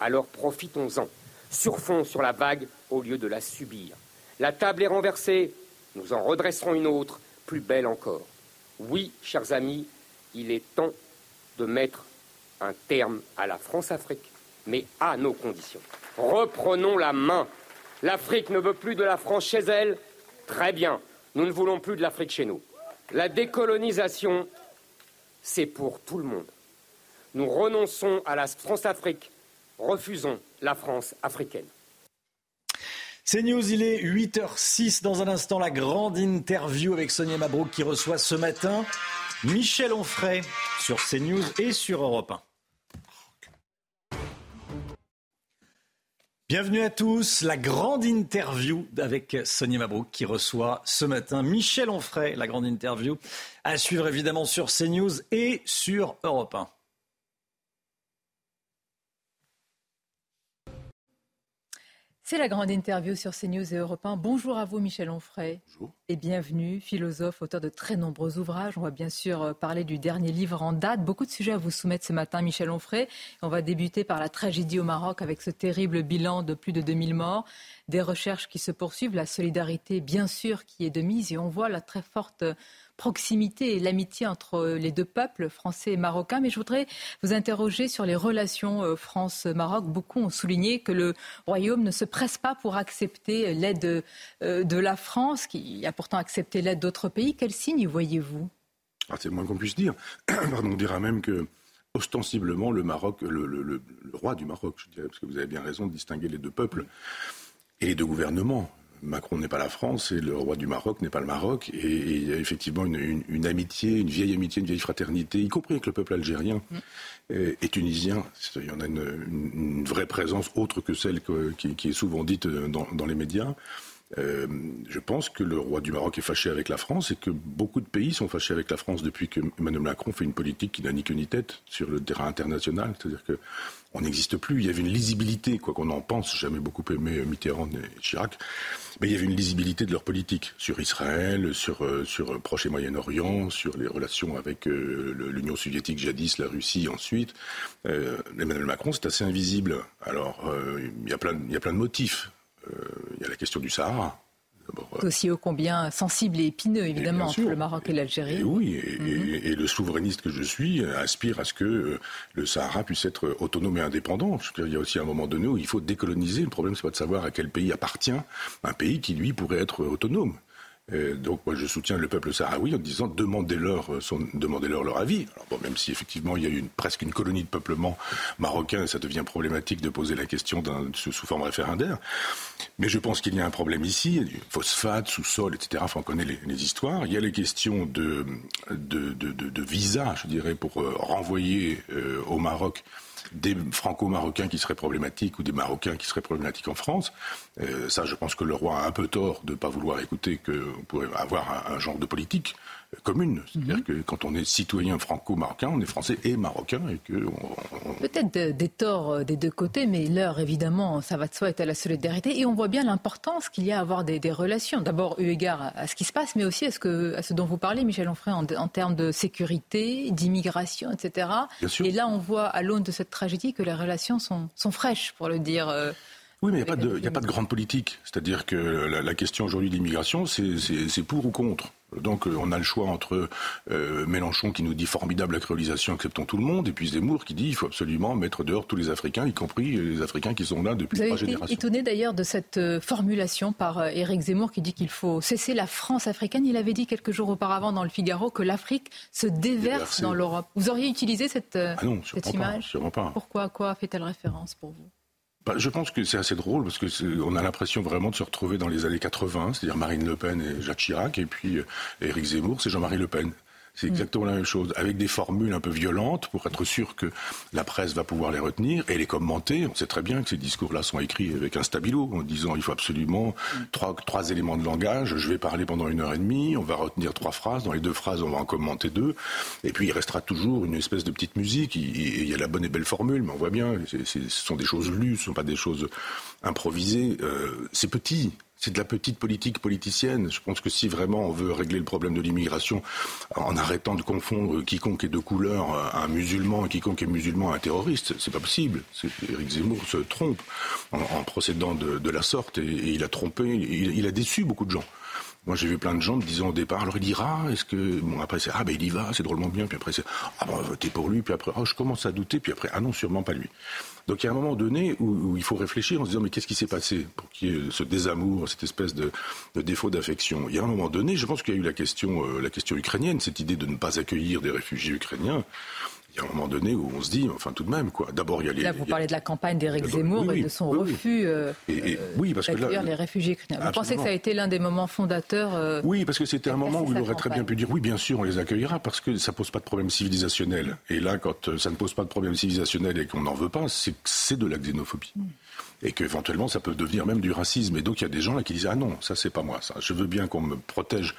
Speaker 8: Alors profitons-en. Surfons sur la vague au lieu de la subir. La table est renversée, nous en redresserons une autre, plus belle encore. Oui, chers amis, il est temps de mettre un terme à la France-Afrique, mais à nos conditions. Reprenons la main. L'Afrique ne veut plus de la France chez elle. Très bien, nous ne voulons plus de l'Afrique chez nous. La décolonisation, c'est pour tout le monde. Nous renonçons à la France-Afrique, refusons la France africaine.
Speaker 2: C'est News, il est 8h06. Dans un instant, la grande interview avec Sonia Mabrouk qui reçoit ce matin Michel Onfray sur CNews et sur Europe 1. Bienvenue à tous. La grande interview avec Sonia Mabrouk qui reçoit ce matin Michel Onfray. La grande interview à suivre évidemment sur CNews et sur Europe 1.
Speaker 43: C'est la grande interview sur CNews et Europe 1. Bonjour à vous, Michel Onfray.
Speaker 6: Bonjour.
Speaker 43: Et bienvenue, philosophe, auteur de très nombreux ouvrages. On va bien sûr euh, parler du dernier livre en date. Beaucoup de sujets à vous soumettre ce matin, Michel Onfray. On va débuter par la tragédie au Maroc avec ce terrible bilan de plus de 2000 morts. Des recherches qui se poursuivent, la solidarité, bien sûr, qui est de mise. Et on voit la très forte proximité et l'amitié entre les deux peuples, français et marocains. Mais je voudrais vous interroger sur les relations euh, France-Maroc. Beaucoup ont souligné que le Royaume ne se presse pas pour accepter l'aide euh, de la France, qui a pourtant accepté l'aide d'autres pays. Quel signe voyez-vous?
Speaker 44: Ah, C'est le moins qu'on puisse dire. On dira même que ostensiblement le Maroc, le, roi du Maroc, je dirais, parce que vous avez bien raison de distinguer les deux peuples et les deux gouvernements. Macron n'est pas la France et le roi du Maroc n'est pas le Maroc. Et, il y a effectivement une, amitié, une vieille amitié, une vieille fraternité, y compris avec le peuple algérien mm. et, tunisien. Il y en a une, vraie présence autre que celle qui, est souvent dite dans, les médias. Euh, je pense que le roi du Maroc est fâché avec la France et que beaucoup de pays sont fâchés avec la France depuis que Emmanuel Macron fait une politique qui n'a ni queue ni tête sur le terrain international. C'est-à-dire que on n'existe plus. Il y avait une lisibilité, quoi qu'on en pense. Jamais beaucoup aimé Mitterrand et Chirac, mais il y avait une lisibilité de leur politique sur Israël, sur euh, sur Proche et Moyen-Orient, sur les relations avec euh, l'Union soviétique jadis, la Russie ensuite. Emmanuel Macron, c'est assez invisible. Alors il y a plein il y a plein de motifs. Il y a la question du Sahara.
Speaker 43: Dossier ô combien sensible et épineux, évidemment, entre le Maroc et l'Algérie.
Speaker 44: Oui, mhm. et, le souverainiste que je suis aspire à ce que euh, le Sahara puisse être autonome et indépendant. il y a aussi un moment donné où il faut décoloniser. Le problème, c'est pas de savoir à quel pays appartient un pays qui, lui, pourrait être autonome donc moi je soutiens le peuple sahraoui en disant demandez-leur euh, demandez leur avis. Alors bon, même si effectivement il y a une, presque une colonie de peuplement marocain, ça devient problématique de poser la question sous, forme référendaire. Mais je pense qu'il y a un problème ici, phosphate, sous-sol, etc. Enfin, on connaît les, histoires. Il y a les questions de, de, de, de, visa, je dirais, pour euh, renvoyer euh, au Maroc des franco-marocains qui seraient problématiques ou des marocains qui seraient problématiques en France. Euh, ça, je pense que le roi a un peu tort de ne pas vouloir écouter qu'on pourrait avoir un, genre de politique commune. C'est-à-dire mhm. que quand on est citoyen franco-marocain, on est français et marocain. et que
Speaker 43: Peut-être des torts euh, des deux côtés, mais l'heure, évidemment, ça va de soi, est à la solidarité. Et on voit bien l'importance qu'il y a à avoir des, relations. D'abord, eu égard à, ce qui se passe, mais aussi à ce, que, à ce dont vous parlez, Michel Onfray, en, en termes de sécurité, d'immigration, etc. Et là, on voit, à l'aune de cette tragédie, que les relations sont, sont fraîches, pour le dire. Euh,
Speaker 44: oui, mais il n'y a, pas de grande politique. C'est-à-dire que la, question aujourd'hui de l'immigration, c'est pour ou contre. Donc euh, on a le choix entre euh, Mélenchon qui nous dit formidable la créolisation, acceptons tout le monde, et puis Zemmour qui dit il faut absolument mettre dehors tous les Africains, y compris les Africains qui sont là depuis trois générations. Vous
Speaker 43: avez été étonné d'ailleurs de cette euh, formulation par Éric Zemmour qui dit qu'il faut cesser la France africaine. Il avait dit quelques jours auparavant dans le Figaro que l'Afrique se déverse dans l'Europe. Vous auriez utilisé cette, ah cette image?
Speaker 44: pas.
Speaker 43: Pourquoi? Quoi fait-elle référence pour vous?
Speaker 44: Bah, je pense que c'est assez drôle parce que on a l'impression vraiment de se retrouver dans les années 80, c'est-à-dire Marine Le Pen et Jacques Chirac, et puis euh, Éric Zemmour, c'est Jean-Marie Le Pen. C'est mm. exactement la même chose, avec des formules un peu violentes pour être sûr que la presse va pouvoir les retenir et les commenter. On sait très bien que ces discours-là sont écrits avec un stabilo, en disant il faut absolument mm. trois, trois éléments de langage. Je vais parler pendant une heure et demie, on va retenir trois phrases. Dans les deux phrases, on va en commenter deux. Et puis il restera toujours une espèce de petite musique. Il, y a la bonne et belle formule, mais on voit bien, ce sont des choses lues, ce ne sont pas des choses improvisées. Euh, c'est petit, c'est de la petite politique politicienne. Je pense que si vraiment on veut régler le problème de l'immigration en arrêtant de confondre quiconque est de couleur à un musulman et quiconque est musulman un terroriste, c'est pas possible. Éric Zemmour se trompe en, procédant de, la sorte et, il a trompé, il, a déçu beaucoup de gens. Moi, j'ai vu plein de gens me disant au départ, alors il ira, est-ce que. Bon, après, c'est, ah ben il y va, c'est drôlement bien, puis après, c'est, ah ben votez pour lui, puis après, oh, je commence à douter, puis après, ah non, sûrement pas lui. Donc il y a un moment donné où, il faut réfléchir en se disant mais qu'est-ce qui s'est passé pour qu'il y ait ce désamour, cette espèce de, défaut d'affection? Il y a un moment donné, je pense qu'il y a eu la question, euh, la question ukrainienne, cette idée de ne pas accueillir des réfugiés ukrainiens il y a un moment donné où on se dit, enfin tout de même, quoi. D'abord, il y a les.
Speaker 43: Là, vous parlez de la campagne d'Éric Zemmour et de son refus euh, d'accueillir les réfugiés ukrainiens. Vous pensez que ça a été l'un des moments fondateurs euh,
Speaker 44: Oui, parce que c'était un moment où il aurait très bien pu dire, oui, bien sûr, on les accueillera, parce que ça pose pas de problème civilisationnel. Et là, quand ça ne pose pas de problème civilisationnel et qu'on n'en veut pas, c'est de la xénophobie. Hmm et qu'éventuellement ça peut devenir même du racisme. Et donc il y a des gens là qui disent ah non, ça c'est pas moi, ça. Je veux bien qu'on me protège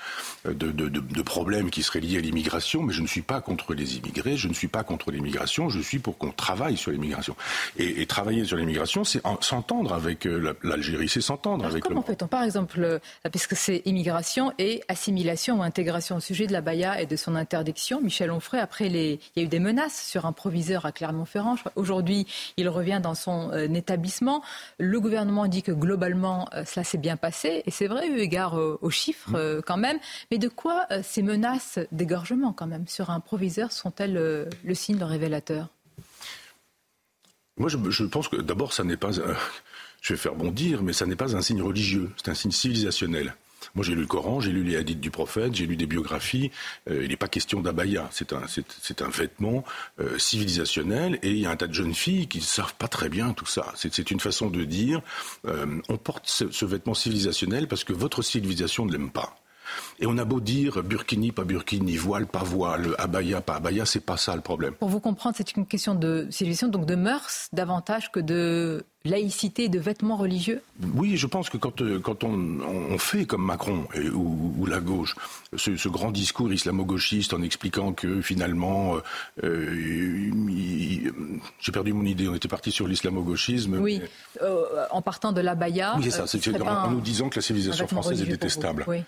Speaker 44: de, de, de, problèmes qui seraient liés à l'immigration, mais je ne suis pas contre les immigrés, je ne suis pas contre l'immigration, je suis pour qu'on travaille sur l'immigration. Et, travailler sur l'immigration, c'est s'entendre avec euh, l'Algérie, c'est s'entendre avec
Speaker 43: comment peut-on, par exemple, euh, puisque c'est immigration et assimilation ou intégration au sujet de la Baïa et de son interdiction, Michel Onfray, après les, il y a eu des menaces sur un proviseur à Clermont-Ferrand. Aujourd'hui, il revient dans son établissement. Le gouvernement dit que globalement, cela s'est bien passé, et c'est vrai, eu égard aux chiffres mm. quand même. Mais de quoi ces menaces d'égorgement quand même sur un proviseur sont-elles euh, le signe révélateur?
Speaker 44: Moi, je, pense que d'abord, ça n'est pas, je vais faire bondir, mais ça n'est pas un signe religieux, c'est un signe civilisationnel. Moi, j'ai lu le Coran, j'ai lu les hadiths du prophète, j'ai lu des biographies. Euh, il n'est pas question d'abaya. C'est un, c'est, un vêtement euh, civilisationnel. Et il y a un tas de jeunes filles qui ne savent pas très bien tout ça. C'est, une façon de dire on porte ce, ce, vêtement civilisationnel parce que votre civilisation ne l'aime pas. Et on a beau dire burkini, pas burkini, voile, pas voile, abaya, pas abaya, c'est pas ça le problème.
Speaker 43: Pour vous comprendre, c'est une question de civilisation, donc de mœurs davantage que de laïcité de vêtements religieux?
Speaker 44: Oui, je pense que quand, euh, quand on, on, fait comme Macron et, ou, ou, la gauche, ce, ce grand discours islamo-gauchiste en expliquant que finalement, euh, euh j'ai perdu mon idée, on était parti sur l'islamo-gauchisme.
Speaker 43: Oui, euh, en partant de l'abaya.
Speaker 44: Oui, c'est ça, c'est en, nous disant que la civilisation française est détestable. Oui.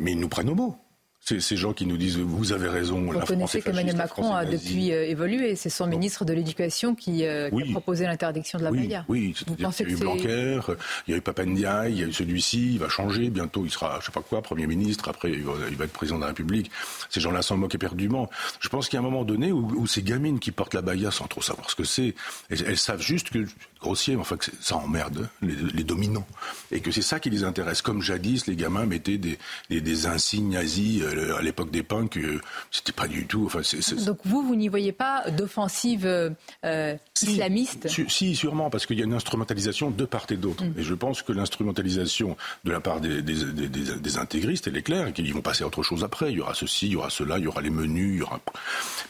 Speaker 44: Mais ils nous prennent au mot. Ces gens qui nous disent vous avez raison.
Speaker 43: Vous connaissez qu'Emmanuel Macron a depuis euh, évolué. C'est son ministre de l'Éducation qui, euh, a proposé l'interdiction de la
Speaker 44: oui, Oui, il y a eu Blanquer, il y a eu Papandiaï, il y a eu celui-ci, il va changer. Bientôt, il sera, je sais pas quoi, Premier ministre. Après, il va, être président de la République. Ces gens-là s'en moquent éperdument. Je pense qu'il y a un moment donné où, ces gamines qui portent la baya sans trop savoir ce que c'est, elles, savent juste que grossier, mais enfin que ça emmerde les, dominants et que c'est ça qui les intéresse. Comme jadis, les gamins mettaient des, des, insignes nazis euh, à l'époque des punks, euh, c'était pas du tout. Enfin,
Speaker 43: Donc vous, vous n'y voyez pas d'offensive euh, islamiste?
Speaker 44: Si, sûrement, parce qu'il y a une instrumentalisation de part et d'autre. Mm. Et je pense que l'instrumentalisation de la part des, des, intégristes, elle est claire, qu'ils vont passer à autre chose après. Il y aura ceci, il y aura cela, il y aura les menus, il y aura.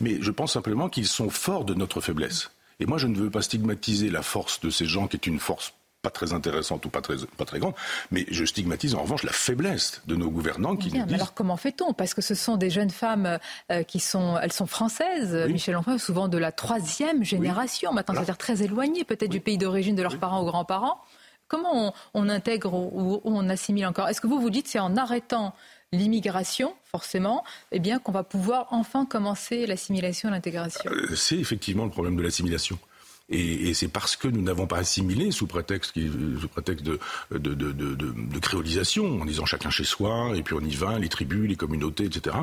Speaker 44: Mais je pense simplement qu'ils sont forts de notre faiblesse. Et moi, je ne veux pas stigmatiser la force de ces gens, qui est une force pas très intéressante ou pas très, pas très grande, mais je stigmatise en revanche la faiblesse de nos gouvernants qui nous disent...
Speaker 43: Alors comment fait-on? Parce que ce sont des jeunes femmes euh, qui sont, elles sont françaises, Michel Enfant, souvent de la troisième génération, maintenant c'est-à-dire très éloignées peut-être du pays d'origine de leurs parents ou grands-parents. Comment on, intègre ou, on assimile encore? Est-ce que vous vous dites c'est en arrêtant l'immigration, forcément, eh bien qu'on va pouvoir enfin commencer l'assimilation et l'intégration.
Speaker 44: Euh, c'est effectivement le problème de l'assimilation. Et, c'est parce que nous n'avons pas assimilé sous prétexte, prétexte de, créolisation, en disant chacun chez soi, et puis on y va, les tribus, les communautés, etc.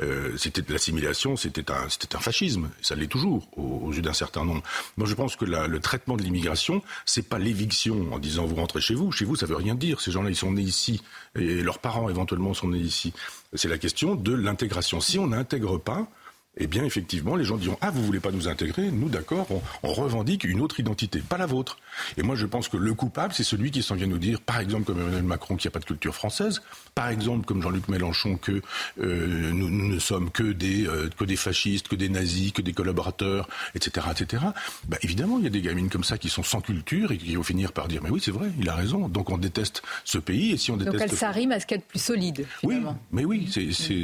Speaker 44: Euh, c'était de l'assimilation, c'était un, c'était un fascisme, ça l'est toujours aux, yeux d'un certain nombre. Moi, je pense que le traitement de l'immigration, c'est pas l'éviction en disant vous rentrez chez vous. Chez vous, ça veut rien dire. Ces gens-là, ils sont nés ici, et leurs parents éventuellement sont nés ici. C'est la question de l'intégration. Si on n'intègre pas, eh bien, effectivement, les gens diront Ah, vous voulez pas nous intégrer? Nous, d'accord, on, revendique une autre identité, pas la vôtre. Et moi, je pense que le coupable, c'est celui qui s'en vient nous dire, par exemple, comme Emmanuel Macron, qu'il n'y a pas de culture française, par exemple, comme Jean-Luc Mélenchon, que euh, nous, ne sommes que des, euh, que des fascistes, que des nazis, que des collaborateurs, etc., etc. Bah, évidemment, il y a des gamines comme ça qui sont sans culture et qui vont finir par dire Mais oui, c'est vrai, il a raison. Donc, on déteste ce pays. Et si on déteste.
Speaker 43: Donc, elle s'arrime à ce qu'il y a de plus solide.
Speaker 44: Oui, mais oui,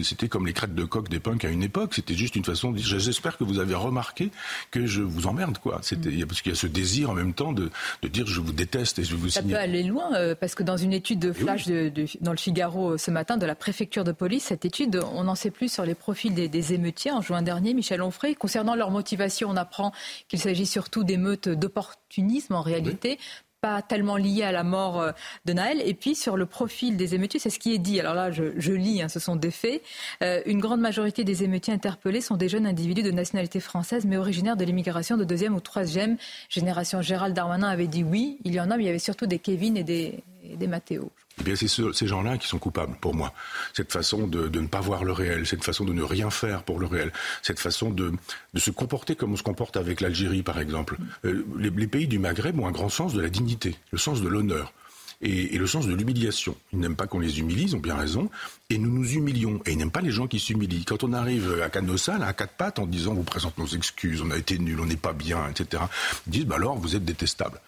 Speaker 44: c'était comme les crêtes de coq des punks à une époque. C'était juste une façon de dire j'espère que vous avez remarqué que je vous emmerde quoi. C'était parce qu'il y a ce désir en même temps de, de dire je vous déteste et je vous.
Speaker 43: Ça peut aller loin euh, parce que dans une étude de flash de, dans le Figaro euh, ce matin de la préfecture de police, cette étude, on n'en sait plus sur les profils des, des émeutiers en juin dernier. Michel Onfray, concernant leur motivation, on apprend qu'il s'agit surtout d'émeutes d'opportunisme en réalité pas tellement lié à la mort euh, de Naël. Et puis sur le profil des émeutiers, c'est ce qui est dit. Alors là, je, lis, hein, ce sont des faits. Euh, une grande majorité des émeutiers interpellés sont des jeunes individus de nationalité française, mais originaires de l'immigration de deuxième ou troisième génération. Gérald Darmanin avait dit oui, il y en a, mais il y avait surtout des Kevin et des, des Mathéo.
Speaker 44: Eh bien, c'est ces gens-là qui sont coupables, pour moi. Cette façon de, ne pas voir le réel, cette façon de ne rien faire pour le réel, cette façon de, se comporter comme on se comporte avec l'Algérie, par exemple. Euh, les, pays du Maghreb ont un grand sens de la dignité, le sens de l'honneur. Et, le sens de l'humiliation. Ils n'aiment pas qu'on les humilie, ils ont bien raison, et nous nous humilions. Et ils n'aiment pas les gens qui s'humilient. Quand on arrive à Canossa, à quatre pattes, en disant on vous présente nos excuses, on a été nuls, on n'est pas bien, etc., ils disent bah alors vous êtes détestables.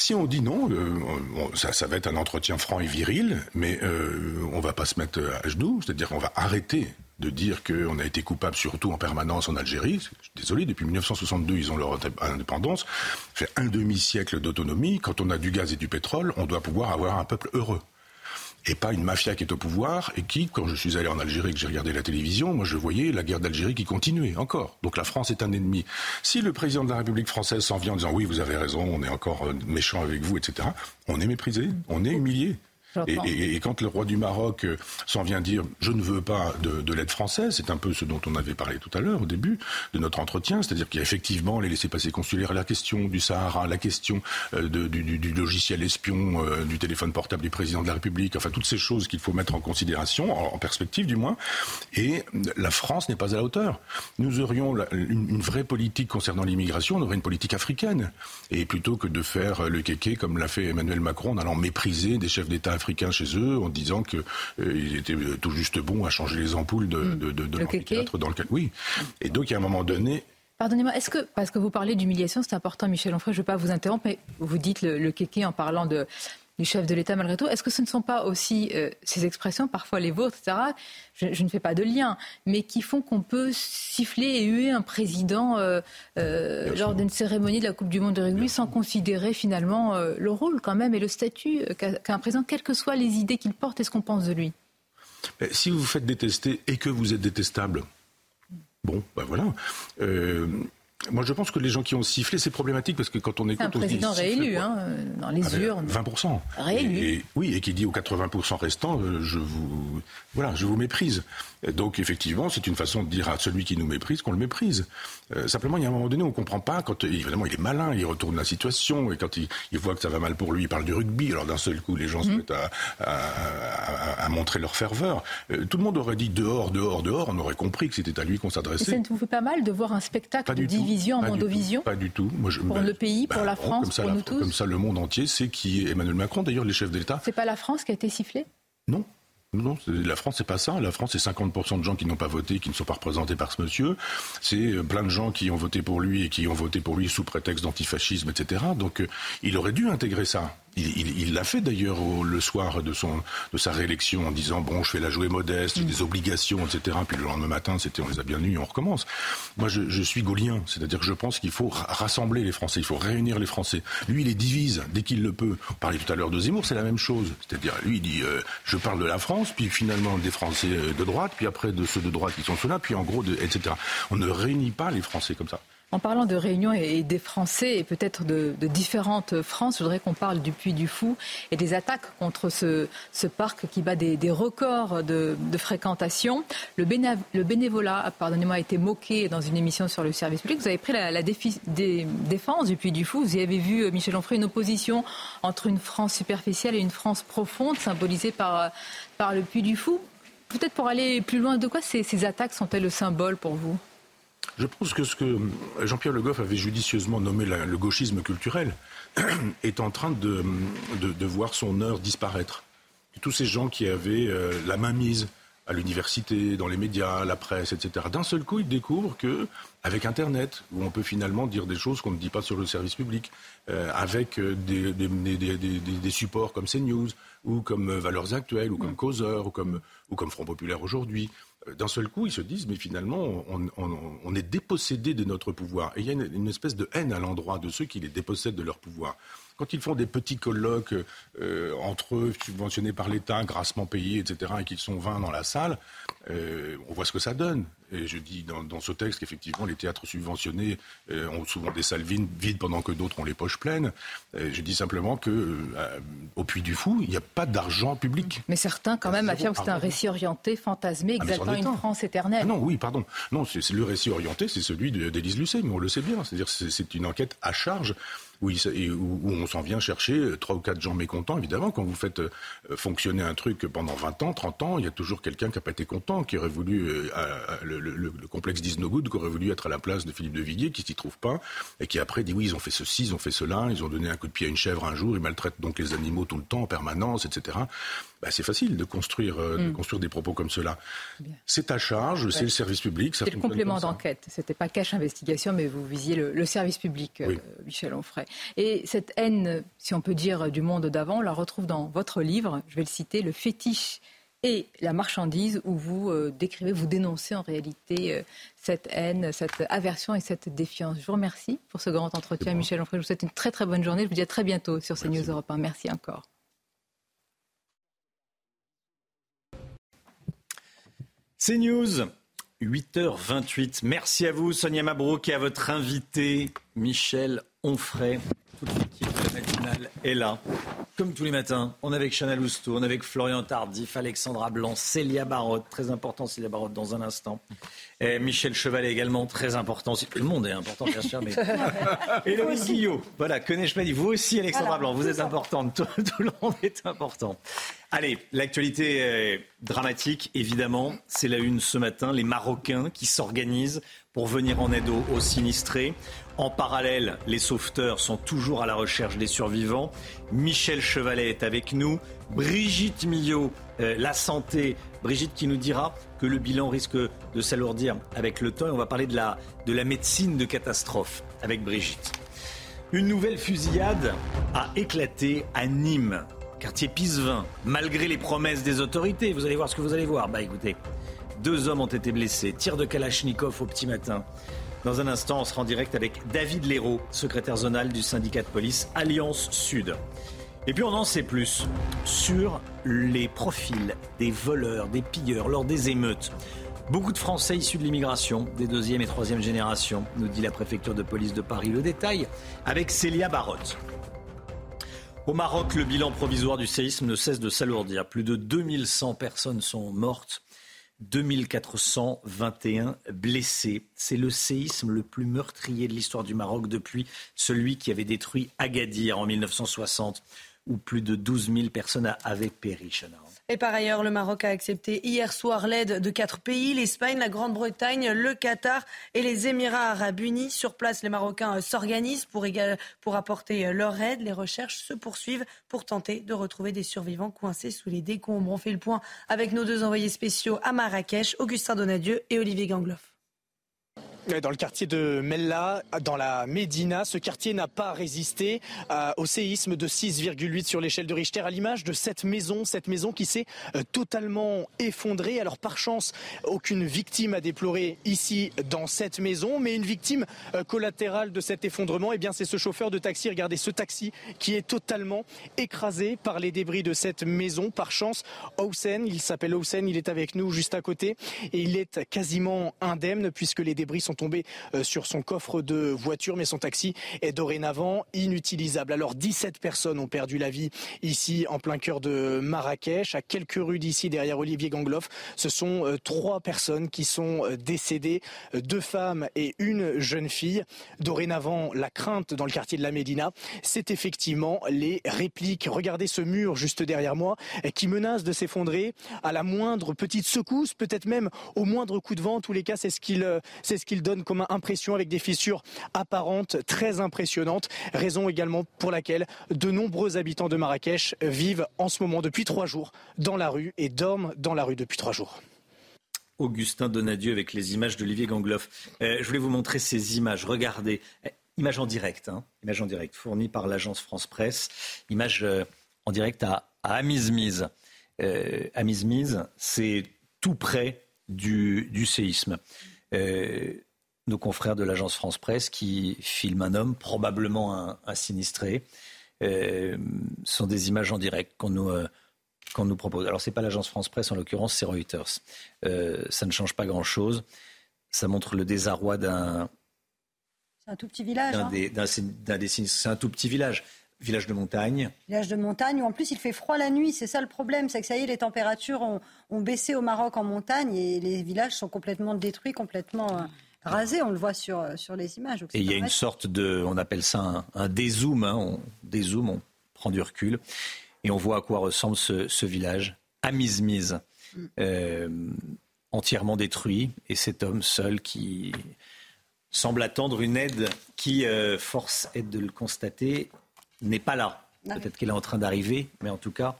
Speaker 44: Si on dit non, euh, ça, va être un entretien franc et viril, mais euh, on va pas se mettre à genoux, c'est-à-dire qu'on va arrêter de dire qu'on a été coupable surtout en permanence en Algérie. Désolé, depuis 1962, ils ont leur indépendance. fait un demi-siècle d'autonomie. Quand on a du gaz et du pétrole, on doit pouvoir avoir un peuple heureux et pas une mafia qui est au pouvoir et qui, quand je suis allé en Algérie et que j'ai regardé la télévision, moi je voyais la guerre d'Algérie qui continuait encore. Donc la France est un ennemi. Si le président de la République française s'en vient en disant oui, vous avez raison, on est encore euh, méchant avec vous, etc., on est méprisé, on est humilié. Et, quand le roi du Maroc euh, s'en vient dire je ne veux pas de, l'aide française, c'est un peu ce dont on avait parlé tout à l'heure au début de notre entretien, c'est-à-dire qu'il y a effectivement les laissés-passer consulaires, la question du Sahara, la question euh, du, logiciel espion, euh, du téléphone portable du président de la République, enfin toutes ces choses qu'il faut mettre en considération, en, perspective du moins. Et la France n'est pas à la hauteur. Nous aurions une, une, vraie politique concernant l'immigration, on aurait une politique africaine. Et plutôt que de faire le kéké comme l'a fait Emmanuel Macron en allant mépriser des chefs d'État africains chez eux en disant qu'ils euh, étaient tout juste bons à changer les ampoules de, mm. de, de, de dans lequel. Oui. Et donc, à un moment donné,
Speaker 43: Pardonnez-moi, est-ce que, parce que vous parlez d'humiliation, c'est important, Michel Onfray, je ne vais pas vous interrompre, mais vous dites le, le kéké en parlant de, du chef de l'État malgré tout. Est-ce que ce ne sont pas aussi euh, ces expressions, parfois les vôtres, etc., je, ne fais pas de lien, mais qui font qu'on peut siffler et huer un président euh, euh, lors d'une cérémonie de la Coupe du Monde de rugby sans considérer finalement le rôle quand même et le statut qu'a un président, quelles que soient les idées qu'il porte et ce qu'on pense de lui?
Speaker 44: Si vous vous faites détester et que vous êtes détestable, bon, ben voilà. Moi, je pense que les gens qui ont sifflé, c'est problématique parce que quand on écoute.
Speaker 43: un président réélu, hein, dans les ah urnes.
Speaker 44: 20%. Réélu. oui, et qui dit aux 80% restants, euh, je vous, voilà, je vous méprise. Donc, effectivement, c'est une façon de dire à celui qui nous méprise qu'on le méprise. Euh, simplement, il y a un moment donné, on ne comprend pas. Quand, évidemment, il est malin, il retourne la situation, et quand il, voit que ça va mal pour lui, il parle du rugby. Alors, d'un seul coup, les gens se mhm. mettent à, montrer leur ferveur. Euh, tout le monde aurait dit dehors, dehors, dehors. On aurait compris que c'était à lui qu'on s'adressait.
Speaker 43: Ça ne vous fait pas mal de voir un spectacle de division en mondovision
Speaker 44: Pas du tout.
Speaker 43: Moi, je, pour le pays, pour bah, la France, pour nous tous
Speaker 44: Comme ça, le monde entier sait qui est Emmanuel Macron. D'ailleurs, les chefs d'État.
Speaker 43: C'est pas la France qui a été sifflée?
Speaker 44: Non, non, la France, c'est pas ça. La France, c'est 50% de gens qui n'ont pas voté, qui ne sont pas représentés par ce monsieur. C'est euh, plein de gens qui ont voté pour lui et qui ont voté pour lui sous prétexte d'antifascisme, etc. Donc, euh, il aurait dû intégrer ça. Il l'a fait d'ailleurs le soir de, son, de sa réélection en disant bon, je fais la jouer modeste, j'ai mm. des obligations, etc. Puis le lendemain matin, c'était on les a bien eus, on recommence. Moi, je, je suis gaulien, c'est-à-dire que je pense qu'il faut rassembler les Français, il faut réunir les Français. Lui, il les divise dès qu'il le peut. On parlait tout à l'heure de Zemmour, c'est la même chose. C'est-à-dire, lui, il dit euh, je parle de la France, puis finalement des Français euh, de droite, puis après de ceux de droite qui sont ceux-là, puis en gros, de, etc. On ne réunit pas les Français comme ça.
Speaker 43: En parlant de Réunion et des Français et peut-être de, différentes France, je voudrais qu'on parle du Puy du Fou et des attaques contre ce, parc qui bat des, records de, fréquentation. Le, bénévolat, pardonnez-moi, a été moqué dans une émission sur le service public. Vous avez pris la, défense du Puy du Fou. Vous y avez vu, euh, Michel Onfray, une opposition entre une France superficielle et une France profonde, symbolisée par, par le Puy du Fou. Peut-être pour aller plus loin, de quoi ces, ces attaques sont-elles le symbole pour vous?
Speaker 44: Je pense que ce que Jean-Pierre Le Goff avait judicieusement nommé le gauchisme culturel est en train de, voir son heure disparaître. Tous ces gens qui avaient euh, la main mise à l'université, dans les médias, la presse, etc. D'un seul coup, ils découvrent que, avec Internet, où on peut finalement dire des choses qu'on ne dit pas sur le service public, euh, avec euh, des, supports comme CNews, ou comme Valeurs Actuelles, ou comme Causeur, ou comme, ou comme Front Populaire aujourd'hui, d'un seul coup, ils se disent, mais finalement, on, est dépossédé de notre pouvoir. Et il y a une, espèce de haine à l'endroit de ceux qui les dépossèdent de leur pouvoir. Quand ils font des petits colloques euh, entre eux, subventionnés par l'État, grassement payés, etc., et qu'ils sont 20 dans la salle, euh, on voit ce que ça donne. Et je dis dans, ce texte qu'effectivement, les théâtres subventionnés euh, ont souvent des salles vides pendant que d'autres ont les poches pleines. je dis simplement que euh, au Puy du Fou, il n'y a pas d'argent public.
Speaker 43: Mais certains, quand même, affirment que c'est un récit orienté, fantasmé, ah, exaltant une France éternelle.
Speaker 44: Ah non, oui, pardon. Non, c'est le récit orienté, c'est celui d'Élise Lucet, mais on le sait bien. C'est-à-dire, c'est une enquête à charge où, on s'en vient chercher trois ou quatre gens mécontents. Évidemment, quand vous faites euh, fonctionner un truc pendant 20 ans, 30 ans, il y a toujours quelqu'un qui n'a pas été content, qui aurait voulu, euh, le, complexe d'Isnogoud, qui aurait voulu être à la place de Philippe de Villiers, qui s'y trouve pas, et qui après dit oui, ils ont fait ceci, ils ont fait cela, ils ont donné un coup de pied à une chèvre un jour, ils maltraitent donc les animaux tout le temps, en permanence, etc. Bah, c'est facile de construire, euh, de mm. construire des propos comme cela. C'est à charge, c'est le service public.
Speaker 43: C'est le complément d'enquête. C'était pas cache investigation, mais vous visiez le, service public, euh, Michel Onfray. Et cette haine, si on peut dire, du monde d'avant, on la retrouve dans votre livre. Je vais le citer, le fétiche et la marchandise où vous euh, décrivez, vous dénoncez en réalité euh, cette haine, cette aversion et cette défiance. Je vous remercie pour ce grand entretien, Michel Onfray. Je vous souhaite une très très bonne journée. Je vous dis à très bientôt sur CNews News Europe 1. Merci encore.
Speaker 2: CNews, 8h28. Merci à vous, Sonia Mabrouk, et à votre invité, Michel Onfray. Toute l'équipe matinale est là. Comme tous les matins, on est avec Chana Lousteau, on est avec Florian Tardif, Alexandra Blanc, Célia Barotte, très important Célia Barotte dans un instant. Et Michel Chevalet également, très important. Tout le monde est important, bien sûr. Mais... Et Loïc Guillot, voilà, dit? Vous aussi, Alexandra
Speaker 17: Voilà,
Speaker 2: Blanc, vous êtes importante. Tout, tout le monde est important. Allez, l'actualité est dramatique, évidemment. C'est la une ce matin. Les Marocains qui s'organisent pour venir en aide aux, aux sinistrés. En parallèle, les sauveteurs sont toujours à la recherche des survivants. Michel Chevalet est avec nous. Brigitte Millot, euh, la santé. Brigitte qui nous dira que le bilan risque de s'alourdir avec le temps. Et on va parler de la, de la médecine de catastrophe avec Brigitte. Une nouvelle fusillade a éclaté à Nîmes, quartier Pisevin, malgré les promesses des autorités. Vous allez voir ce que vous allez voir. Bah écoutez, deux hommes ont été blessés, tir de Kalachnikov au petit matin. Dans un instant, on sera en direct avec David Léraud, secrétaire zonal du syndicat de police Alliance Sud. Et puis on en sait plus sur les profils des voleurs, des pilleurs lors des émeutes. Beaucoup de Français issus de l'immigration, des deuxième et troisième générations, nous dit la préfecture de police de Paris. Le détail avec Célia Barotte. Au Maroc, le bilan provisoire du séisme ne cesse de s'alourdir. Plus de 2100 personnes sont mortes, 2421 blessés. C'est le séisme le plus meurtrier de l'histoire du Maroc depuis celui qui avait détruit Agadir en 1960, où plus de 12 000 personnes avaient péri.
Speaker 3: Et par ailleurs, le Maroc a accepté hier soir l'aide de quatre pays, l'Espagne, la Grande-Bretagne, le Qatar et les Émirats arabes unis. Sur place, les Marocains euh, s'organisent pour, apporter euh, leur aide. Les recherches se poursuivent pour tenter de retrouver des survivants coincés sous les décombres. On fait le point avec nos deux envoyés spéciaux à Marrakech, Augustin Donadieu et Olivier Gangloff.
Speaker 29: Dans le quartier de Mella, dans la Médina, ce quartier n'a pas résisté euh, au séisme de 6,8 sur l'échelle de Richter, à l'image de cette maison, cette maison qui s'est euh, totalement effondrée. Alors par chance, aucune victime à déplorer ici dans cette maison, mais une victime euh, collatérale de cet effondrement, eh bien c'est ce chauffeur de taxi. Regardez ce taxi qui est totalement écrasé par les débris de cette maison. Par chance, Houssen, il s'appelle Houssen, il est avec nous juste à côté et il est quasiment indemne puisque les débris sont tombés euh, sur son coffre de voiture, mais son taxi est dorénavant inutilisable. Alors 17 personnes ont perdu la vie ici en plein cœur de Marrakech, à quelques rues d'ici derrière Olivier Gangloff. Ce sont euh, trois personnes qui sont euh, décédées, deux femmes et une jeune fille. Dorénavant, la crainte dans le quartier de la Médina, c'est effectivement les répliques. Regardez ce mur juste derrière moi qui menace de s'effondrer à la moindre petite secousse, peut-être même au moindre coup de vent. En tous les cas, c'est ce qu'il c'est ce qu'il donne comme impression avec des fissures apparentes très impressionnantes. Raison également pour laquelle de nombreux habitants de Marrakech vivent en ce moment depuis trois jours dans la rue et dorment dans la rue depuis trois jours.
Speaker 2: Augustin Donadieu avec les images d'Olivier Gangloff. Euh, je voulais vous montrer ces images. Regardez, Eh, images en direct, hein, en direct fournies par l'agence France Presse, images euh, en direct à, à Amizmiz. Euh, Amizmiz, c'est tout près du séisme. Nos confrères de l'agence France Presse qui filment un homme, probablement un, un sinistré, euh, sont des images en direct qu'on nous, euh, nous propose. Alors, ce n'est pas l'agence France Presse, en l'occurrence, c'est Reuters. Euh, ça ne change pas grand-chose. Ça montre le désarroi d'un
Speaker 17: C'est un tout petit village.
Speaker 2: d'un
Speaker 17: hein.
Speaker 2: des. C'est un tout petit village, village de montagne.
Speaker 17: Village de montagne où en plus il fait froid la nuit. C'est ça le problème, c'est que ça y est, les températures ont, ont baissé au Maroc en montagne et les villages sont complètement détruits, complètement rasés. On le voit sur, euh, sur les images. Donc,
Speaker 2: Et il y a une sorte de, on appelle ça un, un dézoom, hein, on dézoome, on prend du recul, et on voit à quoi ressemble ce, ce village, à mise-mise, euh, entièrement détruit, et cet homme seul qui semble attendre une aide qui, euh, force est de le constater, n'est pas là.
Speaker 17: Ah
Speaker 2: Peut-être qu'elle est en train d'arriver, mais en tout cas,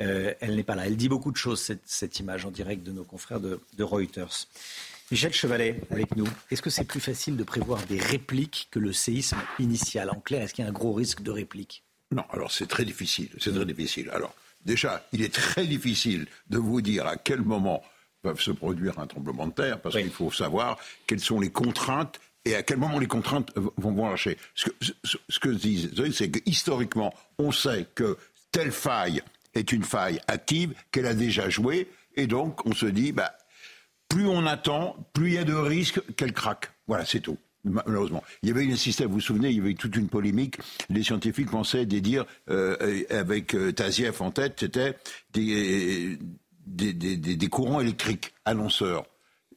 Speaker 2: euh, elle n'est pas là. Elle dit beaucoup de choses, cette, cette image en direct de nos confrères de, de Reuters. Michel Chevalet, avec nous. Est-ce que c'est plus facile de prévoir des répliques que le séisme initial En clair, est-ce qu'il y a un gros risque de réplique?
Speaker 6: Non, alors c'est très difficile. C'est très difficile. Alors, déjà, il est très difficile de vous dire à quel moment peuvent se produire un tremblement de terre, parce qu'il faut savoir quelles sont les contraintes et à quel moment les contraintes vont, vont lâcher. Ce que, ce, que disent, c'est que historiquement, on sait que telle faille est une faille active qu'elle a déjà joué, et donc on se dit, bah, plus on attend, plus il y a de risques qu'elle craque. Voilà, c'est tout malheureusement. Il y avait un système, vous vous souvenez, il y avait toute une polémique. Les scientifiques pensaient dire, euh, avec euh, Tazieff en tête, c'était des, des, des, courants électriques annonceurs.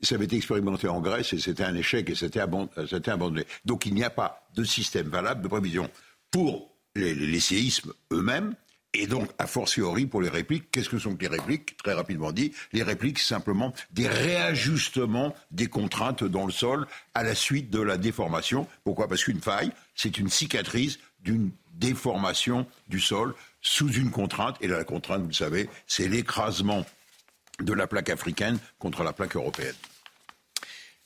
Speaker 6: Ça avait été expérimenté en Grèce et c'était un échec et c'était abandonné. Donc il n'y a pas de système valable de prévision pour les séismes eux-mêmes et donc, a fortiori, pour les répliques, qu'est-ce que sont les répliques? Très rapidement dit, les répliques, c'est simplement des réajustements des contraintes dans le sol à la suite de la déformation. Pourquoi? Parce qu'une faille, c'est une cicatrice d'une déformation du sol sous une contrainte. Et la contrainte, vous le savez, c'est l'écrasement de la plaque africaine contre la plaque européenne.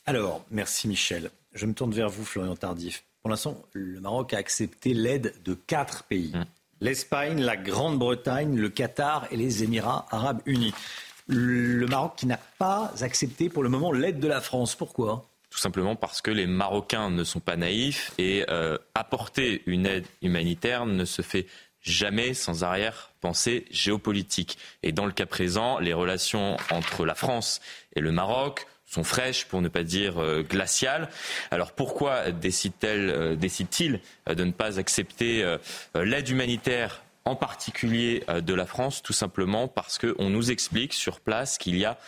Speaker 2: Alors, merci Michel. Je me tourne vers vous, Florian Tardif. Pour l'instant, le Maroc a accepté l'aide de quatre pays. Mmh l'Espagne, la Grande-Bretagne, le Qatar et les Émirats arabes unis. Le Maroc qui n'a pas accepté pour le moment l'aide de la France. Pourquoi?
Speaker 10: Tout simplement parce que les Marocains ne sont pas naïfs et euh, apporter une aide humanitaire ne se fait jamais sans arrière-pensée géopolitique. Et dans le cas présent, les relations entre la France et le Maroc sont fraîches, pour ne pas dire euh, glaciales. Alors pourquoi décide-t-il euh, décide euh, de ne pas accepter l'aide humanitaire en particulier de la France, tout simplement parce qu'on nous explique sur place qu'il y a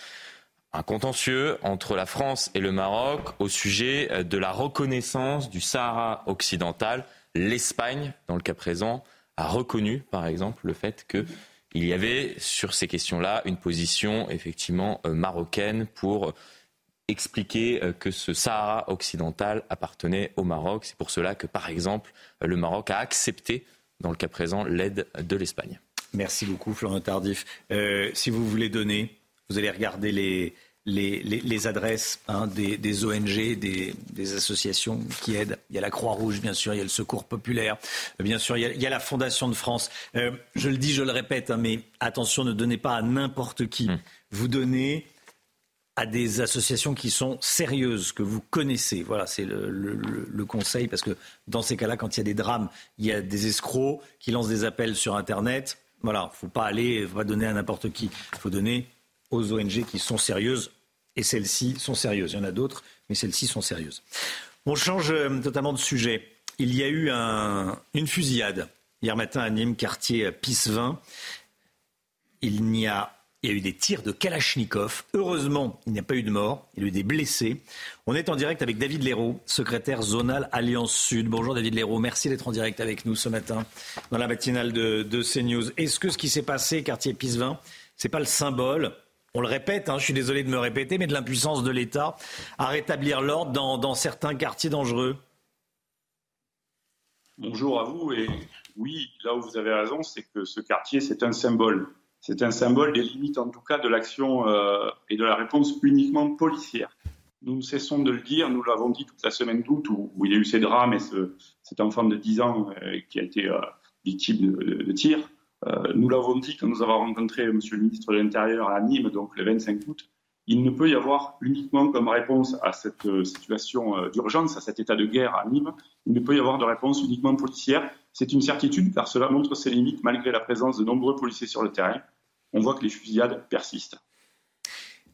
Speaker 10: un contentieux entre la France et le Maroc au sujet de la reconnaissance du Sahara occidental. L'Espagne, dans le cas présent, a reconnu, par exemple, le fait qu'il y avait sur ces questions-là une position effectivement marocaine pour expliquer euh, que ce Sahara occidental appartenait au Maroc. C'est pour cela que, par exemple, le Maroc a accepté, dans le cas présent, l'aide de l'Espagne.
Speaker 2: Merci beaucoup, Florent Tardif. Euh, si vous voulez donner, vous allez regarder les, les, adresses hein, des, ONG, des, associations qui aident. Il y a la Croix-Rouge, bien sûr, il y a le Secours populaire, bien sûr, il y a, la Fondation de France. Euh, je le dis, je le répète, hein, mais attention, ne donnez pas à n'importe qui. Hum. Vous donnez à des associations qui sont sérieuses, que vous connaissez. Voilà, c'est le, conseil, parce que dans ces cas-là, quand il y a des drames, il y a des escrocs qui lancent des appels sur Internet. Voilà, faut pas aller, faut pas donner à n'importe qui. Il faut donner aux ONG qui sont sérieuses, et celles-ci sont sérieuses. Il y en a d'autres, mais celles-ci sont sérieuses. On change euh, totalement de sujet. Il y a eu une fusillade hier matin à Nîmes, quartier Pissevin. Il n'y a il y a eu des tirs de Kalachnikov. Heureusement, il n'y a pas eu de mort. Il y a eu des blessés. On est en direct avec David Léraud, secrétaire zonal Alliance Sud. Bonjour David Léraud, merci d'être en direct avec nous ce matin dans la matinale de, CNews. Est-ce que ce qui s'est passé, quartier Pisevin, c'est pas le symbole? On le répète, hein, je suis désolé de me répéter, mais de l'impuissance de l'État à rétablir l'ordre dans, dans certains quartiers dangereux
Speaker 45: Bonjour à vous. Et oui, là où vous avez raison, c'est que ce quartier, c'est un symbole c'est un symbole des limites, en tout cas, de l'action euh, et de la réponse uniquement policière. Nous ne cessons de le dire, nous l'avons dit toute la semaine d'août où, il y a eu ces drames et cet enfant de 10 ans euh, qui a été euh, victime de, de, tir. nous l'avons dit quand nous avons rencontré M. le ministre de l'Intérieur à Nîmes, donc le 25 août. Il ne peut y avoir uniquement comme réponse à cette situation d'urgence, à cet état de guerre à Nîmes, il ne peut y avoir de réponse uniquement policière. C'est une certitude car cela montre ses limites malgré la présence de nombreux policiers sur le terrain on voit que les fusillades persistent.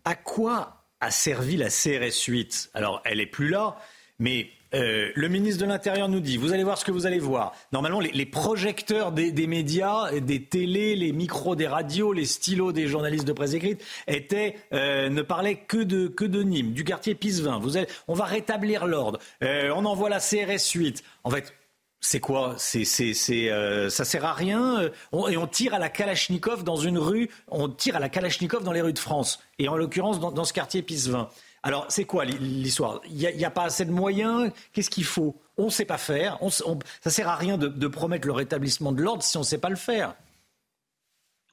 Speaker 2: À quoi a servi la CRS 8 Alors, elle n'est plus là, mais euh, le ministre de l'Intérieur nous dit, vous allez voir ce que vous allez voir. Normalement, les, projecteurs des, médias, des télés, les micros des radios, les stylos des journalistes de presse écrite étaient, euh, ne parlaient que de, que de Nîmes, du quartier Pisevin. Vous on va rétablir l'ordre. Euh, on envoie la CRS 8. En fait, c'est quoi C'est, c'est, euh, ça sert à rien. Euh, et on tire à la Kalachnikov dans une rue. On tire à la Kalachnikov dans les rues de France. Et en l'occurrence dans, ce quartier Pisevin. Alors c'est quoi l'histoire? Il n'y a, pas assez de moyens? Qu'est-ce qu'il faut? On ne sait pas faire. On, ça sert à rien de, promettre le rétablissement de l'ordre si on ne sait pas le faire.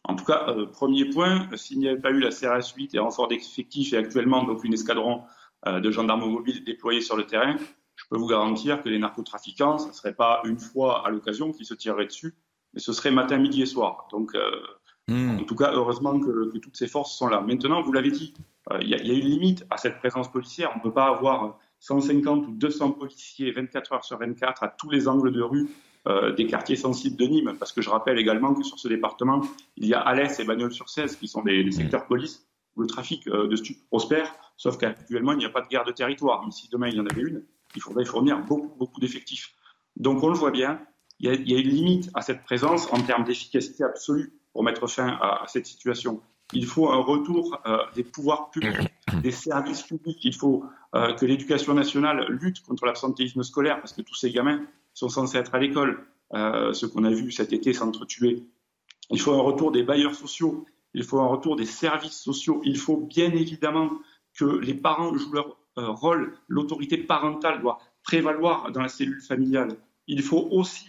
Speaker 45: En tout cas, euh, premier point, s'il n'y avait pas eu la CRS 8 et renfort d'effectifs et actuellement donc une escadron de gendarmes mobiles déployés sur le terrain, peux vous garantir que les narcotrafiquants, ce ne serait pas une fois à l'occasion qu'ils se tireraient dessus, mais ce serait matin, midi et soir. Donc, euh, En tout cas, heureusement que, toutes ces forces sont là. Maintenant, vous l'avez dit, il y, a une limite à cette présence policière. On ne peut pas avoir 150 ou 200 policiers 24 heures sur 24 à tous les angles de rue euh, des quartiers sensibles de Nîmes, parce que je rappelle également que sur ce département, il y a Alès et Bagnols-sur-Cèze qui sont des, secteurs police où le trafic euh, de stupes prospère, sauf qu'actuellement, il n'y a pas de guerre de territoire. Mais si demain il y en avait une, il faudrait fournir beaucoup, beaucoup d'effectifs. Donc on le voit bien, il y, a, une limite à cette présence en termes d'efficacité absolue pour mettre fin à, cette situation. Il faut un retour euh, des pouvoirs publics, des services publics. Il faut que l'éducation nationale lutte contre l'absentéisme scolaire, parce que tous ces gamins sont censés être à l'école, euh, ce qu'on a vu cet été s'entretuer. Il faut un retour des bailleurs sociaux, il faut un retour des services sociaux, il faut bien évidemment que les parents jouent leur euh, rôle, l'autorité parentale doit prévaloir dans la cellule familiale. Il faut aussi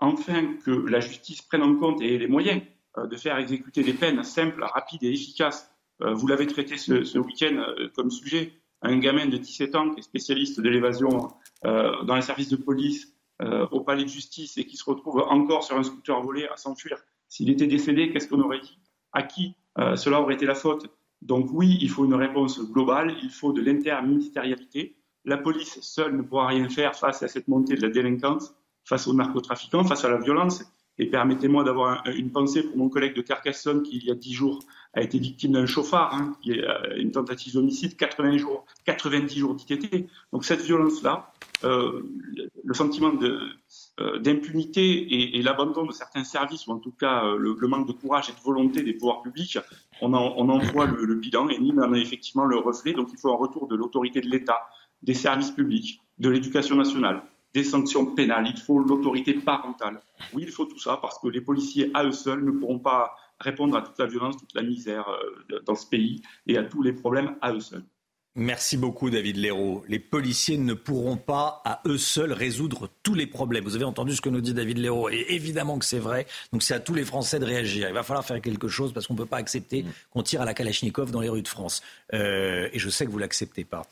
Speaker 45: enfin que la justice prenne en compte et ait les moyens euh, de faire exécuter des peines simples, rapides et efficaces. vous l'avez traité ce, ce week-end comme sujet. Un gamin de 17 ans qui est spécialiste de l'évasion dans les services de police euh, au palais de justice et qui se retrouve encore sur un scooter volé à s'enfuir, s'il était décédé, qu'est-ce qu'on aurait dit? À qui euh, cela aurait été la faute? Donc oui, il faut une réponse globale, il faut de l'interministérialité. La police seule ne pourra rien faire face à cette montée de la délinquance, face aux narcotrafiquants, face à la violence. Et permettez-moi d'avoir une pensée pour mon collègue de Carcassonne qui, il y a dix jours, a été victime d'un chauffard, hein, euh, une tentative d'homicide, 80 jours, 90 jours d'ITT. Donc cette violence-là, euh, le sentiment euh, d'impunité et, l'abandon de certains services, ou en tout cas le, manque de courage et de volonté des pouvoirs publics, on en, voit le, bilan et Nîmes en a effectivement le reflet. Donc il faut un retour de l'autorité de l'État, des services publics, de l'éducation nationale, des sanctions pénales, il faut l'autorité parentale. Oui, il faut tout ça parce que les policiers à eux seuls ne pourront pas répondre à toute la violence, toute la misère euh, dans ce pays et à tous les problèmes à eux seuls.
Speaker 2: Merci beaucoup David Léraud. Les policiers ne pourront pas à eux seuls résoudre tous les problèmes. Vous avez entendu ce que nous dit David Léraud et évidemment que c'est vrai. Donc c'est à tous les Français de réagir. Il va falloir faire quelque chose parce qu'on ne peut pas accepter qu'on tire à la Kalachnikov dans les rues de France. Euh, et je sais que vous l'acceptez pas.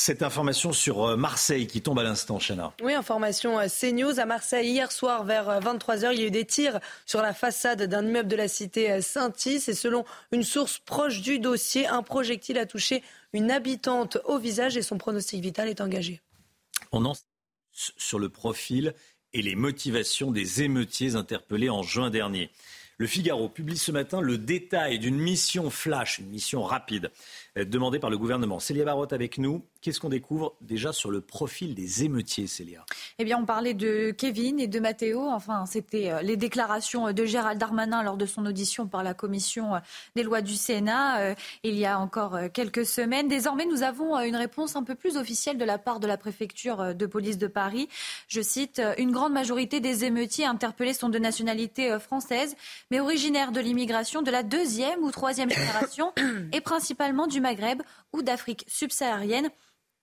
Speaker 2: Cette information sur euh, Marseille qui tombe à l'instant, Chana.
Speaker 3: Oui, information euh, CNews. À Marseille, hier soir, vers 23h, euh, il y a eu des tirs sur la façade d'un immeuble de la cité Saint-Is. Et selon une source proche du dossier, un projectile a touché une habitante au visage et son pronostic vital est engagé.
Speaker 2: On en sur le profil et les motivations des émeutiers interpellés en juin dernier. Le Figaro publie ce matin le détail d'une mission flash, une mission rapide, demandée par le gouvernement. Célia Barotte avec nous. Qu'est-ce qu'on découvre déjà sur le profil des émeutiers, Célia?
Speaker 7: Eh bien, on parlait de Kevin et de Matteo. Enfin, c'était euh, les déclarations de Gérald Darmanin lors de son audition par la commission euh, des lois du Sénat il y a encore quelques semaines. Désormais, nous avons une réponse un peu plus officielle de la part de la préfecture de police de Paris. Je cite Une grande majorité des émeutiers interpellés sont de nationalité française, mais originaires de l'immigration de la deuxième ou troisième génération et principalement du Maghreb ou d'Afrique subsaharienne.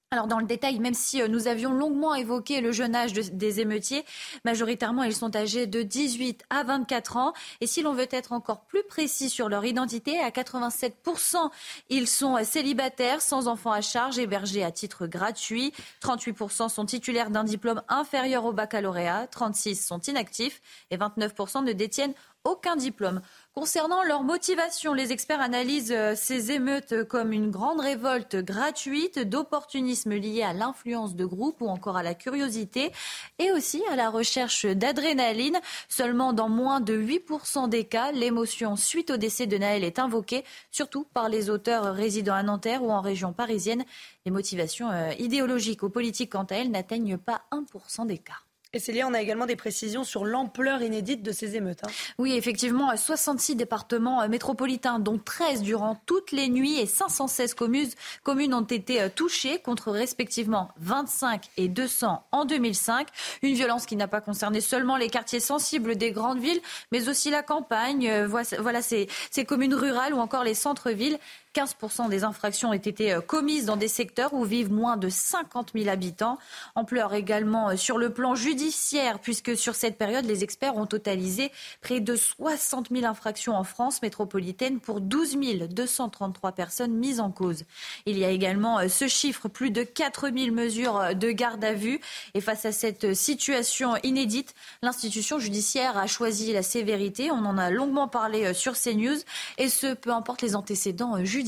Speaker 7: Alors dans le détail, même si euh, nous avions longuement évoqué le jeune âge des émeutiers, majoritairement ils sont âgés de 18 à 24 ans. Et si l'on veut être encore plus précis sur leur identité, à 87%, ils sont célibataires, sans enfants à charge, hébergés à titre gratuit. 38% sont titulaires d'un diplôme inférieur au baccalauréat, 36% sont inactifs et 29% ne détiennent aucun diplôme. Concernant leur motivation, les experts analysent euh, ces émeutes comme une grande révolte gratuite d'opportunisme lié à l'influence de groupe ou encore à la curiosité et aussi à la recherche d'adrénaline. Seulement dans moins de 8% des cas, l'émotion suite au décès de Naël est invoquée, surtout par les auteurs résidant à Nanterre ou en région parisienne. Les motivations euh, idéologiques ou politiques, quant à elles, n'atteignent pas 1% des cas.
Speaker 3: Et on a également des précisions sur l'ampleur inédite de ces émeutes. Hein.
Speaker 7: Oui, effectivement, 66 départements euh, métropolitains, dont 13 durant toutes les nuits et 516 communes, communes ont été euh, touchées, contre respectivement 25 et 200 en 2005. Une violence qui n'a pas concerné seulement les quartiers sensibles des grandes villes, mais aussi la campagne, euh, voilà ces, ces communes rurales ou encore les centres-villes. 15% des infractions ont été euh, commises dans des secteurs où vivent moins de 50 000 habitants. Ampleur également euh, sur le plan judiciaire, puisque sur cette période, les experts ont totalisé près de 60 000 infractions en France métropolitaine pour 12 233 personnes mises en cause. Il y a également euh, ce chiffre, plus de 4 000 mesures de garde à vue. Et face à cette situation inédite, l'institution judiciaire a choisi la sévérité. On en a longuement parlé sur CNews, et ce, peu importe les antécédents judiciaires.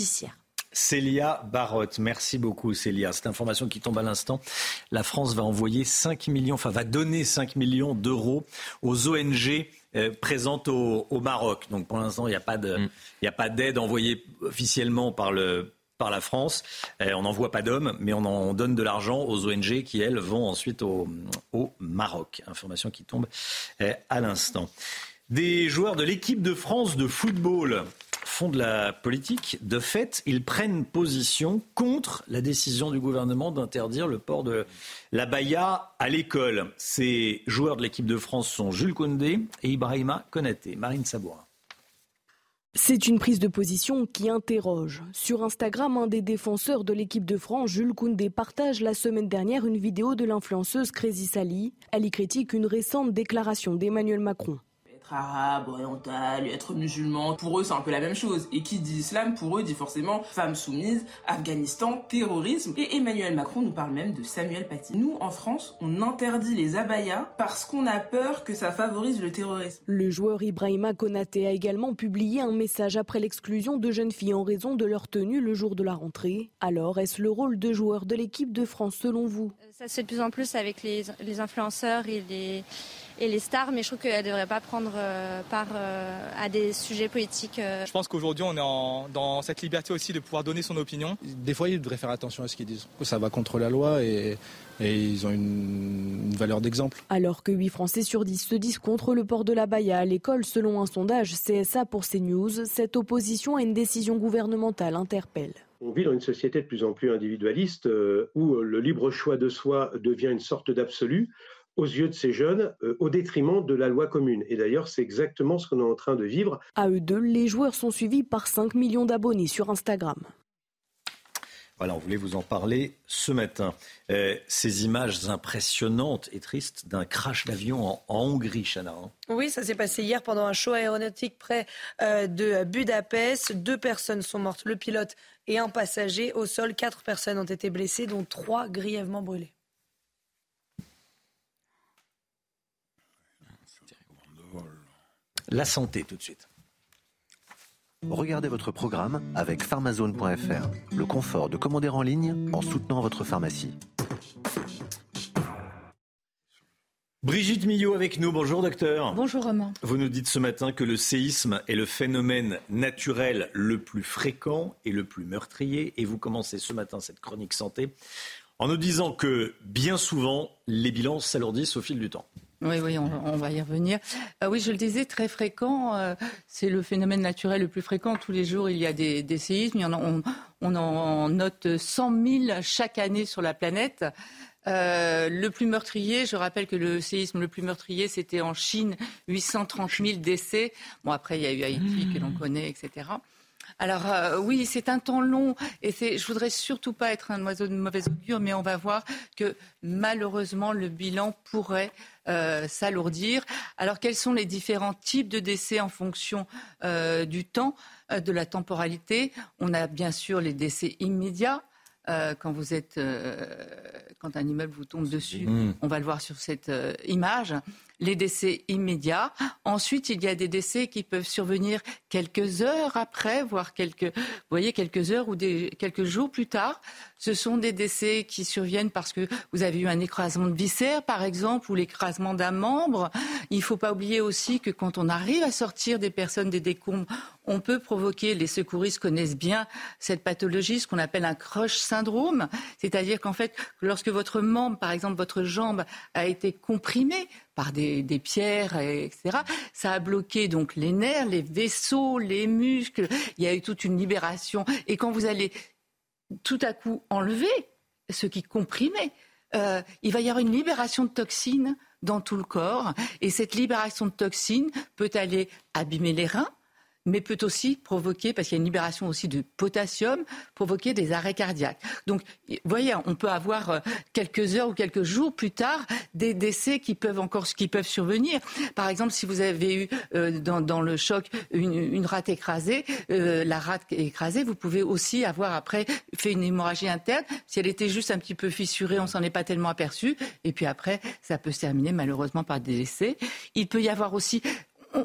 Speaker 2: Célia Barotte, merci beaucoup Célia. Cette information qui tombe à l'instant, la France va envoyer 5 millions, enfin va donner 5 millions d'euros aux ONG euh, présentes au, Maroc. Donc pour l'instant, il n'y a pas d'aide envoyée officiellement par le par la France. Euh, on n'envoie pas d'hommes, mais on en donne de l'argent aux ONG qui, elles, vont ensuite au, au Maroc. Information qui tombe euh, à l'instant. Des joueurs de l'équipe de France de football font de la politique. De fait, ils prennent position contre la décision du gouvernement d'interdire le port de la baya à l'école. Ces joueurs de l'équipe de France sont Jules Koundé et Ibrahima Konaté. Marine Sabourin.
Speaker 38: C'est une prise de position qui interroge. Sur Instagram, un des défenseurs de l'équipe de France, Jules Koundé, partage la semaine dernière une vidéo de l'influenceuse Crazy Sally. Elle y critique une récente déclaration d'Emmanuel Macron
Speaker 46: arabe, oriental, être musulman, pour eux c'est un peu la même chose. Et qui dit islam, pour eux dit forcément femme soumise, Afghanistan, terrorisme. Et Emmanuel Macron nous parle même de Samuel Paty. Nous, en France, on interdit les abayas parce qu'on a peur que ça favorise le terrorisme.
Speaker 38: Le joueur Ibrahima Konaté a également publié un message après l'exclusion de jeunes filles en raison de leur tenue le jour de la rentrée. Alors, est-ce le rôle de joueur de l'équipe de France selon vous?
Speaker 47: Ça se fait de plus en plus avec les, les influenceurs et les et les stars, mais je trouve qu'elles ne devraient pas prendre euh, part euh, à des sujets politiques. Euh.
Speaker 48: Je pense qu'aujourd'hui, on est dans cette liberté aussi de pouvoir donner son opinion.
Speaker 49: Des fois, ils devraient faire attention à ce qu'ils disent. Ça va contre la loi et, ils ont une, valeur d'exemple.
Speaker 38: Alors que 8 Français sur 10 se disent contre le port de la baya à l'école, selon un sondage CSA pour CNews, cette opposition à une décision gouvernementale interpelle.
Speaker 50: On vit dans une société de plus en plus individualiste où le libre choix de soi devient une sorte d'absolu aux yeux de ces jeunes euh, au détriment de la loi commune. Et d'ailleurs, c'est exactement ce qu'on est en train de vivre.
Speaker 38: À eux deux, les joueurs sont suivis par 5 millions d'abonnés sur Instagram.
Speaker 2: Voilà, on voulait vous en parler ce matin. Euh, ces images impressionnantes et tristes d'un crash d'avion en, Hongrie, Chana. Hein.
Speaker 3: Oui, ça s'est passé hier pendant un show aéronautique près euh, de Budapest. Deux personnes sont mortes, le pilote et un passager. Au sol, quatre personnes ont été blessées, dont trois grièvement brûlées.
Speaker 2: La santé tout de suite.
Speaker 51: Regardez votre programme avec pharmazone.fr. Le confort de commander en ligne en soutenant votre pharmacie.
Speaker 2: Brigitte Millot avec nous. Bonjour docteur.
Speaker 52: Bonjour Romain.
Speaker 2: Vous nous dites ce matin que le séisme est le phénomène naturel le plus fréquent et le plus meurtrier. Et vous commencez ce matin cette chronique santé en nous disant que bien souvent les bilans s'alourdissent au fil du temps.
Speaker 52: Oui, oui, on, va y revenir. Euh, oui, je le disais, très fréquent. Euh, c'est le phénomène naturel le plus fréquent. Tous les jours, il y a des, séismes. on, en note 100 000 chaque année sur la planète. Euh, le plus meurtrier, je rappelle que le séisme le plus meurtrier, c'était en Chine, 830 000 décès. Bon, après, il y a eu Haïti que l'on connaît, etc. Alors euh, oui, c'est un temps long et c'est, je voudrais surtout pas être un oiseau de mauvaise augure, mais on va voir que malheureusement le bilan pourrait euh, s'alourdir. Alors quels sont les différents types de décès en fonction euh, du temps, de la temporalité? On a bien sûr les décès immédiats. quand vous êtes, quand un immeuble vous tombe dessus, mmh. on va le voir sur cette image les décès immédiats. Ensuite, il y a des décès qui peuvent survenir quelques heures après, voire quelques, vous voyez, quelques heures ou des, quelques jours plus tard. Ce sont des décès qui surviennent parce que vous avez eu un écrasement de viscères, par exemple, ou l'écrasement d'un membre. Il ne faut pas oublier aussi que quand on arrive à sortir des personnes des décombres, on peut provoquer, les secouristes connaissent bien cette pathologie, ce qu'on appelle un crush syndrome. C'est-à-dire qu'en fait, lorsque votre membre, par exemple votre jambe, a été comprimée par des, pierres, etc., ça a bloqué donc les nerfs, les vaisseaux, les muscles. Il y a eu toute une libération. Et quand vous allez tout à coup enlever ce qui comprimait, euh, il va y avoir une libération de toxines dans tout le corps. Et cette libération de toxines peut aller abîmer les reins, mais peut aussi provoquer, parce qu'il y a une libération aussi de potassium, provoquer des arrêts cardiaques. Donc, vous voyez, on peut avoir euh, quelques heures ou quelques jours plus tard des décès qui peuvent encore qui peuvent survenir. Par exemple, si vous avez eu euh, dans, le choc une, rate écrasée, euh, la rate écrasée, vous pouvez aussi avoir après fait une hémorragie interne. Si elle était juste un petit peu fissurée, on s'en est pas tellement aperçu. Et puis après, ça peut se terminer malheureusement par des décès. Il peut y avoir aussi,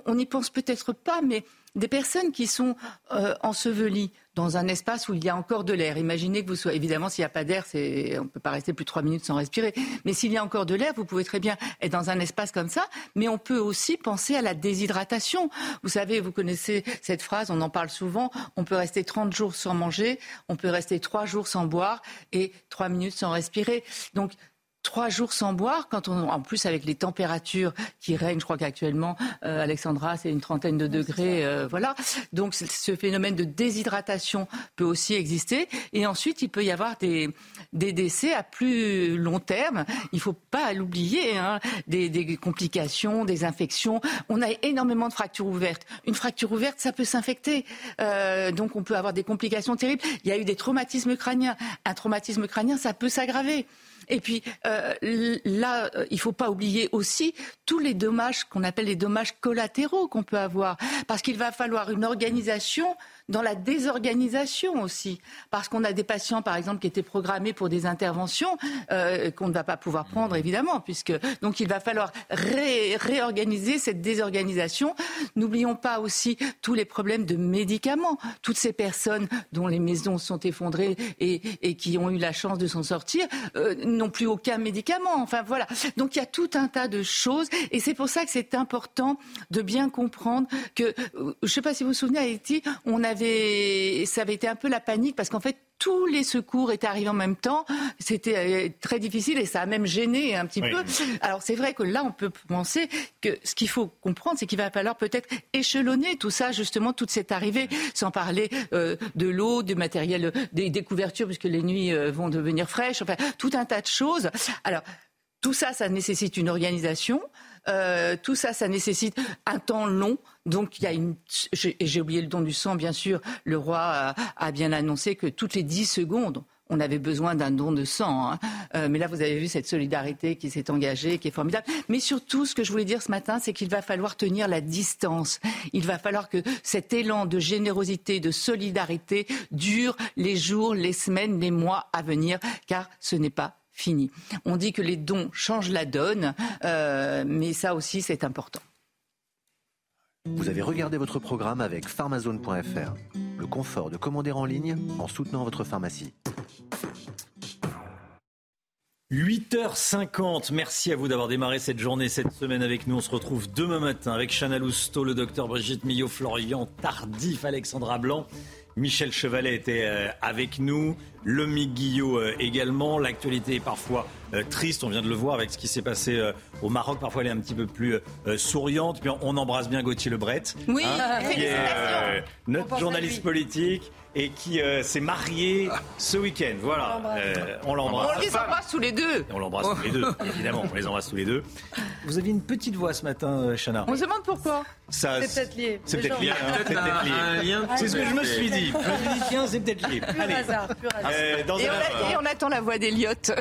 Speaker 52: on n'y pense peut-être pas, mais des personnes qui sont euh, ensevelies dans un espace où il y a encore de l'air. Imaginez que vous soyez, évidemment, s'il n'y a pas d'air, on ne peut pas rester plus de trois minutes sans respirer. Mais s'il y a encore de l'air, vous pouvez très bien être dans un espace comme ça. Mais on peut aussi penser à la déshydratation. Vous savez, vous connaissez cette phrase, on en parle souvent. On peut rester 30 jours sans manger, on peut rester trois jours sans boire et trois minutes sans respirer. Donc, trois jours sans boire, quand on, en plus avec les températures qui règnent, je crois qu'actuellement, euh, Alexandra, c'est une trentaine de degrés, euh, voilà. Donc ce phénomène de déshydratation peut aussi exister. Et ensuite, il peut y avoir des, des décès à plus long terme. Il ne faut pas l'oublier, hein, des, des, complications, des infections. On a énormément de fractures ouvertes. Une fracture ouverte, ça peut s'infecter. Euh, donc on peut avoir des complications terribles. Il y a eu des traumatismes crâniens. Un traumatisme crânien, ça peut s'aggraver. Et puis euh, là, euh, il ne faut pas oublier aussi tous les dommages qu'on appelle les dommages collatéraux qu'on peut avoir, parce qu'il va falloir une organisation dans la désorganisation aussi, parce qu'on a des patients, par exemple, qui étaient programmés pour des interventions euh, qu'on ne va pas pouvoir prendre, évidemment, puisque donc il va falloir réorganiser cette désorganisation. N'oublions pas aussi tous les problèmes de médicaments, toutes ces personnes dont les maisons sont effondrées et, qui ont eu la chance de s'en sortir euh, n'ont plus aucun médicament. Enfin voilà, donc il y a tout un tas de choses, et c'est pour ça que c'est important de bien comprendre que, euh, je ne sais pas si vous vous souvenez, à Haïti, on a ça avait été un peu la panique parce qu'en fait, tous les secours étaient arrivés en même temps. C'était euh, très difficile et ça a même gêné un petit peu. Alors c'est vrai que là, on peut penser que ce qu'il faut comprendre, c'est qu'il va falloir peut-être échelonner tout ça, justement, toute cette arrivée, sans parler euh, de l'eau, du matériel, des, des, couvertures, puisque les nuits euh, vont devenir fraîches, enfin, tout un tas de choses. Alors, tout ça, ça nécessite une organisation. Euh, tout ça, ça nécessite un temps long. Donc, il y a une. J'ai oublié le don du sang, bien sûr. Le roi a, bien annoncé que toutes les 10 secondes, on avait besoin d'un don de sang. Hein. Euh, mais là, vous avez vu cette solidarité qui s'est engagée, qui est formidable. Mais surtout, ce que je voulais dire ce matin, c'est qu'il va falloir tenir la distance. Il va falloir que cet élan de générosité, de solidarité dure les jours, les semaines, les mois à venir, car ce n'est pas fini. On dit que les dons changent la donne, euh, mais ça aussi c'est important.
Speaker 50: Vous avez regardé votre programme avec pharmazone.fr, le confort de commander en ligne en soutenant votre pharmacie.
Speaker 2: 8h50, merci à vous d'avoir démarré cette journée, cette semaine avec nous. On se retrouve demain matin avec Chana Lousteau, le docteur Brigitte Millot, Florian Tardif, Alexandra Blanc Michel Chevalet était euh, avec nous, Lomi Guillot euh, également. L'actualité est parfois euh, triste, on vient de le voir avec ce qui s'est passé au Maroc. Parfois, elle est un petit peu plus souriante. Puis on embrasse bien Gauthier Lebret.
Speaker 52: Oui, hein,
Speaker 2: notre journaliste politique et qui s'est marié ce week-end. Voilà,
Speaker 52: on l'embrasse. on les embrasse tous les deux.
Speaker 2: On l'embrasse tous les deux, évidemment, on les embrasse tous les deux. Vous aviez une petite voix ce matin, Chana.
Speaker 52: On se demande pourquoi.
Speaker 3: C'est peut-être lié.
Speaker 2: C'est peut-être lié. Hein, c'est ce que je me suis dit. Je me suis dit, tiens, c'est peut-être lié.
Speaker 3: Plus hasard, plus hasard.
Speaker 52: Euh, et, on attend la voix d'Eliott.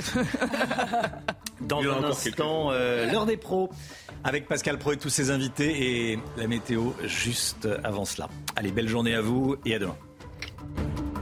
Speaker 2: dans un instant, euh, l'heure des pros avec Pascal Pro et tous ses invités et la météo juste avant cela. Allez, belle journée à vous et à demain. Thank you.